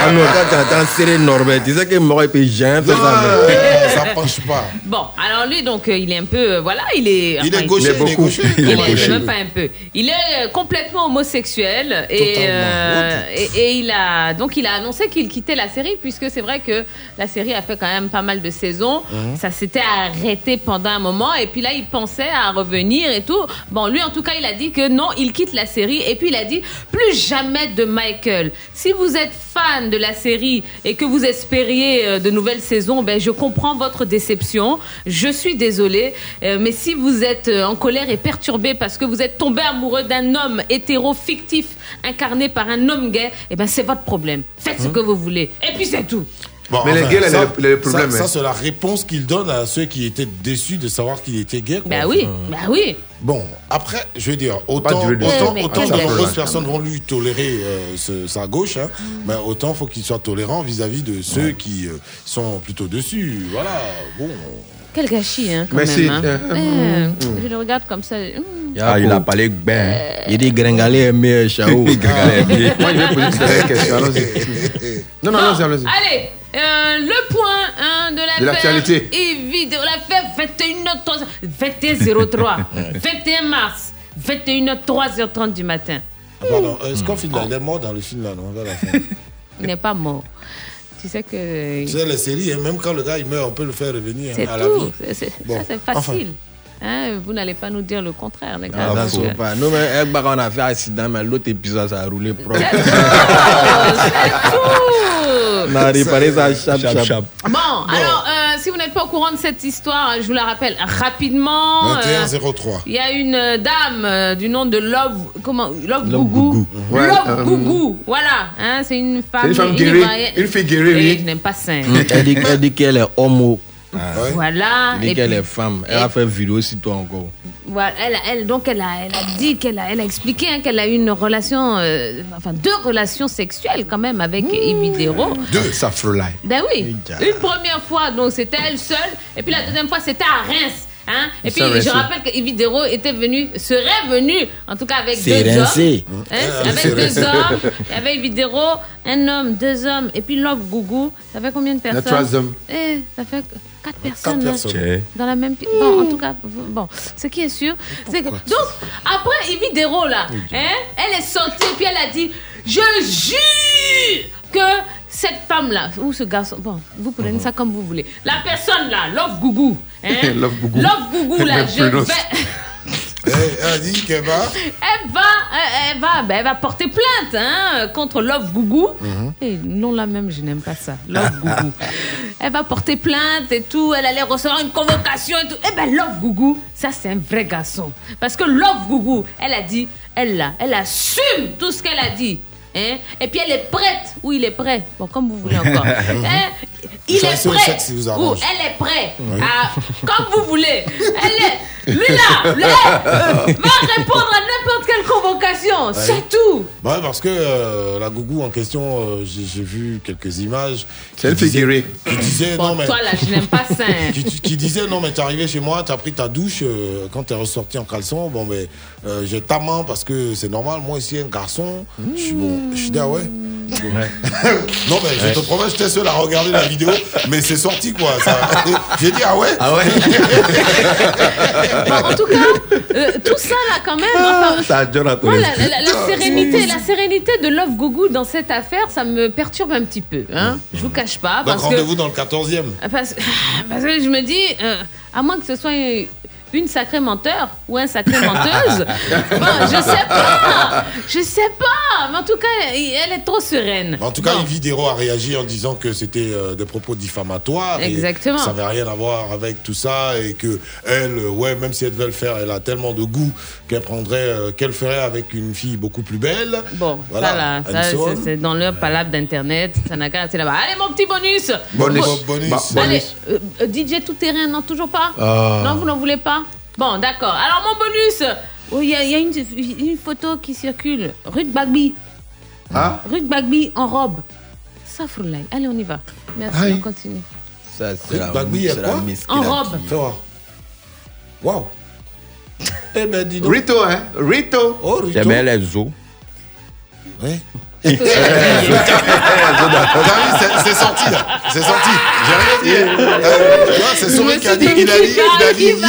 Ah non, quand tu entends serrer Norbert, tu sais que Moro peut jamais faire ça. mais- ça penche pas. Bon, alors lui, donc, euh, il est un peu, euh, voilà, il est... Il est enfin, il est gaucher. Il Il est est gaucher. même pas un peu. Il est complètement homosexuel et, euh, et, et il a donc il a annoncé qu'il quittait la série puisque c'est vrai que la série a fait quand même pas mal de saisons. Mhm. Ça s'était arrêté pendant un moment et puis là il pensait à revenir et tout. Bon, lui en tout cas il a dit que non, il quitte la série et puis il a dit plus jamais de Michael. Si vous êtes fan de la série et que vous espériez euh, de nouvelles saisons, ben je comprends votre déception. Je suis désolée, euh, mais si vous êtes en colère et perturbé parce que vous êtes tombé amoureux d'un homme hétéro fictif incarné par un homme gay, eh ben c'est votre problème. Faites ce Hein que vous voulez. Et puis c'est tout. Bon, Mais les gays, là, ça- le- le problème, Ça, ça, hein. c'est la réponse qu'il donne à ceux qui étaient déçus de savoir qu'il était gay. quoi. Bah oui, bah oui. Bon, après, je veux dire, autant, de- autant, mais autant quel de nombreuses personnes vont lui tolérer euh, ce- sa gauche, hein, mais autant faut qu'il soit tolérant vis-à-vis de ceux qui euh, sont plutôt dessus. Voilà, bon. Quel gâchis, hein, quand Merci. même. hein. Euh, Eh, Je le regarde comme ça. hum. Ah, il a parlé bien. Il dit Gringalé est meilleur, Chao. Moi, je vais poser question. Allons-y. Non, non, allons-y, allons-y. Allez, euh, le point hein, de la De l'actualité. vidéo, l'affaire 21h03, 21h03, 21 mars, 21h03h30 du matin. Pardon, euh, Scofield, là, il est mort dans le film là, non. Il n'est pas mort. Tu sais que Tu sais, les séries, hein, même quand le gars il meurt, on peut le faire revenir hein, c'est à la tout. vie. C'est- c'est- Bon, Ça, c'est enfin. facile. Hein, vous n'allez pas nous dire le contraire, les gars. Ah, voit pas. Nous, mais eh, bah, on a fait accident, mais l'autre épisode, ça a roulé propre. On a réparé ça chap, chap. Bon, alors, euh, si vous n'êtes pas au courant de cette histoire, je vous la rappelle rapidement. euh, 21-03. Il y a une euh, dame euh, du nom de Love, comment, Love, Love Gougou. Gougou. Ouais, Love euh, Gougou, voilà. Hein, c'est une femme. C'est une femme guérie. Une fille guérie, Et oui. Je n'aime pas ça. hein. Elle dit qu'elle est homo. Voilà. Elle dit et qu'elle est femme. Elle et- a fait vidéo sur toi encore. Voilà, elle, elle, donc elle a, elle a dit qu'elle a, elle a expliqué hein, qu'elle a eu une relation, euh, enfin deux relations sexuelles quand même avec Evidero. Deux, ça frôlait. Ben oui. Une première fois, donc c'était elle seule. Et puis la deuxième fois, c'était à Reims. Hein? Et puis je rappelle que Evidero était venu, serait venu, en tout cas avec deux rincé. hommes. Hein, Ah, avec deux rincé. hommes. Il y avait Evidero, un homme, deux hommes. Et puis Love Gougou. Ça fait combien de personnes? trois hommes. Eh, ça fait quatre personnes. hein, personnes. Dans la même. pi- Bon, en tout cas, bon, ce qui est sûr, c'est que. Donc, après Evidero, là, hein, elle est sortie et puis elle a dit Je jure que cette femme-là, ou ce garçon, bon, vous prenez ça comme vous voulez. La personne là, Love Gougou, hein, Love Gougou. Love Gougou, là, je vais. Eh, Elle a dit qu'elle va. Elle va, elle, elle va, ben, elle va porter plainte hein, contre Love Gougou. Et non, là même, je n'aime pas ça. Love Gougou. elle va porter plainte et tout. Elle allait recevoir une convocation et tout. Eh ben, Love Gougou, ça, c'est un vrai garçon. Parce que Love Gougou, elle a dit, elle là, elle assume tout ce qu'elle a dit. Hein? Et puis elle est prête. Ou il est prêt. Bon, comme vous voulez encore. Hein? Il est prêt. vous Ou elle est prête. Oui. à- comme vous voulez. Elle est. Lui là, là, euh, va répondre à n'importe quelle convocation. Ouais. C'est tout. Bah, parce que euh, la gougou en question, euh, j'ai vu quelques images. C'est figurée. Qui disait, Bon, non, mais. toi là, je n'aime pas ça. qui, qui disait non mais t'es arrivé chez moi, t'as pris ta douche, euh, quand t'es ressorti en caleçon, bon mais euh, j'ai ta main parce que c'est normal, moi ici un garçon, je suis bon, je suis dit ah ouais. non mais je te promets, j'étais seul à regarder la vidéo, mais c'est sorti quoi. ça. J'ai dit ah ouais? Ah ouais? Bon, en tout cas, euh, tout ça là quand même. enfin, Ça a Jonathan. moi, la, la- la sérénité, la sérénité de Love Gougou dans cette affaire, ça me perturbe un petit peu. Hein. Je vous cache pas. Donc rendez-vous dans le 14e. parce, parce que je me dis, euh, à moins que ce soit une sacrée menteur ou un sacré menteuse, bon, je sais pas, je sais pas. mais en tout cas, elle est trop sereine. En tout cas, Bon. Yves Videro a réagi en disant que c'était euh, des propos diffamatoires. et Exactement. Ça n'avait rien à voir avec tout ça et que elle, euh, ouais, même si elle devait le faire, elle a tellement de goût qu'elle prendrait, euh, qu'elle ferait avec une fille beaucoup plus belle. Bon, Voilà. ça c'est- dans leur palabre d'internet, ça n'a qu'à rester là-bas. Allez, mon petit bonus Bonus. Bon- Bonus. Allez, euh, DJ tout terrain, non, toujours pas? Non, vous n'en voulez pas? Bon, d'accord. Alors, mon bonus Oh, Il y a, il y a une, une photo qui circule. Ruth Bagby. Ah Ruth Bagby en robe. Ça, Froulay. Allez, on y va. Merci, Aïe. on continue. Ça, c'est Ruth la, Bagby, c'est la En robe. Fais voir. Waouh. Eh ben, dis donc. Rito, hein? Rito. Oh, Rito. J'aimais les os. Ouais. Eh, eh, eh, bah c'est sorti là, c'est sorti. J'ai rien dit. Euh, c'est son qui a dit, qu'il a dit, il a dit. Va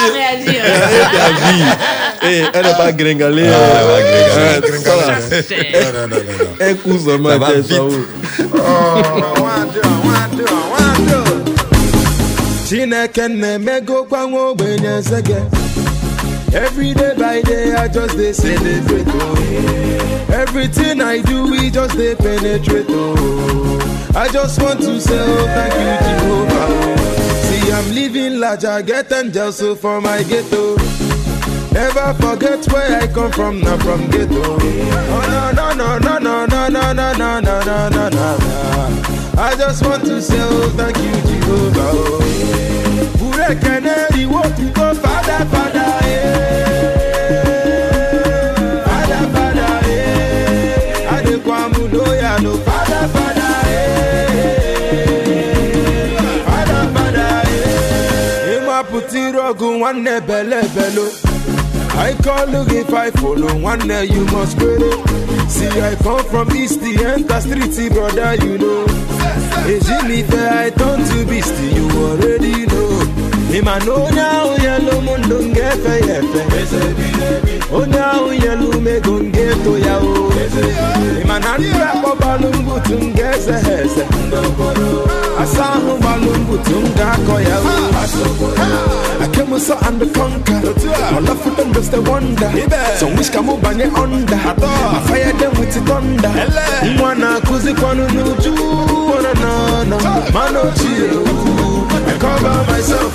elle n'est pas. Elle pas. Non, non, non, va vite. Oh, one, two, one, two, one, two. Every day by day I just dey celebrate oh Everything I do we just dey penetrate oh I just want to say oh thank you Jehovah oh. See I'm living large I get angels so for my ghetto Never forget where I come from, not from ghetto. Oh no no no no no no no no no no no no no. I just want to say oh thank you Jehovah. Oh. What you go, Father, Father, eh. Father, Father, eh. Adekwamu loya, no, Father, Father, eh. Father, Father, eh. Ima puti rogu nwanne bele belo. I call look if I follow one day you must credit. See I come from east the enter street brother you know. Jimmy fair I turn to beast you already know. imanona uyalo mundunge feyefe ona uyalo megonge toyao imananura kobalumbutu ngezeheze asa ahụ gbalumbutu ngakoyao I came with so and conquer. I love for them just wonder. So wish come up under. I fire them with the thunder. Mwana kuzi kwanu nuju. Mano chill. Cover myself.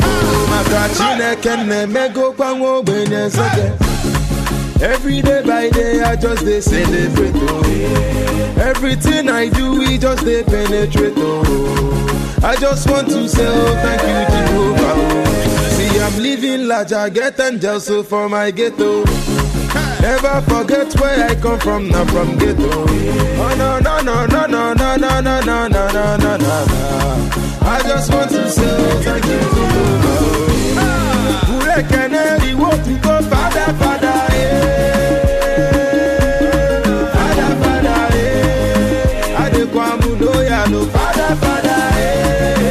Makachine kenne mego kwango benye sake. Every day by day I just dey celebrate oh. Everything I do we just dey penetrate oh. I just want to say oh thank you Jehovah oh. See I'm living large I get angels so for my ghetto. Never forget where I come from, not from ghetto. Oh no no no no no no no no no no no no no. I just want to say thank you. Pure canary, what you go, Father, Father, eh. Father, eh. Adekwamu loya, no, Father, Father, eh.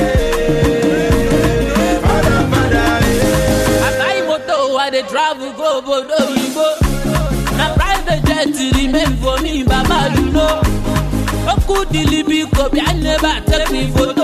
Father, Father, eh. I buy moto, I dey travel go Bodo Igbo. Na private jet remain for me, Baba you. Oku dilibi kobi, I never take me photo.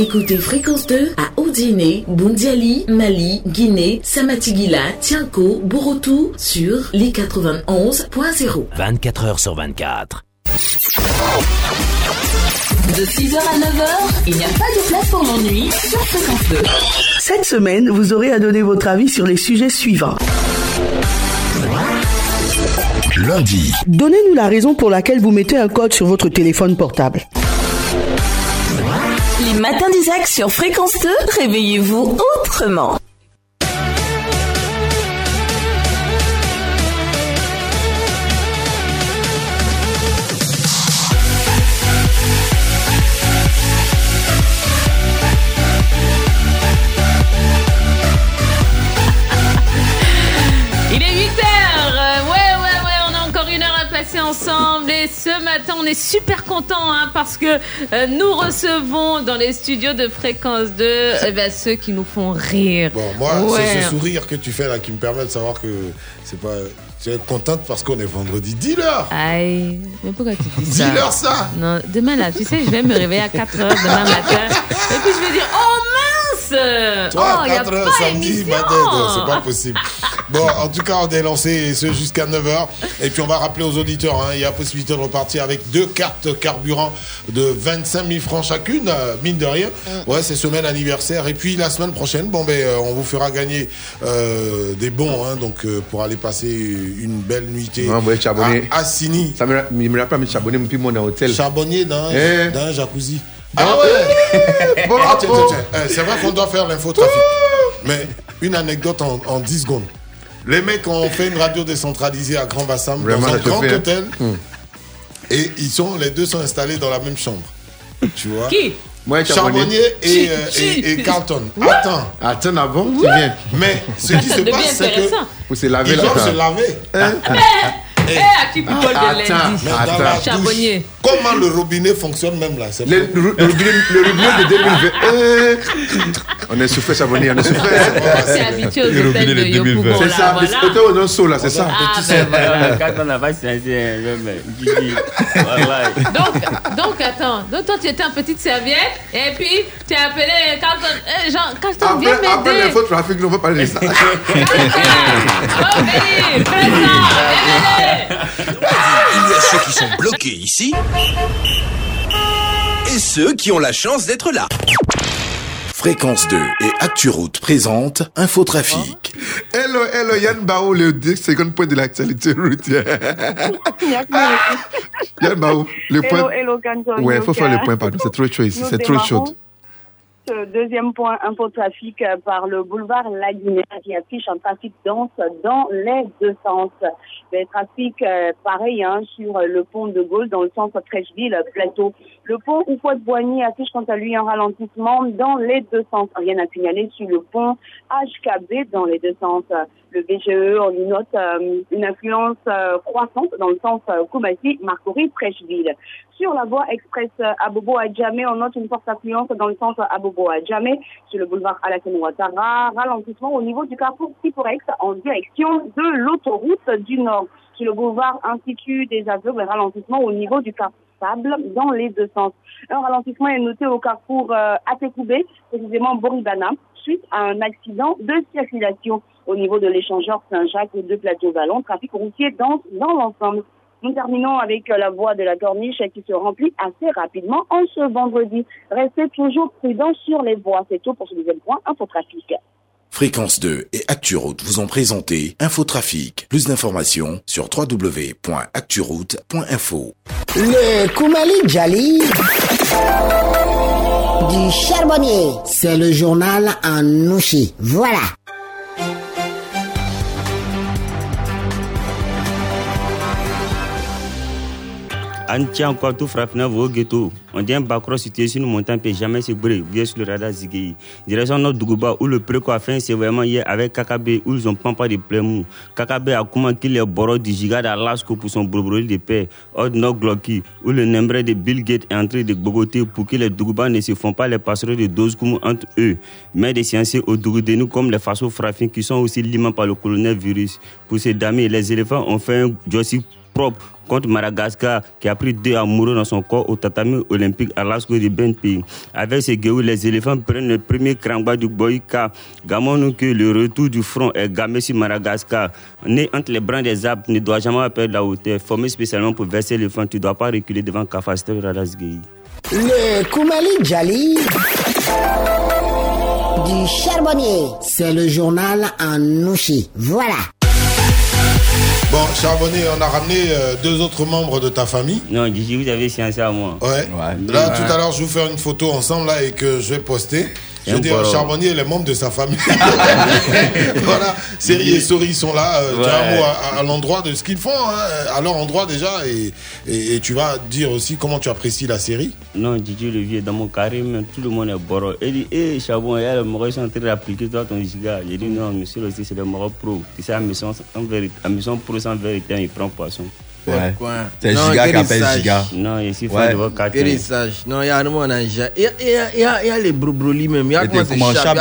Écoutez Fréquence 2 à Odiné, Bundiali, Mali, Guinée, Samatigila, Tianko, Borotou sur les 91.0. 24 heures sur 24. De 6h à 9h, il n'y a pas de place pour l'ennui sur Fréquence 2. Cette semaine, vous aurez à donner votre avis sur les sujets suivants. Lundi, Donnez-nous la raison pour laquelle vous mettez un code sur votre téléphone portable. Les matins d'Isaac sur Fréquence 2, réveillez-vous autrement. Et ce matin, on est super content hein, parce que euh, nous recevons dans les studios de Fréquence 2 eh ben, ceux qui nous font rire. Bon, moi, Ouais. c'est ce sourire que tu fais là qui me permet de savoir que c'est pas. Tu es contente parce qu'on est vendredi. Dis-leur Aïe, mais pourquoi tu dis ça Dis-leur ça Non, demain là, tu sais, je vais me réveiller à 4 heures demain matin. Et puis je vais dire, oh mince Toi, Oh, il n'y a 4 heures samedi, non, c'est pas possible. Bon, en tout cas, on est lancé et ce jusqu'à 9h. Et puis, on va rappeler aux auditeurs, hein, il y a possibilité de repartir avec deux cartes carburant de 25 000 francs chacune, euh, mine de rien. Ouais, c'est semaine anniversaire. Et puis, la semaine prochaine, bon, ben, euh, on vous fera gagner euh, des bons, hein, donc, euh, pour aller passer une belle nuitée Non, ouais, charbonnier. à, à Sini. Ça me, rappelle, mais charbonnier, mon hôtel. Charbonnier dans, Eh. dans un jacuzzi. Ah ouais Bon, Ah, tiens, bon. tiens, tiens. Eh, C'est vrai qu'on doit faire l'infotrafic. Mais une anecdote en, en 10 secondes. Les mecs ont fait une radio décentralisée à Grand Bassam, Vraiment, dans un grand fait, hein. hôtel. Hmm. Et ils sont, les deux sont installés dans la même chambre. Tu vois? Qui? Moi, Charbonnier et, euh, et, et Carlton. What? Attends. Attends, avant, tu viens. Mais ce qui se passe, c'est que. intéressant. Faut se laver Ils doivent se laver. Eh, à qui people de Attends, attends. Charbonnier. Comment le robinet fonctionne même là c'est Le, le, le, robinet- le robinet de 2020. Euh, on est souffert, charbonnier, on est souffert. C'est habitué aux Le hôtels robinet de de 2020. Yopougon, C'est ça, voilà. mais hôtel au non là, c'est ça. Ah, ben voilà. Quand on n'a pas Gigi, voilà. Donc, donc, attends. Donc, toi, tu étais en petite serviette et puis tu as appelé Carlton. Jean, Carlton, viens Après, après m'aider. l'info trafic, on va parler de ça. Oh, fais ça. Il y a ceux qui sont bloqués ici et ceux qui ont la chance d'être là. Fréquence 2 et ActuRoute présente Infotrafic. Hello, hello, Yann Bao, le 10 secondes point de l'actualité routière. Yann Bao, le point. Hello, hello. Ouais, faut faire le point, pardon. C'est trop chaud ici, c'est trop chaud. Deuxième point infotrafic euh, par le boulevard Lagunaire qui affiche un trafic dense dans les deux sens. Le trafic, euh, pareil, hein, sur euh, le pont de Gaulle dans le sens Trècheville-Plateau. Le pont Oufouette-Boigny affiche quant à lui un ralentissement dans les deux sens. Rien à signaler sur le pont HKB dans les deux sens. Le BGE, on y note euh, une influence euh, croissante dans le sens euh, Koumassi-Marcory-Trècheville. Sur la voie express Abobo à Djamé, on note une forte affluence dans le sens Abobo à Djamé. Sur le boulevard Alassane Ouattara, ralentissement au niveau du carrefour Siporex en direction de l'autoroute du Nord. Sur le boulevard Institut des aveugles, ralentissement au niveau du carrefour Dans les deux sens. Un ralentissement est noté au carrefour euh, Atekoubé, précisément Boribana, suite à un accident de circulation au niveau de l'échangeur Saint-Jacques de Plateau-Vallon. Trafic routier dense dans l'ensemble. Nous terminons avec euh, la voie de la corniche qui se remplit assez rapidement en ce vendredi. Restez toujours prudents sur les voies. C'est tout pour ce deuxième point, infotrafic. Fréquence 2 et ActuRoute vous ont présenté Infotrafic. Plus d'informations sur www.acturoute.info. Le Koumali Djali du charbonnier. C'est le journal en nouchi. Voilà. Tient encore tout frappé au ghetto. On dit un bacro situé sur une montagne peut jamais se brûler. Bien sur le radar Zigei. Direction Nord Dougouba où le préco a fait c'est vraiment hier avec Kakabe où ils ont pas de mou. Kakabe a commencé les boros du giga d'Alaska pour son brobroli de paix. Od Nord Glocky où le nombre de Bill Gates est entré de Bogoté pour que les Dougouba ne se font pas les passerelles de comme entre eux. Mais des scientifiques au Dougoudénou comme les façons frappés qui sont aussi limés par le colonel virus. Pour ces dames, les éléphants ont fait un jossi propre contre Madagascar qui a pris deux amoureux dans son corps au tatami olympique à l'Asco de BNP. Avec ces guéous, les éléphants prennent le premier crangba du Boïka. Gamons que le retour du front est gamé sur Madagascar. Né entre les brins des arbres, ne doit jamais perdre la hauteur. Formé spécialement pour verser l'éléphant, tu ne dois pas reculer devant Kafastel Radasgei. Le Koumali Djali du charbonnier. C'est le journal en nouchi. Voilà. Bon, Charbonnier, on a ramené euh, deux autres membres de ta famille. Non, Gigi, vous avez science à moi. Ouais. Là, tout à l'heure, je vais vous faire une photo ensemble là et que je vais poster. Je veux dire, poro. Charbonnier est les membres de sa famille. voilà, Série et Souris sont là. Euh, Tu as un Ouais. mot à, à l'endroit de ce qu'ils font, hein, à leur endroit déjà. Et, et, et tu vas dire aussi comment tu apprécies la série. Non, Gigi le vieux, dans mon carré, même, tout le monde est boro. Il dit, hé, Chabon, il y a le Maroc, ils sont en train d'appliquer toi ton giga. J'ai dit, non, monsieur, c'est le Maroc pro. Tu sais, à mission, en vérité, à mission pro sans vérité, il prend poisson. Ouais. Quoi C'est Non, Giga qui appelle. Giga. Non, ici, faut Ouais. devoir quatre. Guéry sage. Non, il y a un monde en ja- Il y a, il il il il les brobroli même. Il y a comment chap,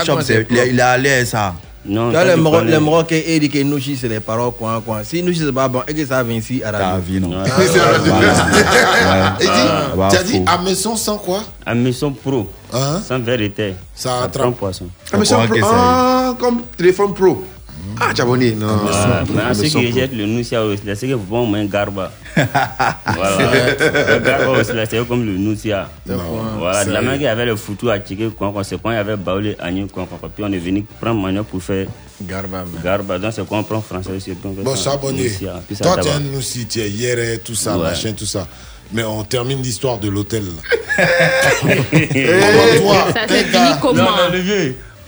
il a il il l'aise ça. Non, ils disent que c'est les paroles, quoi, quoi. Si Nouchi, c'est pas bon, et que ça vient ici à la vie. non? Tu as dit à maison sans quoi? À maison pro, Hein? Sans vérité. Ça attrape. poisson. Pro- ah, comme téléphone pro. Ah, tu as abonné. Non. Voilà. Maintenant, Mais ceux qui rejettent le Noussia aussi, là, c'est que vous pouvez moins Garba. voilà. Le Garba aussi, là, c'est comme le Noussia. Voilà. De la main qu'il y avait le foutu à c'est quand il y avait Baoulé, quoi, quoi. Puis on est venu prendre manioc pour faire Garba. man. Garba. Donc c'est quoi on prend français aussi. Bon, ça, s'abonner. Toi, tu es un tu es hier, tout ça, Ouais. machin, tout ça. Mais on termine l'histoire de l'hôtel. Comment toi, Ça s'est fini comment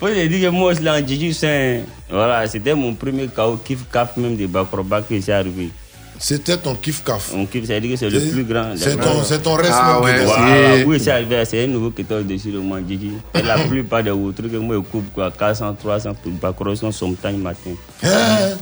Le faut te dire que moi aussi, là, en c'est. Voilà, c'était mon premier KO kiff kaf même de Bakroba qui s'est arrivé. C'était ton kiff-caf. On kiffe, ça veut dire que c'est le C'est- plus grand. c'est le ton- c'est ton reste Ah même ouais. Voilà, c'est- oui, c'est arrivé, c'est un nouveau qui est au-dessus de moi, Djidji. Et la plupart des autres que moi, je coupe quoi, 400, 300 pour Bakro, sont son temps matin. Hein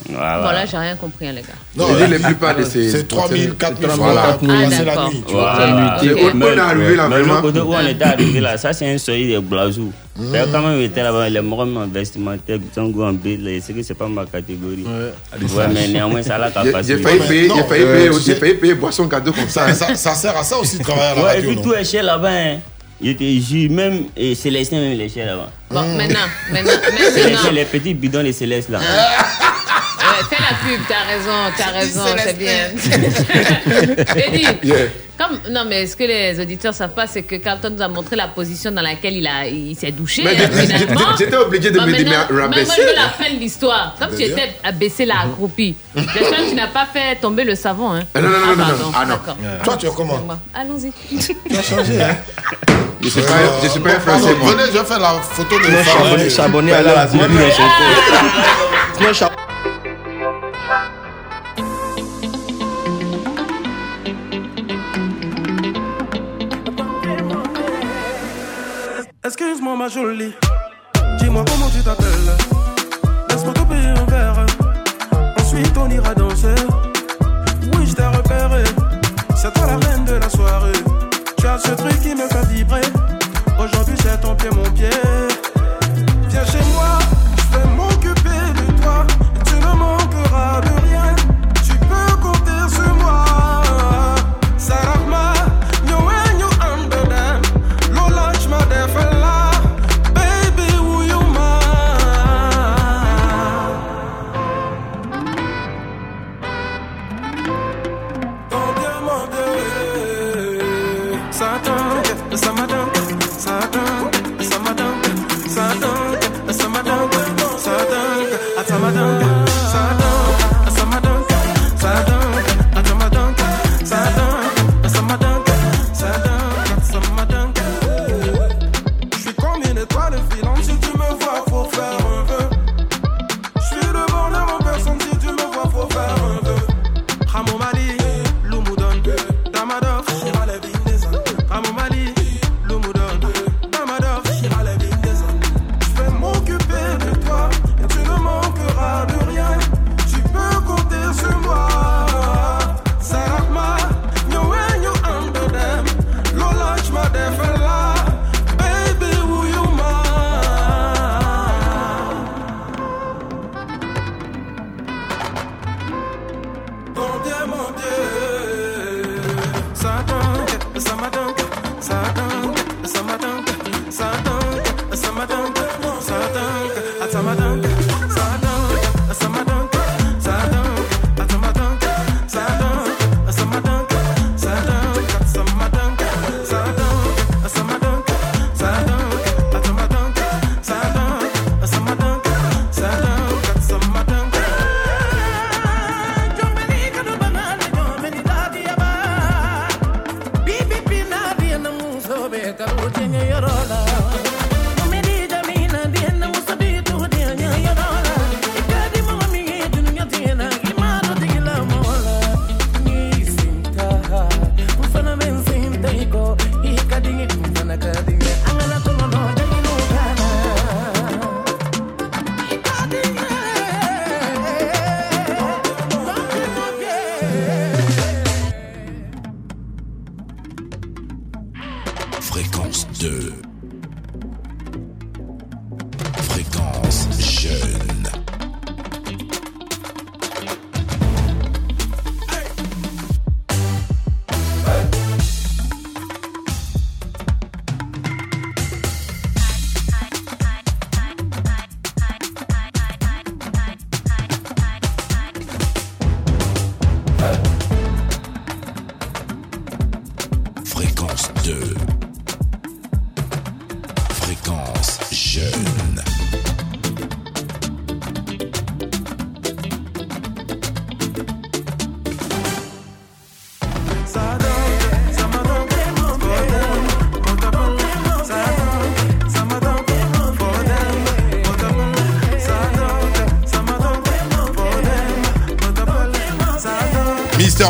Voilà. Bon, là, j'ai rien compris, hein, les gars. Non, Je dis les plupart de ces. c'est 3000, 4000 francs Voilà. pour Ah, passer la nuit. tu vois. Voilà. C'est- on- on est arrivé là, mais le vraiment. côté où on était arrivé là, ça c'est un seuil de blazou. C'est Quand même, j'étais là-bas, les morons vestimentaires, Tango en B, là, c'est que c'est pas ma catégorie. Ouais, mais néanmoins, ça l'a J'ai- J'ai capacité. failli mais payer, j'ai failli euh, payer, j'ai failli payer boisson cadeau comme ça. Ça, ça sert à ça aussi de travailler à la Ouais, et radio. puis tout est cher là-bas. Hein. Il était jus, même et Célestin, même il est cher là-bas. Bon, maintenant, maintenant, C'est les, maintenant. les petits bidons de Céleste là. Fais la pub, t'as raison, t'as raison, c'est bien. Eddie, Yeah. comme, non, mais ce que les auditeurs savent pas, c'est que Carlton nous a montré la position dans laquelle il, a, il s'est douché. Hein, j'étais obligé de Bah, me maintenant, déma- Moi, rabaisser, je veux la fin de l'histoire. Comme tu étais abaissé là, accroupi. J'espère que tu n'as pas fait tomber le savon. Hein. Ah, non, non, non, non, non. Ah, non. d'accord. Toi, tu es comment Excuse-moi. Allons-y. Tu as changé, hein Je suis pas, je suis pas un français, moi. Venez, je vais faire la photo de charbonner, charbonner à la. Sinon, ma jolie, dis-moi comment tu t'appelles? Laisse-moi te payer un verre, ensuite on ira danser. Oui, je t'ai repéré, c'est toi la reine de la soirée. Tu as ce truc qui me fait vibrer. Aujourd'hui c'est ton pied, mon pied.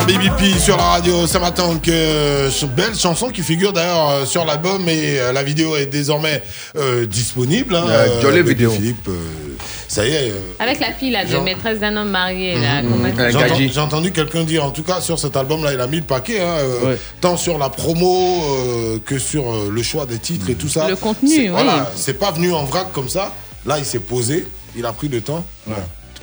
Mister BBP sur la radio ce matin, que euh, belle chanson qui figure d'ailleurs euh, sur l'album et euh, la vidéo est désormais euh, disponible. Hein, Euh, jolie avec vidéo. Philippe, euh, ça y est. euh, Avec la fille là, de maîtresse d'un homme marié. Mhm. comment- J'ai entendu- quelqu'un dire, en tout cas sur cet album-là, il a mis le paquet, hein, euh, tant sur la promo euh, que sur euh, le choix des titres et tout ça. Le contenu, C'est- oui. Voilà, c'est pas venu en vrac comme ça. Là, il s'est posé, il a pris le temps.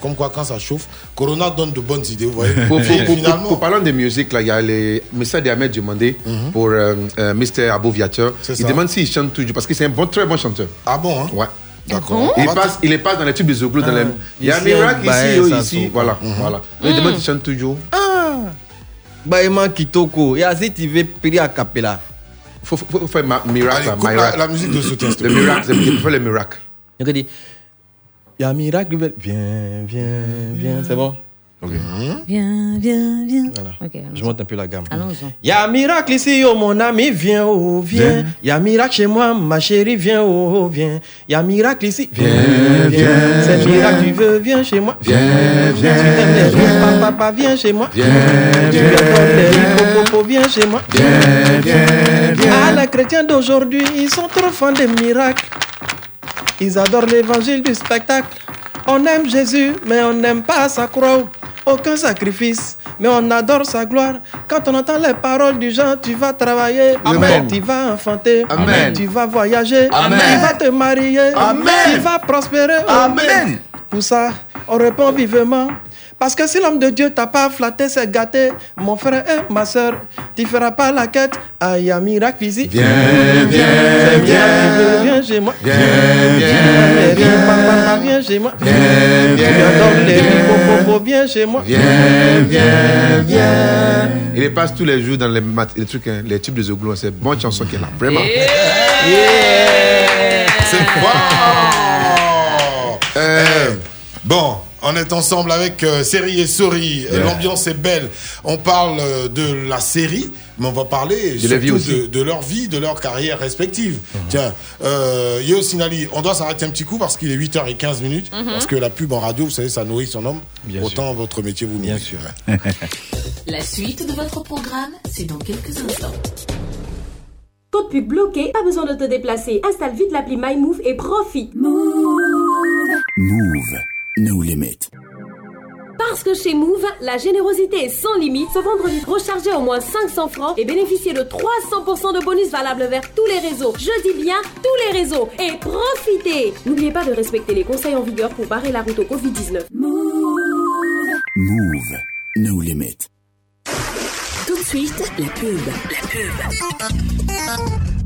Comme quoi, quand ça chauffe, Corona donne de bonnes idées, vous voyez. Pour, pour, finalement, pour parlant de musique, là, il y a les messages d'Ahmed demandé pour euh, euh, Mr. Aboviateur. Il demande s'il chante toujours parce que c'est un bon, très bon chanteur. Ah bon hein? Ouais. D'accord. Il On va passe, il les passe dans les tubes de Zoglo. dans Ah, les... Il y a un miracle bah, ici, oh, ici. Voilà. Mhm. voilà. Il demande s'il chante toujours. Ah Baïman Kitoko. Et Azit, il veut prier à Capella. Faut, faut, faut faire ma, miracle. Allez, la- miracle. la musique de soutien, s'il te Le miracle, il faut faire le miracle. Y a un miracle. Viens, viens, viens. C'est bon Viens, viens, viens. Voilà. Ok, allons-y. Je monte un peu la gamme. Allons-y. Il y a un miracle ici, oh mon ami, viens, oh, viens. Viens. Il y a un miracle chez moi, ma chérie, viens, oh, oh, viens. Il y a un miracle ici, viens, viens. C'est un miracle, tu veux, viens chez moi. Viens, viens, Tu aimes les viens. papa, papa, viens chez moi. Viens, Tu viens, adores les riz, viens. popo, viens chez moi. Viens, viens, viens. Ah, les chrétiens d'aujourd'hui, ils sont trop fans des miracles. Ils adorent l'évangile du spectacle. On aime Jésus, mais on n'aime pas sa croix. Aucun sacrifice, mais on adore sa gloire. Quand on entend les paroles du genre, tu vas travailler, Amen. tu vas enfanter, Amen. tu vas voyager, Amen. tu vas te marier, Amen. tu vas prospérer. Amen. Pour ça, on répond vivement. Parce que si l'homme de Dieu t'a pas flatté, c'est gâté. Mon frère et ma soeur, tu feras pas la quête. Ah, a miracle ici. Viens, viens, viens. miracle, viens chez moi. Viens, viens, viens. papa, papa, viens chez moi. Viens, viens, riz, viens. popo, viens chez moi. Viens, viens, viens. Il les passe tous les jours dans les, mat- les trucs, hein, les tubes de Zoglo. C'est une bonne chanson qu'il a. Vraiment. C'est fort Euh, Bon, on est ensemble avec euh, Série et Sori. Euh, Yeah. L'ambiance est belle. On parle euh, de la série, mais on va parler De la vie surtout aussi. de, de leur vie, de leur carrière respective. Tiens, euh, Yo Sinali, on doit s'arrêter un petit coup parce qu'il est 8h15 minutes. Mhm. Parce que la pub en radio, vous savez, ça nourrit son homme. Bien Autant votre métier vous nourrit. Bien sûr. La suite de votre programme, c'est dans quelques instants. Code pub bloqué, pas besoin de te déplacer. Installe vite l'appli MyMove et profite. Move. No limit. Parce que chez Move, la générosité est sans limite. Ce vendredi, rechargez au moins 500 francs et bénéficiez de 300% de bonus valables vers tous les réseaux. Je dis bien tous les réseaux. Et profitez N'oubliez pas de respecter les conseils en vigueur pour barrer la route au Covid-19. Move. No limit. Tout de suite, la pub. La pub.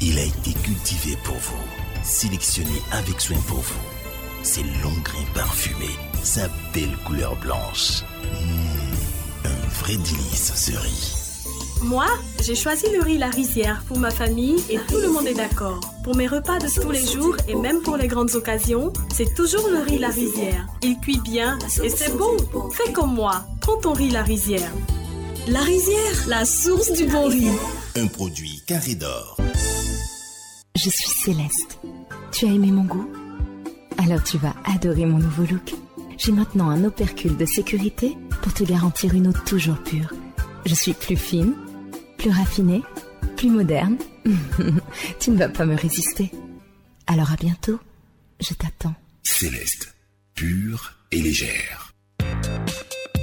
Il a été cultivé pour vous, sélectionné avec soin pour vous. Ses longs grains parfumés, sa belle couleur blanche. Mmh, un vrai délice ce riz. Moi, j'ai choisi le riz La Rizière pour ma famille et tout le monde est d'accord. Pour mes repas de tous les jours et même pour les grandes occasions, c'est toujours le riz La Rizière. Il cuit bien et c'est bon. Fais comme moi, prends ton riz La Rizière. La Rizière, la source du bon riz. Un produit carré d'or. Je suis Céleste. Tu as aimé mon goût? Alors tu vas adorer mon nouveau look. J'ai maintenant un opercule de sécurité pour te garantir une eau toujours pure. Je suis plus fine, plus raffinée, plus moderne. tu ne vas pas me résister. Alors à bientôt. Je t'attends. Céleste, pure et légère.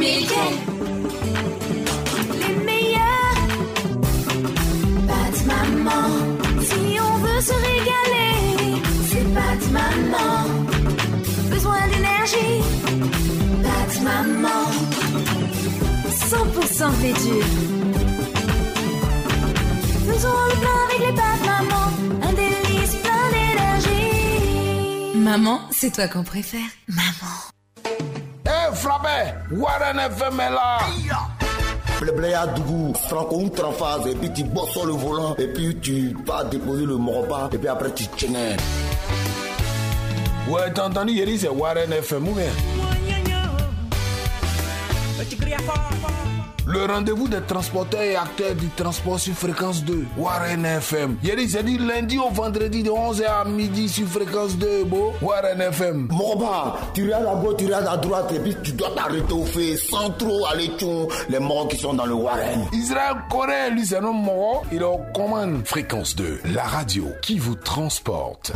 Les meilleures pâtes maman. Si on veut se régaler, c'est pâtes maman. Besoin d'énergie, pâtes maman. 100% fait dur. Faisons le plein avec les pâtes maman. Un délice plein d'énergie. Maman, c'est toi qu'on préfère. Maman. Frappé, Warren FM est là. Blébléa Dougou, Franco une phase et puis tu bosses sur le volant et puis tu vas déposer le morba et puis après tu tiens. Ouais, t'as entendu, Yeri, c'est Warren FM ou bien? Le rendez-vous des transporteurs et acteurs du transport sur fréquence 2, Warren FM. Yeri, c'est dit lundi au vendredi de 11h à midi sur fréquence 2, beau, Warren FM. Morba, tu regardes à gauche, tu regardes à droite et puis tu dois t'arrêter au fait sans trop aller tchon les morts qui sont dans le Warren. Israël Corée, lui, c'est un homme mort, il est aux commandes. Fréquence 2, la radio qui vous transporte.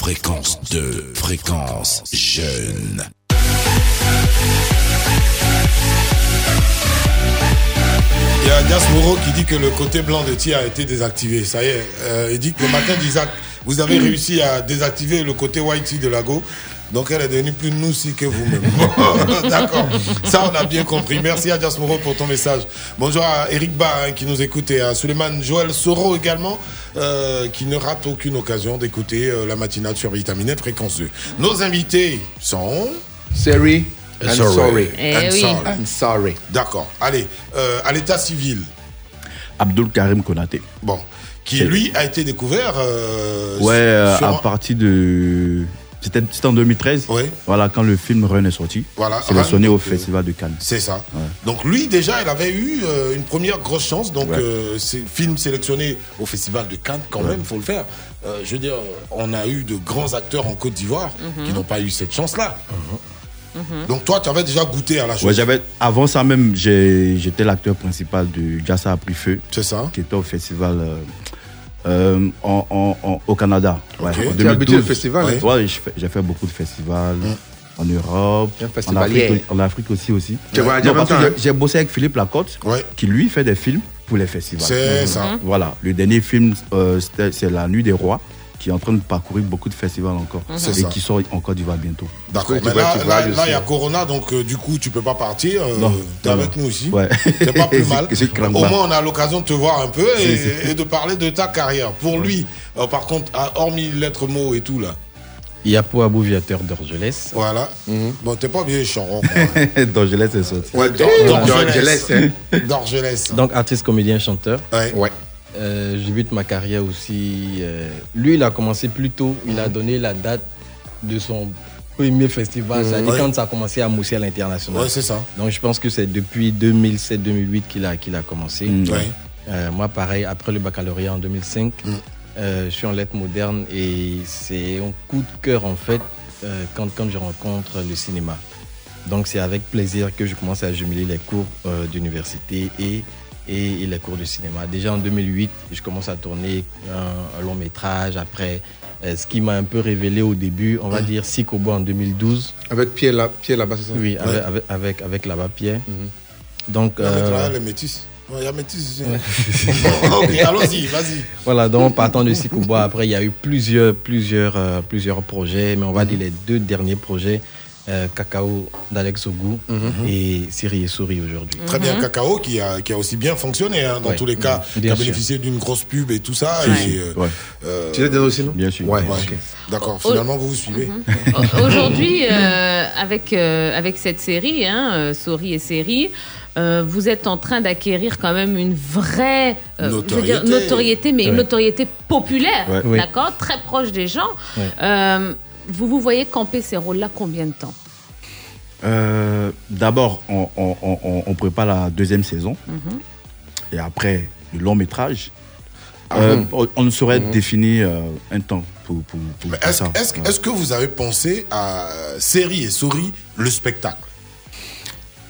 Fréquence 2, fréquence jeune. Il y a Dias Moreau qui dit que le côté blanc de Tia a été désactivé. Ça y est, euh, il dit que le matin d'Isaac, vous avez réussi à désactiver le côté whitey de la go. Donc elle est devenue plus noussie que vous-même. D'accord. Ça, on a bien compris. Merci à Dias Moreau pour ton message. Bonjour à Eric Ba hein, qui nous écoute et à Suleiman Joël Soro également euh, qui ne rate aucune occasion d'écouter euh, la matinale sur Vitaminet Fréquence 2. Nos invités sont... Sorry. I'm Sorry. sorry. Eh I'm oui. sorry. I'm sorry. D'accord. Allez, euh, à l'état civil. Abdul Karim Konaté. Bon. Qui, C'est- lui, a été découvert. euh, Ouais, euh, sur à un- partir de. C'était c'était en 2013. Voilà, quand le film Run est sorti. Voilà, Sélectionné au euh, Festival de Cannes. C'est ça. Donc lui déjà, il avait eu euh, une première grosse chance. Donc euh, c'est film sélectionné au Festival de Cannes, quand même, faut le faire. Euh, je veux dire, on a eu de grands acteurs en Côte d'Ivoire Mhm. qui n'ont pas eu cette chance-là. Donc toi, tu avais déjà goûté à la chose. Ouais, j'avais, avant ça même, j'étais l'acteur principal de Jassa a pris feu. C'est ça. Qui était au festival euh, en, en- en- au Canada. Ouais, Ok. en Tu es habitué 2012. au festival, Ouais, hein? Ouais, j'ai fait, beaucoup de festivals. En Europe, en. Afrique, en Afrique aussi. aussi. J'ai- hein. bossé avec Philippe Lacotte, qui lui fait des films pour les festivals. C'est ça. Mhm. Voilà, le dernier film, euh, c'est La Nuit des Rois, qui est en train de parcourir beaucoup de festivals encore. Mhm. Et ça. qui sort en Côte d'Ivoire bientôt. D'accord. Mais là, il y a Corona, donc euh, du coup, tu peux pas partir. Euh, Non, T'es non, avec non. nous aussi. Ouais. C'est pas plus mal. Au moins, on a l'occasion de te voir un peu et, et de parler de ta carrière. Pour lui, euh, par contre, hormis lettres mots et tout là. Yapo Abou Viateur d'Orgelès. Voilà. Bon, t'es pas bien charon. D'Orgelès est sorti. Ouais, d'Orgelès. D'Orgelès. Donc artiste, comédien, chanteur. Ouais. Euh, je débute ma carrière aussi. euh, lui, il a commencé plus tôt. Il a donné la date de son premier festival. Mhm. C'est-à-dire Ouais. quand ça a commencé à mousser à l'international. Ouais, c'est ça. Donc je pense que c'est depuis 2007-2008 qu'il a, qu'il a commencé. Mm. Ouais. Euh, moi, pareil, après le baccalauréat en 2005, euh, je suis en lettres modernes et c'est un coup de cœur en fait euh, quand, quand je rencontre le cinéma. Donc c'est avec plaisir que je commence à jumeler les cours d'université et, et, et les cours de cinéma. Déjà en 2008, je commence à tourner un, un long métrage. Après, euh, ce qui m'a un peu révélé au début, on va Mm. dire Sikobo en 2012. Avec Pierre, Pierre là-bas, c'est ça? Oui, avec, Ouais. avec, avec, avec là-bas Pierre. Donc, Non, mais euh, là, les métis. Il y a métis ici. ok, allons-y, vas-y. Voilà, donc partant de Sikobois, après, il y a eu plusieurs, plusieurs, euh, plusieurs projets, mais on va dire les deux derniers projets, euh, Cacao d'Alex Ogou et Siri et Souris aujourd'hui. Très bien, Cacao qui a, qui a aussi bien fonctionné hein, dans Ouais. tous les cas, Mhm. qui a bénéficié d'une grosse pub et tout ça. Et, euh, Ouais. euh, Tu l'as dedans aussi, non Bien sûr. Ouais. D'accord, finalement vous vous suivez. Au- Aujourd'hui, euh, avec, euh, avec cette série, hein, euh, Souris et série, euh, vous êtes en train d'acquérir quand même une vraie euh, je veux dire, Notoriété. mais une notoriété populaire, Ouais. Oui. d'accord, très proche des gens. Ouais. Euh, vous vous voyez camper ces rôles-là combien de temps Euh, D'abord, on, on- on- on prépare la deuxième saison. Mhm. Et après, le long métrage. Ah Euh, on, ne saurait Mhm. définir euh, un temps pour, pour, pour Est-ce ça. est-ce que- est-ce que vous avez pensé à série et souris, le spectacle?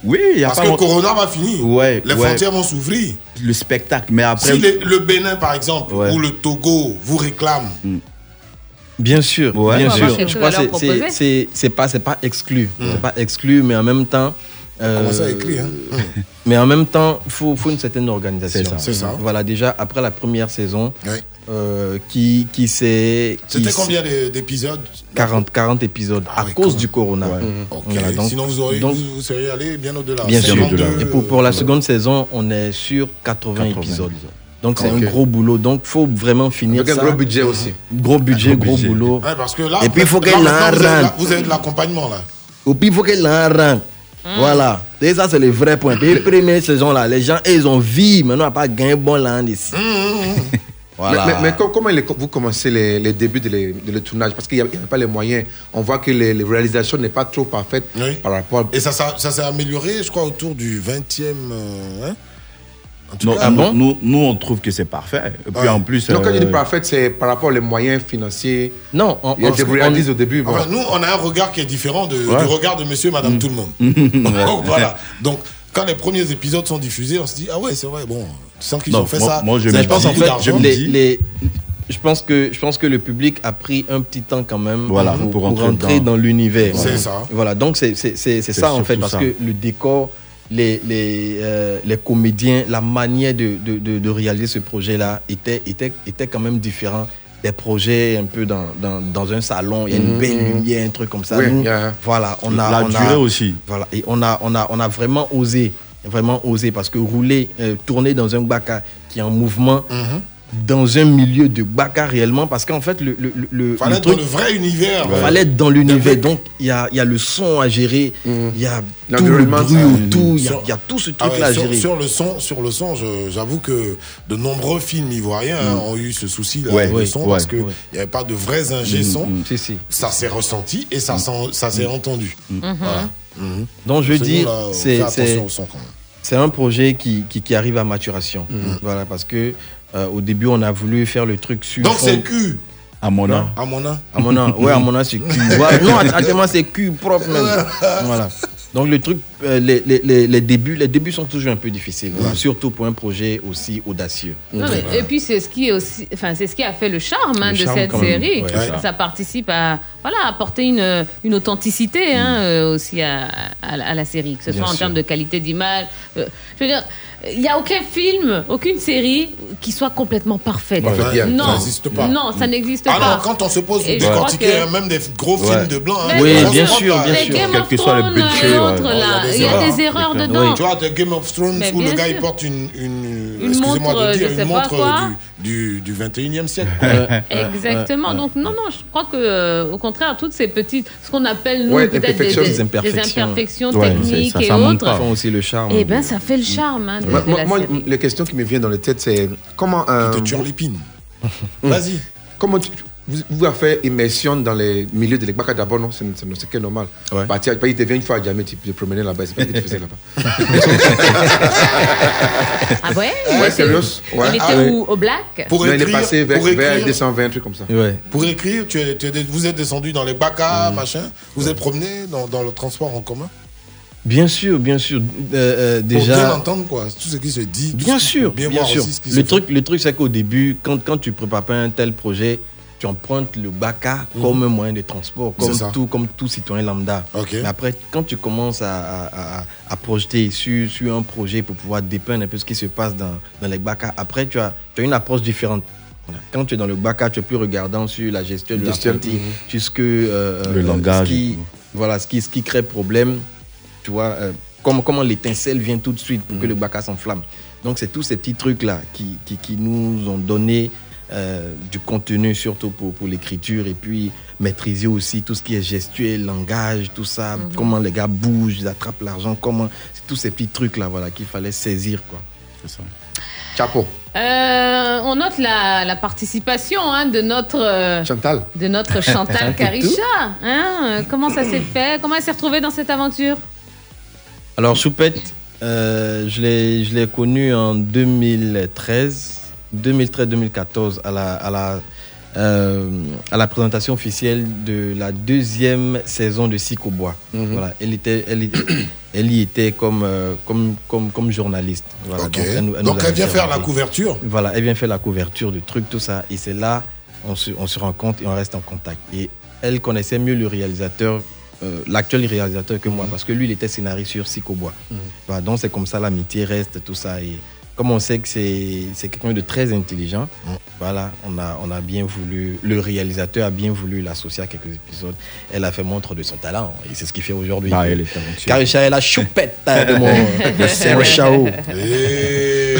Oui, il y a Parce pas que long- Corona va finir. Ouais, Les ouais. frontières vont s'ouvrir. Le spectacle, mais après. Si les- le Bénin, par exemple, Ouais. ou le Togo vous réclament, Bien sûr, Ouais. bien On sûr. Je crois à que c'est- c'est pas c'est pas exclu, c'est pas exclu, mais en même temps. euh, Comment ça écrit hein? Mais en même temps, il faut, faut une certaine organisation. C'est ça. C'est ça. Voilà, déjà, après la première saison, Oui. euh, qui, qui s'est. qui C'était combien d'é- d'épisodes? 40, 40 épisodes à cause du corona. Ok. Voilà, donc- Sinon, vous, auriez, donc- vous, vous seriez allé bien au-delà. Bien sûr. 52, Et pour, pour la seconde saison, on est sur 80, 80 épisodes. Donc c'est Ok. un gros boulot. Donc faut vraiment finir Avec un ça. gros budget aussi. Gros budget, Un gros, gros budget. boulot. Ouais, parce que là, Et puis il faut qu'elle en vous, avez, rentre. là, vous avez de l'accompagnement là. Et puis il faut qu'elle en rentre. Voilà. Et ça, c'est le vrai point. Puis, les premières saisons, là, les gens, ils ont vu. Maintenant, on n'a pas gagné bon là ici. Voilà. Mais, mais- mais com- comment les- vous commencez les, les débuts de, les- de le tournage? Parce qu'il n'y avait pas les moyens. On voit que les, les réalisations n'est pas trop parfaite par rapport Et ça, ça, ça s'est amélioré, je crois, autour du 20e. euh, hein? En tout Non, cas, nous, nous, nous, on trouve que c'est parfait. Et puis Ouais. en plus. Donc, quand je dis euh, parfaite, c'est par rapport aux moyens financiers. Non, on, il y a des réalises au début. bon. Enfin, nous, on a un regard qui est différent de- Ouais. du regard de monsieur et madame tout le monde. Donc, voilà. Donc, quand les premiers épisodes sont diffusés, on se dit, ah ouais, c'est vrai, bon, tu sens qu'ils ont fait moi- ça. moi, je me pense en fait, d'argent. les, les- je pense que je pense que le public a pris un petit temps quand même Voilà, pour, pour pour rentrer dans- dans, l'univers. C'est ça. Voilà, donc c'est ça en fait parce ça. que le décor, les les euh, les comédiens, la manière de de, de, de réaliser ce projet là était était était quand même différent des projets un peu dans, dans, dans un salon, il y a une Mhm. belle lumière, un truc comme ça. Oui, Nous, voilà, on a La on durée a, aussi. Voilà, et on a on a on a vraiment osé, vraiment osé parce que rouler, euh, tourner dans un baka qui est en mouvement Mhm. Dans un milieu de baka réellement parce qu'en fait le le, le, Fallait le être dans le vrai univers. il fallait être dans l'univers. Donc il y a, il y a le son à gérer il y a tout le bruit autour il y a, y tout ce Ah truc ouais, là à sur, gérer. sur le son, sur le son, j'avoue que de nombreux films ivoiriens hein, ont eu ce souci là Ouais, avec le ouais, son ouais, parce que il ouais. n'y avait pas de vrais ingé son. Si, si. Ça s'est ressenti et ça, s'en- ça s'est entendu. Voilà. Mhm. donc je dis c'est c'est un projet qui, qui, qui arrive à maturation. Voilà parce que euh, au début on a voulu faire le truc sur Donc c'est cul. À mon âme. À mon âme. À mon âme, ouais, à mon âme, c'est cul. Ouais, non, actuellement, c'est cul propre même. Voilà. Donc, le truc, euh, les, les, les, les débuts, les débuts sont toujours un peu difficiles, surtout pour un projet aussi audacieux. Non, mais- et puis c'est ce qui est aussi, enfin c'est ce qui a fait le charme hein, Le de charme, cette série. Ouais, ça. ça. participe à voilà apporter une, une authenticité hein, Mm. euh, aussi à, à, la- à la série, que ce Bien soit en sûr. termes de qualité d'image. euh, je veux dire, il n'y a aucun film, aucune série qui soit complètement parfaite. Non, ça n'existe pas. non, ça n'existe Ah pas. non, quand on se pose crois décortiquer que- même des gros Ouais. films de blanc. hein, Oui, bien sûr, bien sûr. Quel que soit le budget, ouais. il y a erreurs. des erreurs Oui. dedans. Tu vois, de Game of Thrones Mais où le gars il porte une, une, Une excusez-moi montre, de dire, je sais une pas montre quoi. du, du, du 21e siècle. Exactement. Donc non, non, je crois que euh, au contraire, toutes ces petites, ce qu'on appelle nous Ouais, peut-être des, imperfections, des- des des imperfections. imperfections Ouais, techniques ça- et ça autres. aussi le charme. Eh ben, ça fait le charme hein, de, Moi, de la moi, série. les questions qui me viennent dans la tête, c'est comment. euh, Te turlupine. Vas-y. Comment tu, vous, vous avez fait immersion dans les milieux de l'Ekbaka d'abord, non C'est que normal. Ouais. Bah, tiens, il devient une fois à jamais, tu te promenais là-bas, c'est pas ce que tu faisais là-bas. Ah ouais, Ouais, sérieux Ouais. Il était Ah ouais. où Au Black? Pour Non, il est écrire, passé vers, pour vers écrire, 220, un truc comme ça. Ouais. pour écrire tu es- tu es- vous êtes descendu dans les Mm. bacas, machin. Vous êtes promené dans, dans le transport en commun? Bien sûr, bien sûr. Euh, euh, Pour bien déjà. entendre quoi, tout ce qui se dit. Bien ce- sûr, bien, bien voir sûr. aussi ce qui Le se truc, le truc, c'est qu'au début, quand, quand tu prépares pas un tel projet, tu empruntes le BACA comme un moyen de transport, comme Mm. Tout, comme tout citoyen lambda. Mais après, quand tu commences à, à, projeter sur, sur un projet pour pouvoir dépeindre un peu ce qui se passe dans, dans les BACA, après, tu as, tu as une approche différente. Quand tu es dans le BACA, tu es plus regardant sur la gestion de l'apprenti, mhm. jusque euh, Le euh, langage ce qui, voilà, ce qui, ce qui crée problème, tu vois, euh, comment, comment l'étincelle vient tout de suite pour que le BACA s'enflamme. Donc, c'est tous ces petits trucs-là qui, qui, qui nous ont donné euh, du contenu, surtout pour, pour l'écriture, et puis maîtriser aussi tout ce qui est gestuel, langage, tout ça, comment les gars bougent, ils attrapent l'argent, comment. C'est tous ces petits trucs-là voilà, qu'il fallait saisir. Quoi. C'est ça. Chapeau. Euh, on note la, la participation hein, de notre euh, Chantal. de notre Chantal Karisha. Hein, comment ça s'est fait? Comment elle s'est retrouvée dans cette aventure? Alors, Choupette, euh, je l'ai je l'ai connu en 2013, 2013-2014, à la, à, la, euh, à la présentation officielle de la deuxième saison de Sicobois. Mhm. Voilà, elle, était, elle, y- elle y était comme, euh, comme, comme, comme journaliste. Voilà, Donc, elle vient faire la couverture Voilà, elle vient faire la couverture du truc, tout ça. Et c'est là, on se, on se rencontre et on reste en contact. Et elle connaissait mieux le réalisateur, euh, l'actuel réalisateur que moi, parce que lui, il était scénariste sur Sicobois. Voilà, donc c'est comme ça, l'amitié reste, tout ça. Et comme on sait que c'est quelqu'un de très intelligent, voilà, on a, on a bien voulu, le réalisateur a bien voulu l'associer à quelques épisodes. Elle a fait montre de son talent et c'est ce qu'il fait aujourd'hui. Ah, elle est talentueuse. Karisha est la choupette de mon de Chao. Et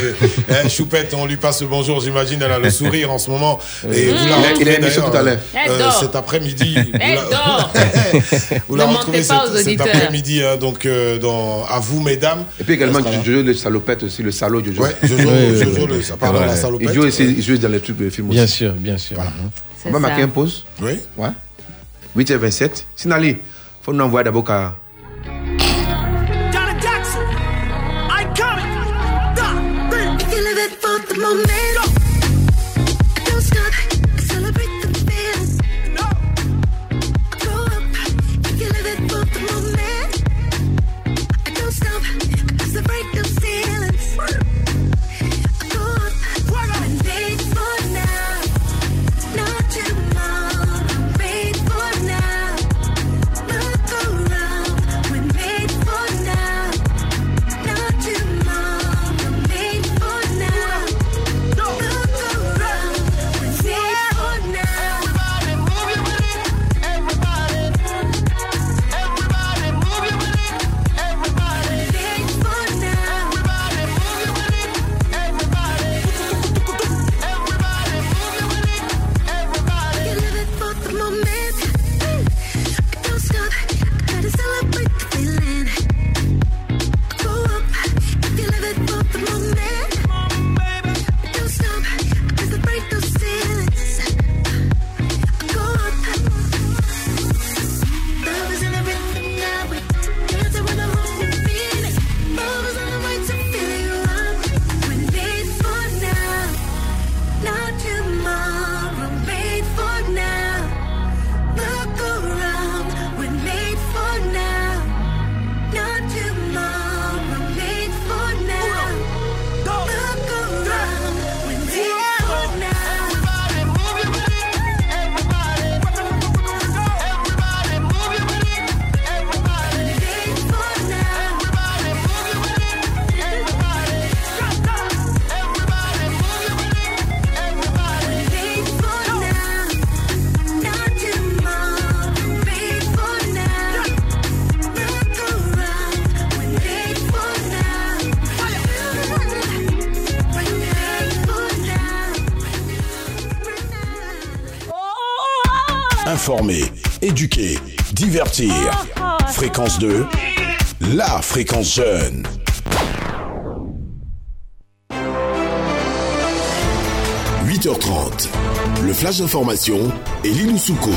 eh, Choupette, on lui passe le bonjour, j'imagine, elle a le sourire en ce moment. Et Mmh. vous la Il il retrouvez tout à l'heure. Euh, cet après-midi. Elle Vous la- retrouvez cet, cet après-midi, hein, donc euh, dans À vous, mesdames. Et puis également. Jojo le salopette aussi, le salaud Jojo. Ouais, Jojo, Jojo, le- ça parle de la salopette. Il joue, il dans les trucs de films aussi. Bien sûr, bien sûr. On va marquer ça. un pause. Oui. Ouais. 8h27. Sinali, faut nous envoyer d'abord Fréquence 2, la fréquence jeune. « 8h30, le flash d'information et Lilou Souko.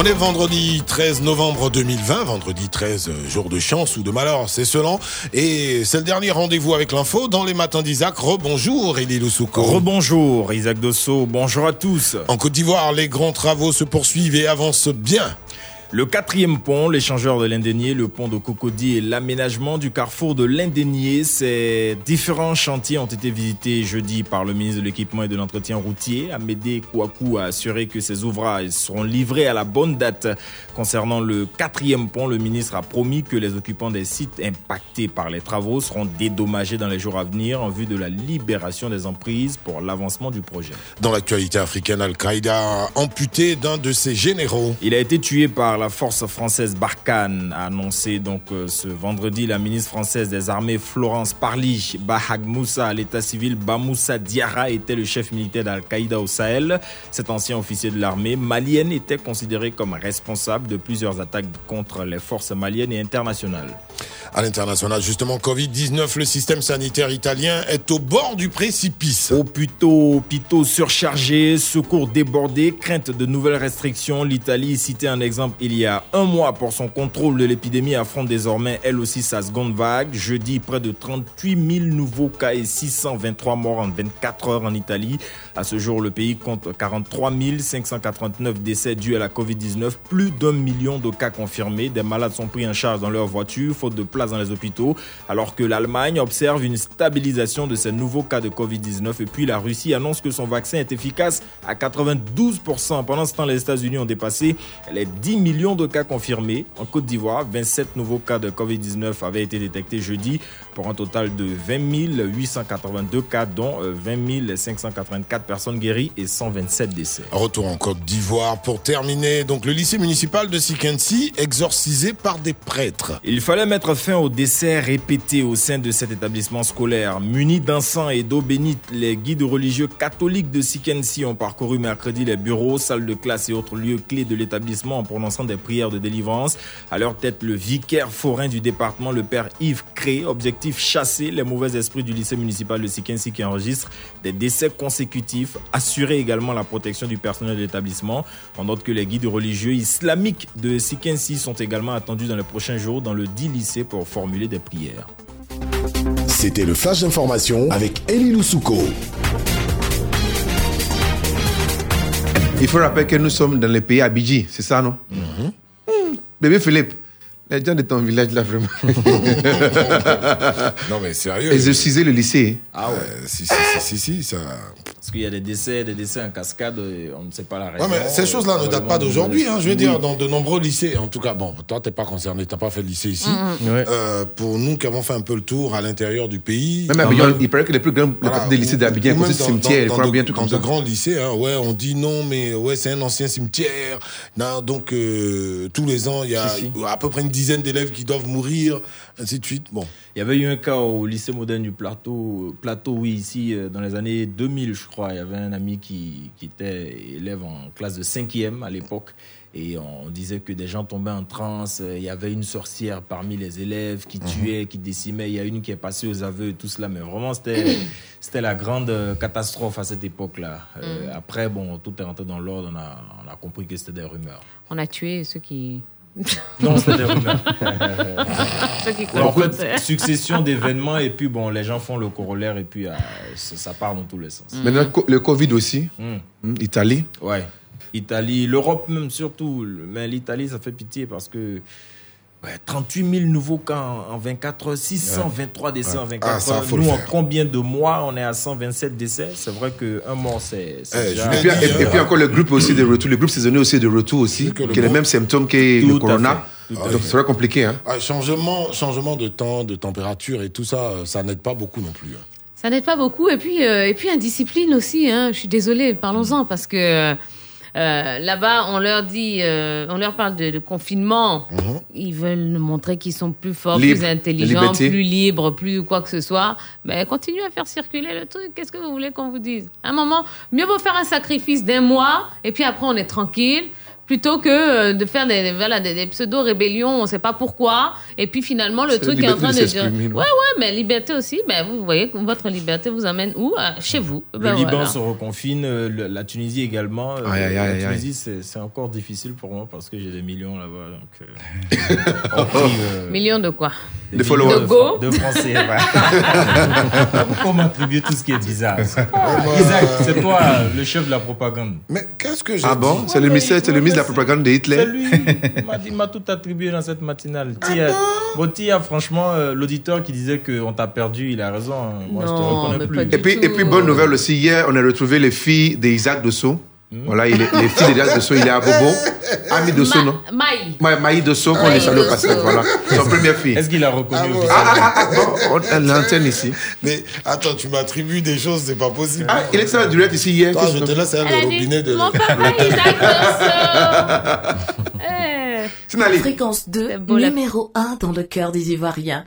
On est vendredi 13 novembre 2020, vendredi 13, euh, jour de chance ou de malheur, c'est selon. Et c'est le dernier rendez-vous avec l'info dans les matins d'Isaac. Rebonjour, Elie Loussouko. Rebonjour, Isaac Dosso. Bonjour à tous. En Côte d'Ivoire, les grands travaux se poursuivent et avancent bien. Le quatrième pont, l'échangeur de l'Indénier, le pont de Cocody et l'aménagement du carrefour de l'Indénier. Ces différents chantiers ont été visités jeudi par le ministre de l'équipement et de l'entretien routier. Amédée Kouakou a assuré que ces ouvrages seront livrés à la bonne date. Concernant le quatrième pont, le ministre a promis que les occupants des sites impactés par les travaux seront dédommagés dans les jours à venir en vue de la libération des emprises pour l'avancement du projet. Dans l'actualité africaine, Al-Qaïda a amputé d'un de ses généraux. Il a été tué par la force française Barkhane a annoncé donc euh, ce vendredi la ministre française des armées Florence Parly Bahag Moussa à l'état civil Bamoussa Diarra était le chef militaire d'Al-Qaïda au Sahel. Cet ancien officier de l'armée malienne était considéré comme responsable de plusieurs attaques contre les forces maliennes et internationales. À l'international, justement, Covid-19, le système sanitaire italien est au bord du précipice. Hôpitaux, hôpitaux surchargés, secours débordés, crainte de nouvelles restrictions. L'Italie, citée en exemple il y a un mois pour son contrôle de l'épidémie, affronte désormais elle aussi sa seconde vague. Jeudi, près de 38 000 nouveaux cas et 623 morts en 24 heures en Italie. À ce jour, le pays compte 43 589 décès dus à la Covid-19, plus d'un million de cas confirmés. Des malades sont pris en charge dans leur voiture, faute de place dans les hôpitaux, alors que l'Allemagne observe une stabilisation de ces nouveaux cas de Covid-19 et puis la Russie annonce que son vaccin est efficace à 92%. Pendant ce temps, les États-Unis ont dépassé les 10 millions de cas confirmés. En Côte d'Ivoire, 27 nouveaux cas de Covid-19 avaient été détectés jeudi pour un total de 20 882 cas, dont euh, 20 584 personnes guéries et 127 décès. Retour en Côte d'Ivoire pour terminer. Donc, le lycée municipal de Sikensi, exorcisé par des prêtres. Il fallait mettre fin aux décès répétés au sein de cet établissement scolaire. Munis d'encens et d'eau bénite, les guides religieux catholiques de Sikensi ont parcouru mercredi les bureaux, salles de classe et autres lieux clés de l'établissement en prononçant des prières de délivrance. À leur tête, le vicaire forain du département, le père Yves Cré. Objectif chasser les mauvais esprits du lycée municipal de Sikensi qui enregistre des décès consécutifs, assurer également la protection du personnel de l'établissement. On note que les guides religieux islamiques de Sikensi sont également attendus dans les prochains jours dans le dit lycée pour formuler des prières. C'était le flash d'information avec Elie Loussouko. Il faut rappeler que nous sommes dans le pays Abidji, c'est ça, non? Hmm. Bébé Philippe, les gens de ton village, là, vraiment. non, mais sérieux. Exorciser le lycée. Ah ouais. si, si, si, si, si, ça. Parce qu'il y a des décès, des décès en cascade, et on ne sait pas la raison. Ouais, mais ces choses-là ne datent pas d'aujourd'hui. Hein, je veux dire, dans de nombreux lycées, en tout cas, bon, toi, t'es pas concerné, t'as pas fait le lycée ici. Mhm. Ouais. Euh, pour nous qui avons fait un peu le tour à l'intérieur du pays. Même à Abidjan, il paraît que les plus grands Voilà, des lycées d'Abidjan, c'est même cimetière, dans- dans bien de- tout Dans comme de ça. grands lycées, hein, ouais, on dit non, mais ouais, c'est un ancien cimetière. Non, donc euh, tous les ans, il y a Si, à peu près une dizaine d'élèves qui doivent mourir, ainsi de suite. Bon. Il y avait eu un cas au lycée moderne du Plateau, Plateau oui, ici, euh, dans les années 2000, je crois. Il y avait un ami qui, qui était élève en classe de 5e à l'époque. Et on disait que des gens tombaient en transe. Il y avait une sorcière parmi les élèves qui tuait, qui décimait. Il y a une qui est passée aux aveux et tout cela. Mais vraiment, c'était, c'était la grande euh, catastrophe à cette époque-là. Euh, Après, bon, tout est rentré dans l'ordre. On a, on a compris que c'était des rumeurs. On a tué ceux qui. Non, c'était des rumeurs. En fait, succession d'événements et puis bon, les gens font le corollaire et puis euh, ça, ça part dans tous les sens. Maintenant, co- le Covid aussi. Mm. Hmm, Italie. Ouais. Italie, l'Europe même surtout. Mais l'Italie, ça fait pitié parce que ouais, 38 000 nouveaux cas en, en 24 heures, 623 décès Ouais. en 24 Ah, ça, heures. le Nous, en combien de mois? On est à 127 décès C'est vrai qu'un mort, c'est. c'est Eh, déjà- Et puis, et- et puis encore le groupe aussi de retour, le groupe saisonnier aussi de retour aussi, qui le a les monde- mêmes symptômes que le Tout à corona. à Donc c'est vrai compliqué. Hein. Ah, changement, changement de temps, de température et tout ça, euh, ça n'aide pas beaucoup non plus. hein. Ça n'aide pas beaucoup. Et puis, euh, et puis indiscipline aussi. Hein. Je suis désolée, parlons-en, parce que euh, là-bas, on leur dit, euh, on leur parle de, de confinement. Ils veulent nous montrer qu'ils sont plus forts, Libre, plus intelligents, plus libres, plus quoi que ce soit. Mais continuez à faire circuler le truc. Qu'est-ce que vous voulez qu'on vous dise? À un moment, mieux vaut faire un sacrifice d'un mois, et puis après, on est tranquille. Plutôt que euh, de faire des, voilà, des, des pseudo-rébellions, on ne sait pas pourquoi. Et puis finalement, le truc est en train de de dire. Ouais, ouais, mais liberté aussi, ben, vous voyez que votre liberté vous amène où? Euh, Chez vous. Le Ben, Liban voilà. se reconfine, euh, le- la Tunisie également. Euh, Aïe, aïe, aïe, la. Tunisie, c'est c'est encore difficile pour moi parce que j'ai des millions là-bas. Donc, euh, prie, euh, Millions de quoi? De followers. De go De Français. ouais. Pourquoi m'attribuer tout ce qui est bizarre Isaac, c'est toi le chef de la propagande. Mais qu'est-ce que j'ai Ah bon? C'est le ministère, c'est le ministre de la propagande de Hitler. C'est lui. Il m'a tout attribué dans cette matinale. Tia, bon, Tia, franchement, euh, l'auditeur qui disait qu'on t'a perdu, il a raison. hein. Moi, je te Non, reconnais mais plus. Et puis, et puis, bonne nouvelle aussi, hier, on a retrouvé les filles d'Isaac Dosso. Voilà, il est- les filles d'Isaac Dosso, il est à Bobo. Ami Dosso, non? Ma- Maï. Ma- Maï Dosso, qu'on les Maï salue au passage. Voilà, son première fille. Est-ce qu'il a reconnu Ah, officiellement? Ah, ah, ah, bon, on- l'antenne ici. Mais attends, tu m'attribues des choses, c'est pas possible. Ah, il était en direct ici hier. Toi, qu'est-ce je te laisse Elle a le dit, robinet de. Mon papa, Isaac Dosso. Eh. Fréquence 2, beau, la- numéro 1 dans le cœur des Ivoiriens.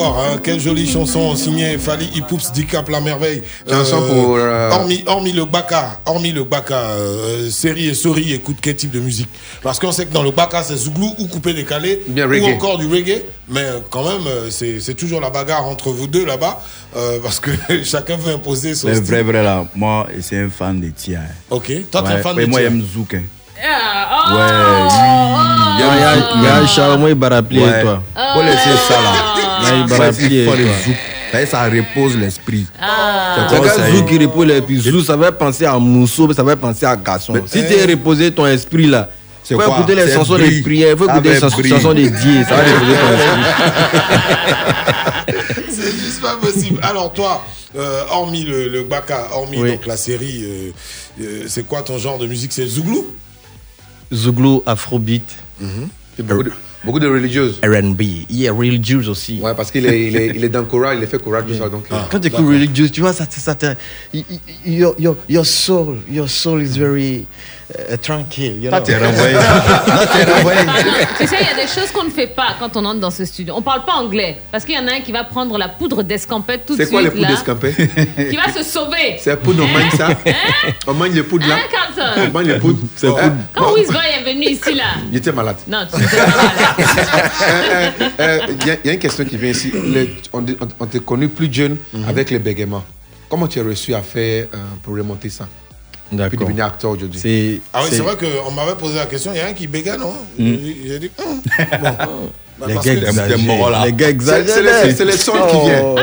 Fort, hein. Quelle jolie chanson signée Fali Hipoups Dicap La Merveille. Chanson pour, euh, Hormis, hormis le Baka, hormis le Baka, euh, série et Sori écoute quel type de musique Parce qu'on sait que dans le Baka, c'est Zouglou ou coupé décalé, Bien ou reggae. encore du reggae. Mais euh, quand même, euh, c'est c'est toujours la bagarre entre vous deux là-bas, euh, parce que chacun veut imposer son style. vrai, vrai là, moi, c'est un fan de Tia. Ok, toi, t'es un fan ouais, de Moi, Tia. j'aime Zouk. hein. Ah, Ouais, oh, Il y a, il y a, il y a un Charles Barapli Ouais. et toi. Faut laisser ça là. Il il faut. Zouk. Ça, repose l'esprit. Ah. C'est quand ça, Zou il- qui repose et puis Zou, ça va penser à Mousseau, ça va penser à Garçon. Si tu es reposé ton esprit là, C'est faut écouter les chansons des prières, faut Ah écouter les chansons, des dieux, ça va reposer ton esprit. C'est juste pas possible. Alors toi, euh, hormis le, le Baka, hormis Oui. donc la série, euh, euh, c'est quoi ton genre de musique? C'est Zouglou? Zouglou, Afrobeat. C'est beaucoup de, beaucoup de religieuses. R&B, yeah, religious aussi. Ouais, parce qu'il est, il est, il est dans le choral, il est fait choral, tout ça. Donc, euh, Quand tu écoutes religious, tu vois, ça, ça, your, your, your soul, your soul is very uh, tranquille. You know? t'es renvoyé. Toi, t'es renvoyé. Tu sais, il y a des choses qu'on ne fait pas quand on entre dans ce studio. On parle pas anglais. Parce qu'il y en a un qui va prendre la poudre d'escampette tout de C'est suite. quoi les poudres là, d'escampette? Qui va se sauver. C'est la poudre, on mange ça. On mange les poudres là. Hein, Carlton? On mange les poudres. C'est poudre. Quand Wizboy est venu ici, là. Il était malade. Non, tu n'étais pas malade. Il y, a- il y a une question qui vient ici. Le- on, on- on t'est connu plus jeune avec les bégaiements. Comment tu as réussi à faire euh, pour remonter ça? Puis D'accord. devenir acteur aujourd'hui. C'est, Ah oui, c'est vrai qu'on m'avait posé la question, il y a un qui bégaye, non Mm. J'ai- dit, hum. Bon. Les parce gars exagèrent. Là. Les gars C'est- exagèrent. c'est les- c'est les sons qui viennent. Oh,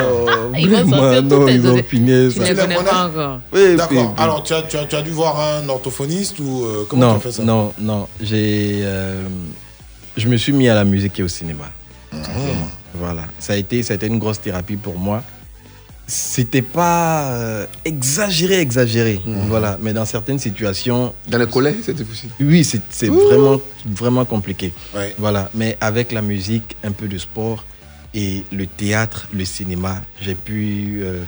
Ils vont sortir non, les ils ont fini Tu ça. ne les les connais connais pas encore. Oui, D'accord. puis- Alors, tu as, tu, as, tu as dû voir un orthophoniste ou euh, comment tu non, as fait ça non, non. J'ai, euh, je me suis mis à la musique et au cinéma. Ah. Voilà. Ça a été, ça a été une grosse thérapie pour moi. C'était pas euh, exagéré, exagéré. Voilà. Mais dans certaines situations. Dans le collège, c'était possible. Oui, c'est c'est vraiment, vraiment compliqué. Ouais. Voilà. Mais avec la musique, un peu de sport et le théâtre, le cinéma, j'ai pu. euh,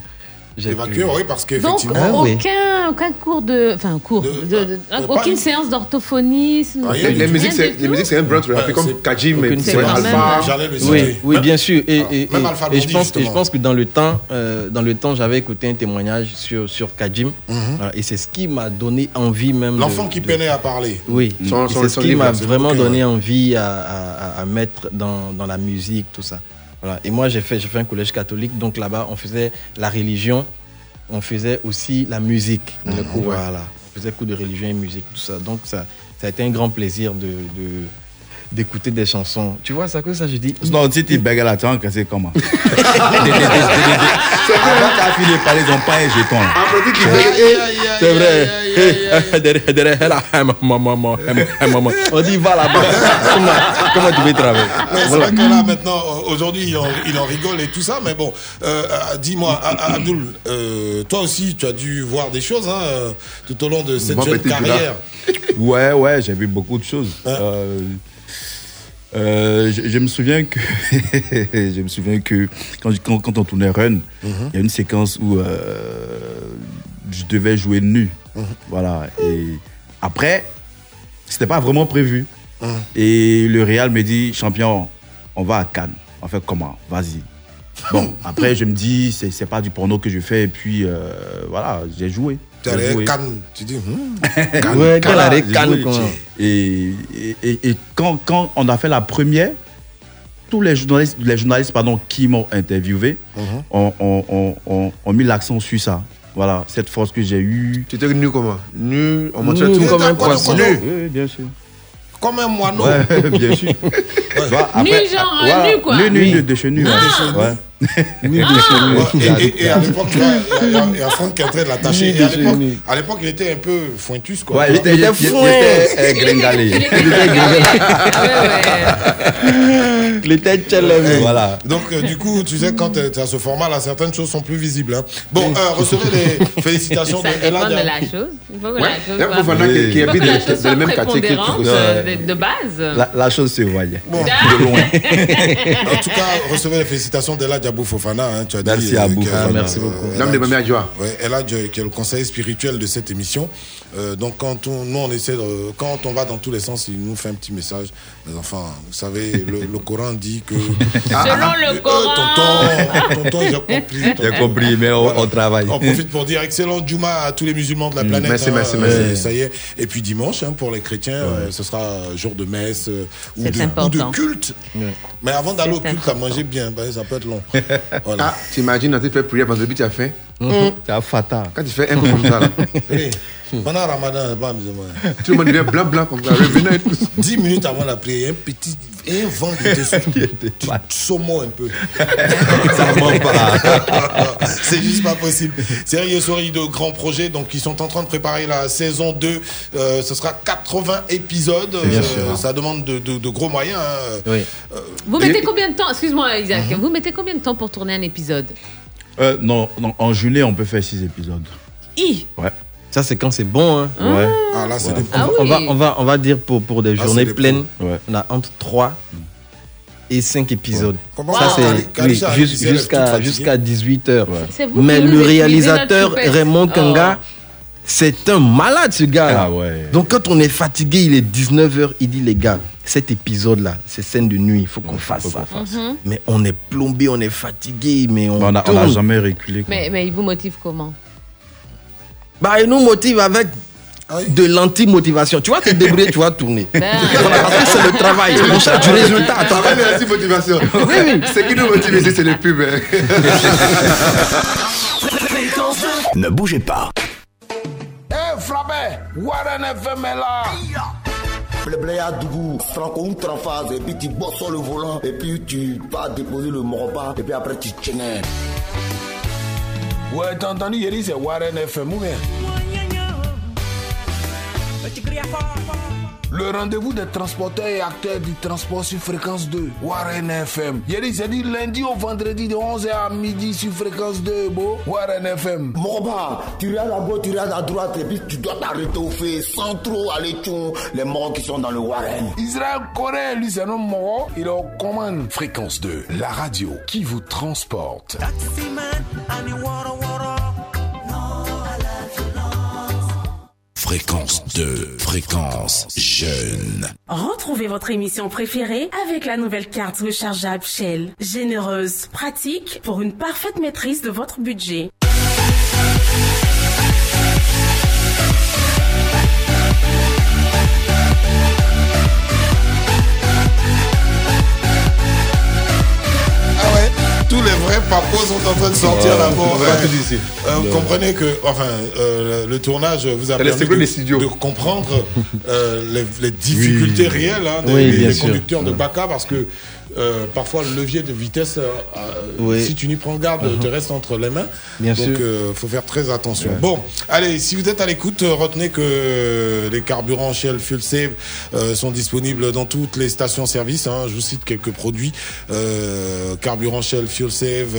pu- oui, parce Donc, qu'effectivement. oui. aucun, aucun cours de. Enfin, cours. de- de- pas aucune une- séance d'orthophonisme. Rien Les, musiques, c'est les musiques, c'est un rappé Ouais, comme Kajim, séance. Alpha. J'allais le Oui, citer. oui, bien sûr. Et, Ah, et- même et- Alpha et je pense, et je pense que dans le temps, euh, dans le temps, j'avais écouté un témoignage sur sur Kajim, Mhm. Et c'est ce qui m'a donné envie même. L'enfant qui peinait à parler. Oui, et c'est ce qui m'a vraiment donné envie à, mettre dans, dans la musique, tout ça. Voilà. Et moi, j'ai fait, un collège catholique, donc là-bas, on faisait la religion, on faisait aussi la musique. Mhm. Voilà. On faisait cours de religion et musique, tout ça. Donc, ça, ça a été un grand plaisir de, de- d'écouter des chansons. Tu vois, ça que ça, je dis. Non, si tu bagues là, tu vas encaisser comment? Avant qu'à fini de parler, ils n'ont pas un jeton. là. Applaudis qui C'est vrai. Eh, derrière- derrière là, eh, maman, maman, eh, maman. On dit, va là-bas. Comment, tu veux travailler? C'est vrai que là, maintenant, euh, aujourd'hui, il en, rigole et tout ça, mais bon, euh, euh, dis-moi, A- A- Abdoul, euh, toi aussi, tu as dû voir des choses hein, tout au long de cette jeune carrière. Ouais, ouais, j'ai vu beaucoup de choses. Euh, euh, je, je me souviens que je me souviens que quand, quand, quand on tournait Run, il y a une séquence où euh, je devais jouer nu. Voilà. Et après, c'était pas vraiment prévu. Et le Real me dit, champion, on va à Cannes. On fait comment? Vas-y. Bon, après, je me dis, c'est c'est pas du porno que je fais. Et puis, euh, voilà, j'ai joué. Tu joué. Cannes, tu dis, hmm, Ouais, arrêt, j'ai Cannes, joué. quoi. Et, et, quand, quand on a fait la première, tous les journalistes, les journalistes pardon, qui m'ont interviewé Mhm. ont, ont- ont- ont- ont mis l'accent sur ça. Voilà, cette force que j'ai eue. Tu étais nu comment? Nu, on montrait Nu tout. comme un Quoi, poisson. Oui, oui, bien sûr. Comme un moineau. Ouais, bien sûr. Nu, genre, voilà, nu, quoi. Nu, nu, de chez nu. Ah. ouais. De Ouais, et, et- et à l'époque, il y a- il Franck qui est en train de l'attacher. Et à de l'époque, il était un peu fointus, quoi. Ouais, il était, il était, il était, euh, gringalé. Il était challenge. Voilà. Donc, euh, du coup, tu sais, quand tu as ce format-là, certaines choses sont plus visibles. hein. Bon, euh, recevez les félicitations Ça de dépend Ella de Dia- la chose. Il faut que Ouais, la chose il Fofana qui, qui il faut habite que la dans, chose dans soit le même quartier euh, de, de base. La, la chose se voyait. Bon. De loin. En tout cas, recevez les félicitations d'Ella Diabou Fofana. hein, tu as dit, Merci à Abou Fofana. Ah, merci beaucoup. euh, L'homme de Adjoa. Ouais, Diop, qui est le conseiller spirituel de cette émission. Euh, donc, quand on, nous, on essaie de, quand on va dans tous les sens, il nous fait un petit message. Les enfants, vous savez, le, le Coran dit que. Selon le Euh, Coran. tonton, tonton, j'ai compris. J'ai compris, mais on, on travaille. On profite pour dire excellent Juma à tous les musulmans de la planète. merci, hein, merci, euh, merci. Ça y est. Et puis dimanche, hein, pour les chrétiens, euh, ce sera jour de messe euh, ou, de culte. Mais avant d'aller au C'est culte, à manger bien, bah, ça peut être long. Voilà. Ah, t'imagines, quand tu fais prière vendredi, tu as faim. C'est un fatal. Quand tu fais un peu comme ça, là, pendant Ramadan, pas amusement. tout le monde devient blanc, blanc comme ça. Revenez et tout. 10 minutes avant la prière, il y a un petit un vent qui te souffle. Tu saumon un peu. Ça ment pas. C'est juste pas possible. Sérieux Souris de grands projets, donc ils sont en train de préparer la saison 2. Euh, ce sera 80 épisodes. Bien Euh, sûr. Ça demande de, de- de gros moyens. hein. Oui. Vous mettez combien de temps, excuse-moi Isaac, vous mettez combien de temps pour tourner un épisode? Euh, non, non, en juillet, on peut faire six épisodes. I Ouais. Ça, c'est quand c'est bon. Hein. Ouais. Ah là, c'est Ouais. des Ah on, oui. va, on, va, on va dire pour, pour des Ah, journées des pleines, Ouais. on a entre 3 et 5 épisodes. Comment Ça, c'est oui, jusqu'à jusqu'à 18h. C'est vous Mais le réalisateur. Raymond Kanga, Oh. c'est un malade ce gars. Ah ouais. Donc quand on est fatigué, il est 19h, il dit les gars, cet épisode-là, c'est scène de nuit, il faut qu'on fasse faut ça. qu'on fasse. Mhm. Mais on est plombé, on est fatigué, mais on On n'a jamais reculé. mais, mais il vous motive comment? Bah, il nous motive avec Ah oui. de l'anti-motivation. Tu vas te débrouiller, tu vas tourner. Ben, Voilà, parce que c'est le travail. On cherche du résultat. Ça va, merci, motivation. Ce qui nous motive ici, c'est les pubs. hein. Ne bougez pas. Eh, Flabé, Warren FM est là. Blabla Dougou, Franco ou Trafaz, et puis tu bosses sur le volant, et puis tu pars déposer le moroba, et puis après tu tiennes. Ouais, t'as entendu, Yeri, c'est Warren FM ou bien Le rendez-vous des transporteurs et acteurs du transport sur fréquence 2, Warren FM. Yeri, c'est dit lundi au vendredi de 11h à midi sur fréquence 2, beau Warren FM. Moroba, tu regardes à gauche, tu regardes à droite, et puis tu dois t'arrêter au fait sans trop aller tchou les morts qui sont dans le Warren. Israël Corée, lui, c'est un homme mort, il est aux commandes. Fréquence 2, la radio qui vous transporte. Fréquence 2, fréquence jeune. Retrouvez votre émission préférée avec la nouvelle carte rechargeable Shell. Généreuse, pratique pour une parfaite maîtrise de votre budget. Tous les vrais papos sont en train de sortir là-bas. ouais, Euh, vous comprenez que, enfin, euh, le tournage vous a permis de, de comprendre euh, les, les difficultés Oui. réelles hein, des, Oui, des conducteurs de Baca parce que euh, parfois le levier de vitesse, euh, euh, Oui. si tu n'y prends garde, Mhm. te reste entre les mains. Bien Donc, euh, faut faire très attention. Ouais. Bon, allez, si vous êtes à l'écoute, retenez que les carburants Shell Fuel Save sont disponibles dans toutes les stations-service. hein. Je vous cite quelques produits carburant Shell Fuel Save,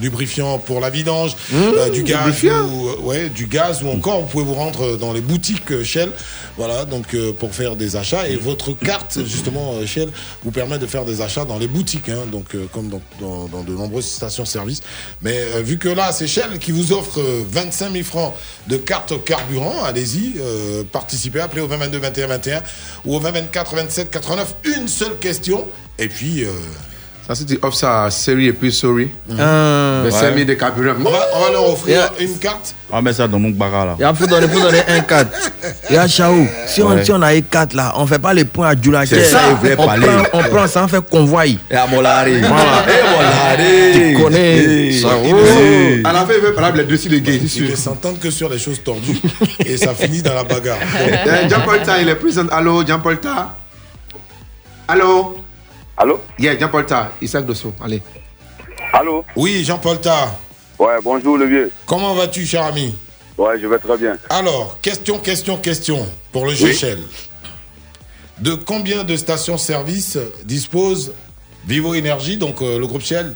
lubrifiant pour la vidange, Mmh, du gaz, ou, ouais, du gaz ou encore vous pouvez vous rendre dans les boutiques Shell, voilà, donc pour faire des achats et votre carte justement Shell vous permet de faire des achats dans les boutiques, hein, donc euh, comme dans, de nombreuses stations-service. Mais euh, vu que là c'est Shell qui vous offre euh, 25 000 francs de carte carburant, allez-y, euh, participez, appelez au 20 22 21 21 ou au 20 24 27 89, une seule question et puis. Ça, tu offres ça à Seri et puis Sorry, Ah, mais ouais. 5 000 de carburant. on, va, on va leur offrir une carte. On va mettre ça dans mon bagarre là. Il faut donner, faut donner un 4. Et à Chao, si, on, Ouais. si on a eu 4 là, on fait pas les points à Djoulaké. C'est ça, il voulait on parler. Prend, on prend ça, on fait convoi. Et à Molari. Voilà. Eh, Molari. Tu connais. Eh. Ça, Il oh. veut- À la fin, il veut parler les deux si les gays, c'est Il ne s'entendent que sur les choses tordues et ça finit dans la bagarre. Euh, Jean-Paul Ta, il est présent. Allô, Jean-Paul Ta Allô? Allô? Yeah, Jean-Paul Ta, Isaac Dosso, allez. Allô? Oui, Jean-Paul Ta. Ouais, bonjour le vieux. Comment vas-tu, cher ami? Ouais, je vais très bien. Alors, question, question, question pour le jeu Oui. Shell. De combien de stations-service dispose Vivo Énergie, donc euh, le groupe Shell,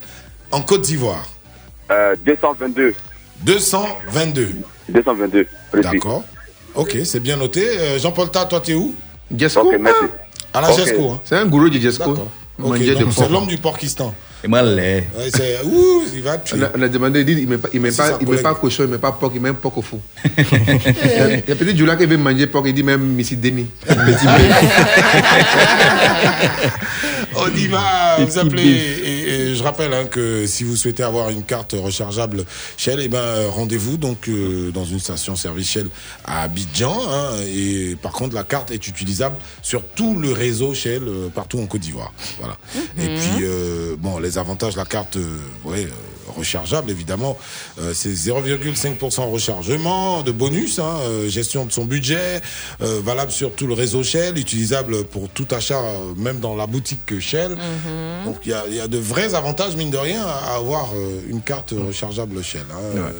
en Côte d'Ivoire? Euh, 222. 222. 222. précis. D'accord. Ok, c'est bien noté. Euh, Jean-Paul Ta, toi, t'es où? Jesco Ok, merci. À la Ok. Jesco. hein. C'est un gourou du Jesco. Ok, Manger donc de c'est l'homme du moi, lait. Ouais, c'est- Ouh, il va tuer. On a, on a demandé, il dit, il met pas, il met pas, il met pas cochon, il met pas porc, il met un porc au fou. il y a, il y a petit Djoula qui veut manger porc, il dit même Missy Denis. Petit On y va, vous appelez. Je rappelle hein, que si vous souhaitez avoir une carte rechargeable Shell, eh ben, rendez-vous donc euh, dans une station-service Shell à Abidjan. hein, et par contre, la carte est utilisable sur tout le réseau Shell euh, partout en Côte d'Ivoire. Voilà. Et puis, euh, bon, les avantages de la carte, ouais, rechargeable évidemment, euh, c'est 0,5% rechargement de bonus, hein, euh, gestion de son budget, euh, valable sur tout le réseau Shell, utilisable pour tout achat, euh, même dans la boutique Shell. Donc il y a, il y a de vrais avantages, mine de rien, à avoir euh, une carte rechargeable Shell. hein, euh,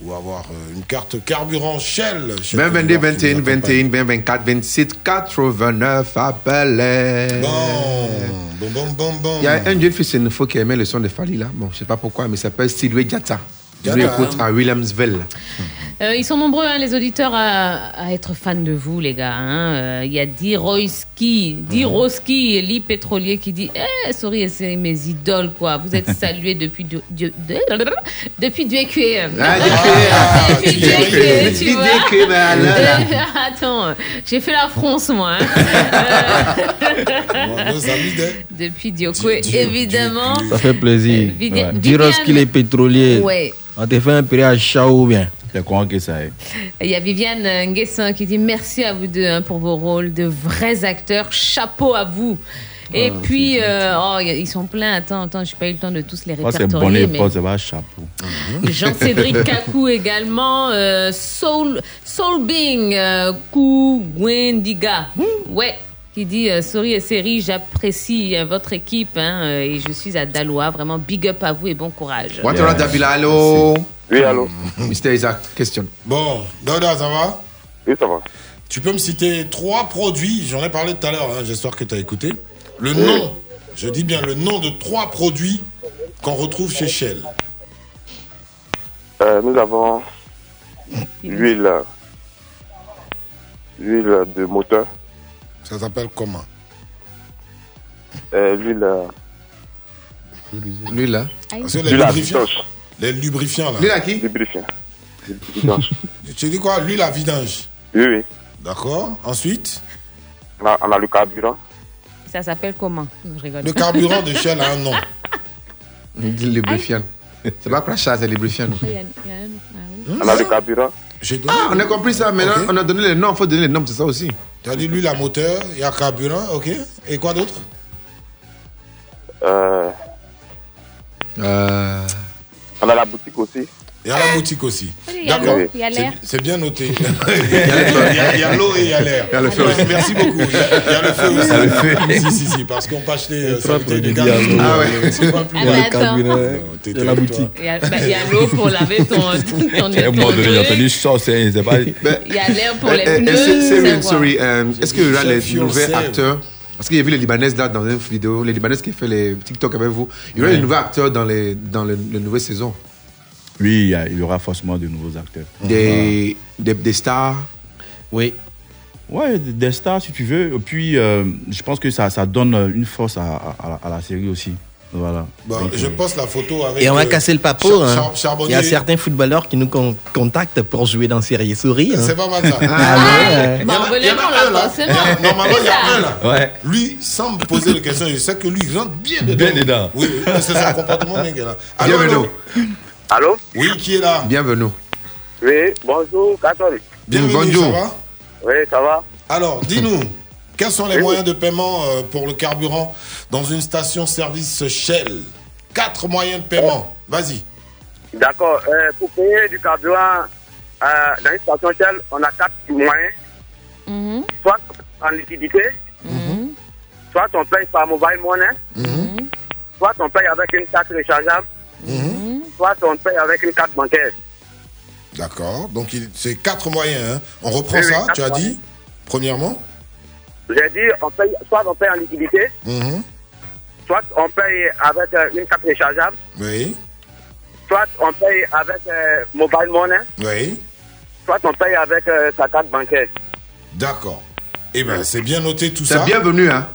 ou avoir euh, une carte carburant Shell. Shell 20, Côte 22, d'Ivoire qui 21, nous accompagne. 21, 20, 24, 27, 89, appelez. Bon, bon, bon, bon. Il y a un jeune fils info qui aimait le son de Fali là. Bon, je sais pas pourquoi, mais il s'appelle Sidway Diata. Je lui Diata. écoute à Williamsville. Euh, ils sont nombreux, hein, les auditeurs, à, à être fans de vous, les gars. hein. Euh, Il y a Diroyski, Diroski, Lee Pétrolier, qui dit Eh, sorry, c'est mes idoles, quoi. Vous êtes salués depuis Dieu, Dieu- de- depuis Dieu que- Ah, Depuis Depuis tu vois. Attends, j'ai fait la France, moi. hein. Nos amis de- Depuis Diokwe, évidemment. Ça fait plaisir. Ouais. Diros Viviane. qu'il est pétrolier. Ouais. On te fait un prix à Chao bien? Je crois que ça est. Il y a Viviane Nguessin qui dit merci à vous deux hein, pour vos rôles de vrais acteurs. Chapeau à vous. Et Ah, puis, euh, oh, ils sont pleins. Attends, attends, j'ai pas eu le temps de tous les c'est répertorier. bonnet, mais- pas, c'est pas chapeau. Jean-Cédric Kakou également. euh, Soul, Soul Bing, euh, Kou Gwendiga. Ouais. Qui dit euh, Sorry et série, j'apprécie euh, votre équipe hein, euh, et je suis à Dalois. Vraiment big up à vous et bon courage. Allô Oui, allô Mr. Isaac, question. Bon, Doda, ça va? Oui, ça va. Tu peux me citer trois produits, j'en ai parlé tout à l'heure, hein, j'espère que tu as écouté. Le nom, je dis bien le nom de trois produits qu'on retrouve chez Shell. Euh, nous avons l'huile, l'huile de moteur, Ça s'appelle comment? Euh, l'huile, que les l'huile à. Les lubrifiants là. Lui là qui Lubrifiant. Vidange. Tu dis quoi? L'huile à vidange. Oui, oui. D'accord. Ensuite, On a, on a le carburant. Ça s'appelle comment? Non, je rigole. le carburant de Shell a un nom. Il dit lubrifiant. C'est pas crachat, c'est lubrifiant. Ah. On a le carburant. Ah, on a compris ça. Maintenant, on a donné les noms. Il faut donner les noms, c'est ça aussi. Tu as dit l'huile à moteur, il y a carburant, ok. Et quoi d'autre? Euh, Euh, on a la boutique aussi. Il y a la boutique aussi. Il y a D'accord. il y a. C'est- bien noté. il y a- il y a- il y a l'eau et il y a l'air. Il y a le feu aussi. Merci beaucoup. Il y a, il y a le feu aussi. Il y a le feu. Si, si, si, parce qu'on peut acheter euh, ça, il y a l'eau, Ah ouais. euh, C'est pas plus Ah, mal. mais attends. il y a la boutique. Il y a, bah, il y a l'eau pour laver ton, ton, ton, À un moment donné, j'ai truc. entendu ça, c'est c'est pas. Il y a l'air pour Euh, les euh, pneus. euh, Est-ce qu'il y aura les nouveaux acteurs Parce qu'il y a vu les Libanaises là dans une vidéo, les Libanaises qui fait les TikTok avec vous. Il y aura Ouais. les nouveaux acteurs dans les dans le, le nouvelle saison. Oui, il y, a- il y aura forcément de nouveaux acteurs. Des, des, des stars. Oui. Ouais, des des stars si tu veux. Et puis, euh, je pense que ça, ça donne une force à, à- à la série aussi. Voilà. Bon, Donc, je euh, poste la photo avec. Et on va euh, casser le papo. Char- hein. Char- Il y a certains footballeurs qui nous con- contactent pour jouer dans Série Souris. hein. C'est pas mal ça. Ah, ouais. Il y en a- il y en a un, là, a- Normalement, il y a un là. Ouais. Lui, sans me poser de questions, je sais que lui, il rentre bien dedans. Bien dedans. Oui, c'est son comportement, mec. Là. Allô, Bienvenue. allô? Allô Oui, qui est là? Bienvenue. Oui, bonjour, catholique. Bienvenue, Bonjour. ça va? Oui, ça va Alors, dis-nous, quels sont les Oui. moyens de paiement euh, pour le carburant dans une station-service Shell? Quatre moyens de paiement. Vas-y. D'accord. Euh, pour payer du carburant euh, dans une station Shell, on a quatre moyens. Mhm, Soit en liquidité, mhm, soit on paye par mobile money, mhm, soit on paye avec une carte rechargeable, soit on paye avec une carte bancaire. D'accord. Donc, c'est quatre moyens. hein. On reprend Oui, ça, tu as moyens. dit Premièrement J'ai dit, on paye, soit on paye en liquidité, Mhm. soit on paye avec euh, une carte rechargeable, Oui. soit on paye avec euh, mobile money, Oui. soit on paye avec euh, sa carte bancaire. D'accord. Eh bien, c'est bien noté tout C'est ça. bienvenue, hein.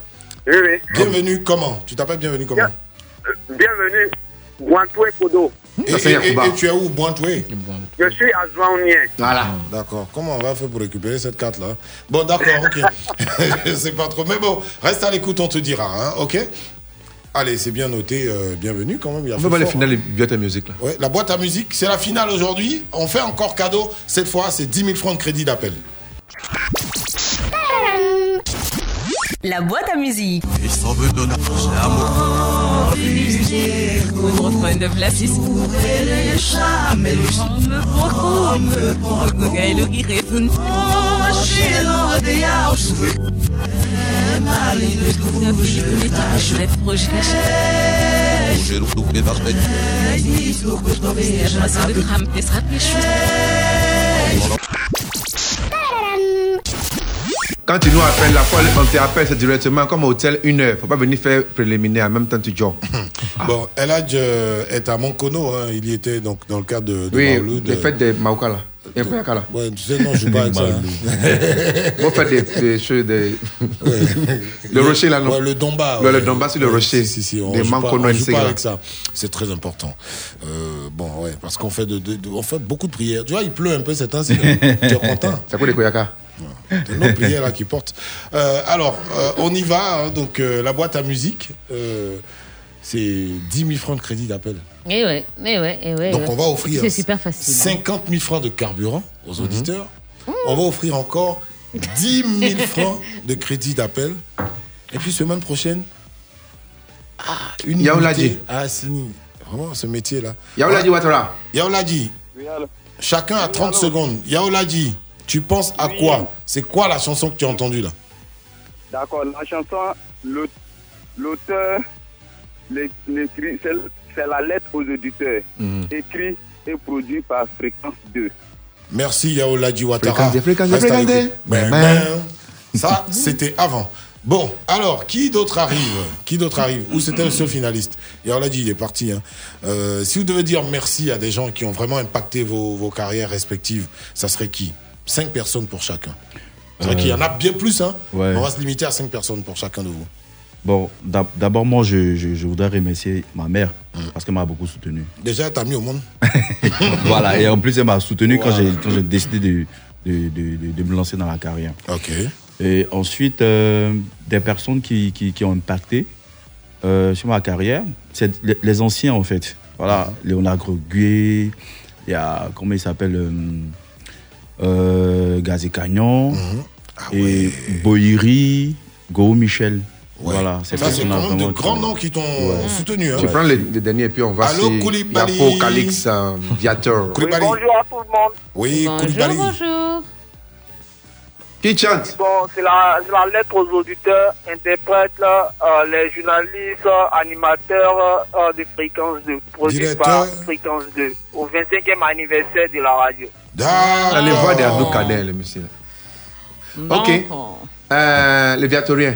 Oui, oui. Bienvenue comment? Tu t'appelles bienvenue comment? Euh, Bienvenue, Guantoué Kodo. Et, c'est et- tu es où, Bointoué Je suis à Zouaounien. Voilà. D'accord. Comment on va faire pour récupérer cette carte-là? Bon, d'accord, ok. Je sais pas trop. Mais bon, reste à l'écoute, on te dira, hein, ok? Allez, c'est bien noté. euh, bienvenue quand même. Il a On voir les finales de ta musique là. Ouais, la boîte à musique, c'est la finale aujourd'hui. On fait encore cadeau. Cette fois, c'est 10 000 francs de crédit d'appel. La boîte à musique. Quand tu nous appelles, la fois on t'appelle, c'est directement comme hôtel, une heure. Faut pas venir faire préliminaire en même temps tu joues. Bon, Eladj euh, est à Moncono. Hein. Il y était donc dans le cadre de, de Oui, Maouloud. les fêtes des Maouka là. Et Koyaka là. Ouais, tu sais, non, je joue pas avec ça. Moi, faire des, des choses, des. le rocher là, non? Ouais, le Domba. Le, le ouais. Domba sur le Ouais, rocher. Si, si, si, on Des joue pas, on joue pas avec ça. C'est très important. Euh, bon, ouais, parce qu'on fait, de, de- de- on fait beaucoup de prières. Tu vois, il pleut un peu cette temps-ci. tu es content? Ça coûte des Koyaka. C'est nos prières là qui portent. Euh, alors, euh, on y va. hein. donc, euh, la boîte à musique, euh, c'est 10 000 francs de crédit d'appel. Eh ouais, eh ouais, eh ouais. Donc, ouais. on va offrir C'est super facile. hein. 50 000 francs de carburant aux auditeurs. On va offrir encore 10 000 francs de crédit d'appel. Et puis, semaine prochaine, une Yaouladi. à Assini. Vraiment, ce métier-là. Yaouladi Ouattara. Yaouladi. Chacun a 30 secondes. Yaouladi, tu penses à quoi? C'est quoi la chanson que tu as entendue là? D'accord, la chanson, l'aut- l'auteur, c'est c'est la lettre aux auditeurs. Mhm. Écrit et produit par Fréquence 2. Merci Yaouladi Ouattara. Fréquence des- l'écoute. Ben, Ben, ben. Ça, c'était avant. Bon, alors, qui d'autre arrive? Qui d'autre arrive? Ou c'était le seul finaliste? Yaouladi, il est parti. hein. Euh, si vous devez dire merci à des gens qui ont vraiment impacté vos, vos carrières respectives, ça serait qui? Cinq personnes pour chacun. C'est vrai Euh, qu'il y en a bien plus, hein ouais. On va se limiter à cinq personnes pour chacun de vous. Bon, d'ab- d'abord, moi, je, je- je voudrais remercier ma mère parce qu'elle m'a beaucoup soutenu. Déjà, t'as mis au monde. voilà, et en plus, elle m'a soutenu quand j'ai quand j'ai décidé de, de, de- de- me lancer dans la carrière. Ok. Et ensuite, euh, des personnes qui, qui, qui ont impacté euh, sur ma carrière, c'est les, les anciens en fait. Voilà, Léonard Greguet, il y a, comment il s'appelle, euh, euh, Gazé Cagnon, et Boiri, Go Michel. Voilà, Ça, c'est personnes-là quand même de grands noms qui t'ont Ouais. soutenu. Hein. Tu prends les, les derniers et puis on va Allô, Koulibaly. Yapo, Calix, euh, Viator. Koulibaly. Bonjour à tout le monde. Oui, Bonjour, Koulibaly. bonjour. Qui chante? Bon, c'est la, c'est la lettre aux auditeurs, interprètes, euh, les journalistes, animateurs euh, de Fréquence 2, produit par Fréquence 2, au 25e anniversaire de la radio. Allez voir des Abdou Kader, le monsieur. Ok. Euh, les Viatoriens.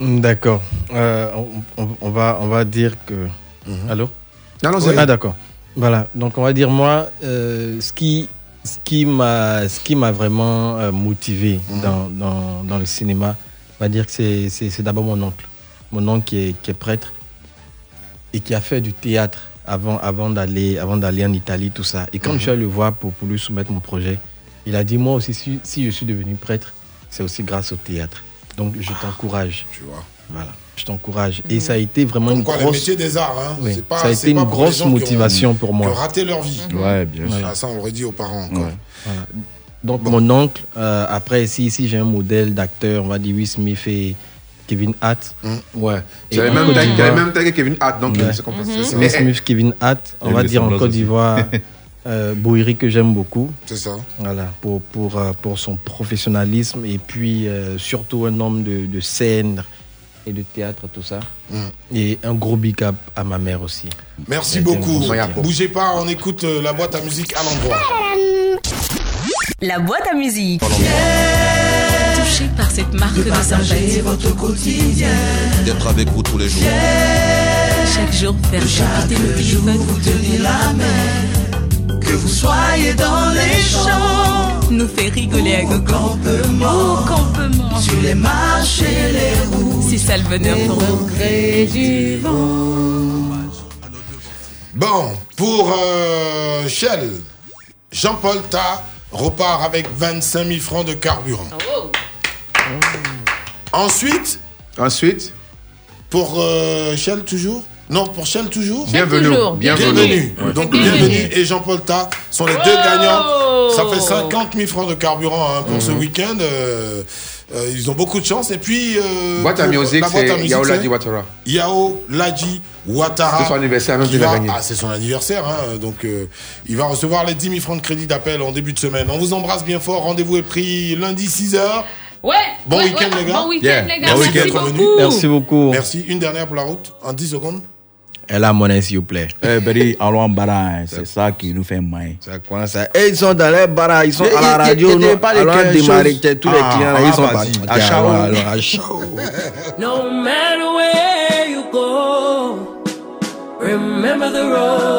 Hmm, D'accord. Euh, on, va, on va dire que. Allô? Non, non, c'est- Ah, d'accord. Voilà. Donc, on va dire, moi, euh, ce qui. Ce qui m'a vraiment euh, motivé dans, dans, dans le cinéma, on va dire que c'est- d'abord mon oncle. Mon oncle qui est, qui est prêtre et qui a fait du théâtre avant, avant d'aller avant d'aller en Italie, tout ça. Et quand Mhm. je suis allé le voir pour, pour lui soumettre mon projet, il a dit, moi aussi, si, si je suis devenu prêtre, c'est aussi grâce au théâtre. Donc, je t'encourage. Tu vois. Voilà, je t'encourage. Et ça a été vraiment une Quoi, le grosse... métier des arts, hein. Oui, C'est pas- ça a été pas une grosse ont- motivation pour moi. Qui ont raté leur vie. Ouais, bien sûr. Ah, ça, on aurait dit aux parents. Ouais, voilà. Donc mon oncle, euh, après ici, ici j'ai un modèle d'acteur, on va dire Will Smith et Kevin Hart. Ouais. Et J'avais même même que Kevin Hart, donc, Ouais. c'est comme. Mhm. Will Smith, Kevin Hart, on Et va le dire en Côte d'Ivoire, euh, que j'aime beaucoup. C'est ça. Voilà, pour, pour, euh, pour son professionnalisme et puis euh, surtout un homme de, de scène et de théâtre, tout ça. Et un gros big up à ma mère aussi. Merci beaucoup. Bougez pas, on écoute euh, la boîte à musique à l'endroit. La boîte à musique. Touché par cette marque de sagesse. votre quotidien. D'être avec vous tous les jours. Chaque jour, faire chaque le téléphone. Vous tenez la main. Que vous soyez dans les champs. Nous fait rigoler à gogo. Campement. Au campement. Sur les marches et les routes. C'est ça le bonheur pour nous. gré du vent. Bon, pour euh, Shell, Jean-Paul Ta repart avec 25 000 francs de carburant. Ensuite? Ensuite? Pour euh, Shell toujours? Non, pour Shell toujours Bienvenue, toujours, bienvenue. Bienvenue. Ouais. Donc Bienvenue. et Jean-Paul Ta sont les deux gagnants. Ça fait 50 000 francs de carburant hein, pour ce week-end. Euh, euh, ils ont beaucoup de chance. Et puis. euh, Boîte à musique, c'est musique, Yao c'est Ladi Ouattara. Yao Ladji Ouattara. C'est son anniversaire, même va- gagné. Ah, c'est son anniversaire. hein, donc, euh, il va recevoir les 10 000 francs de crédit d'appel en début de semaine. On vous embrasse bien fort. Rendez-vous est pris lundi 6h. Ouais. Bon ouais, week-end, ouais, les gars. Bon week-end, les gars. Bon Merci week-end. beaucoup. Merci beaucoup. Merci. Une dernière pour la route, en 10 secondes. Elle a monnaie, s'il vous plaît. Eh, Beri, allons en barain, c'est ça qui nous fait mal. Ça commence à... Et ils sont dans les bars, ils sont Et- à la et- radio. et- pas les allons 15 démarrer, tous les Ah, clients, ah, ils sont partis. À chaud. Alors, à chaud. No matter where you go, remember the road.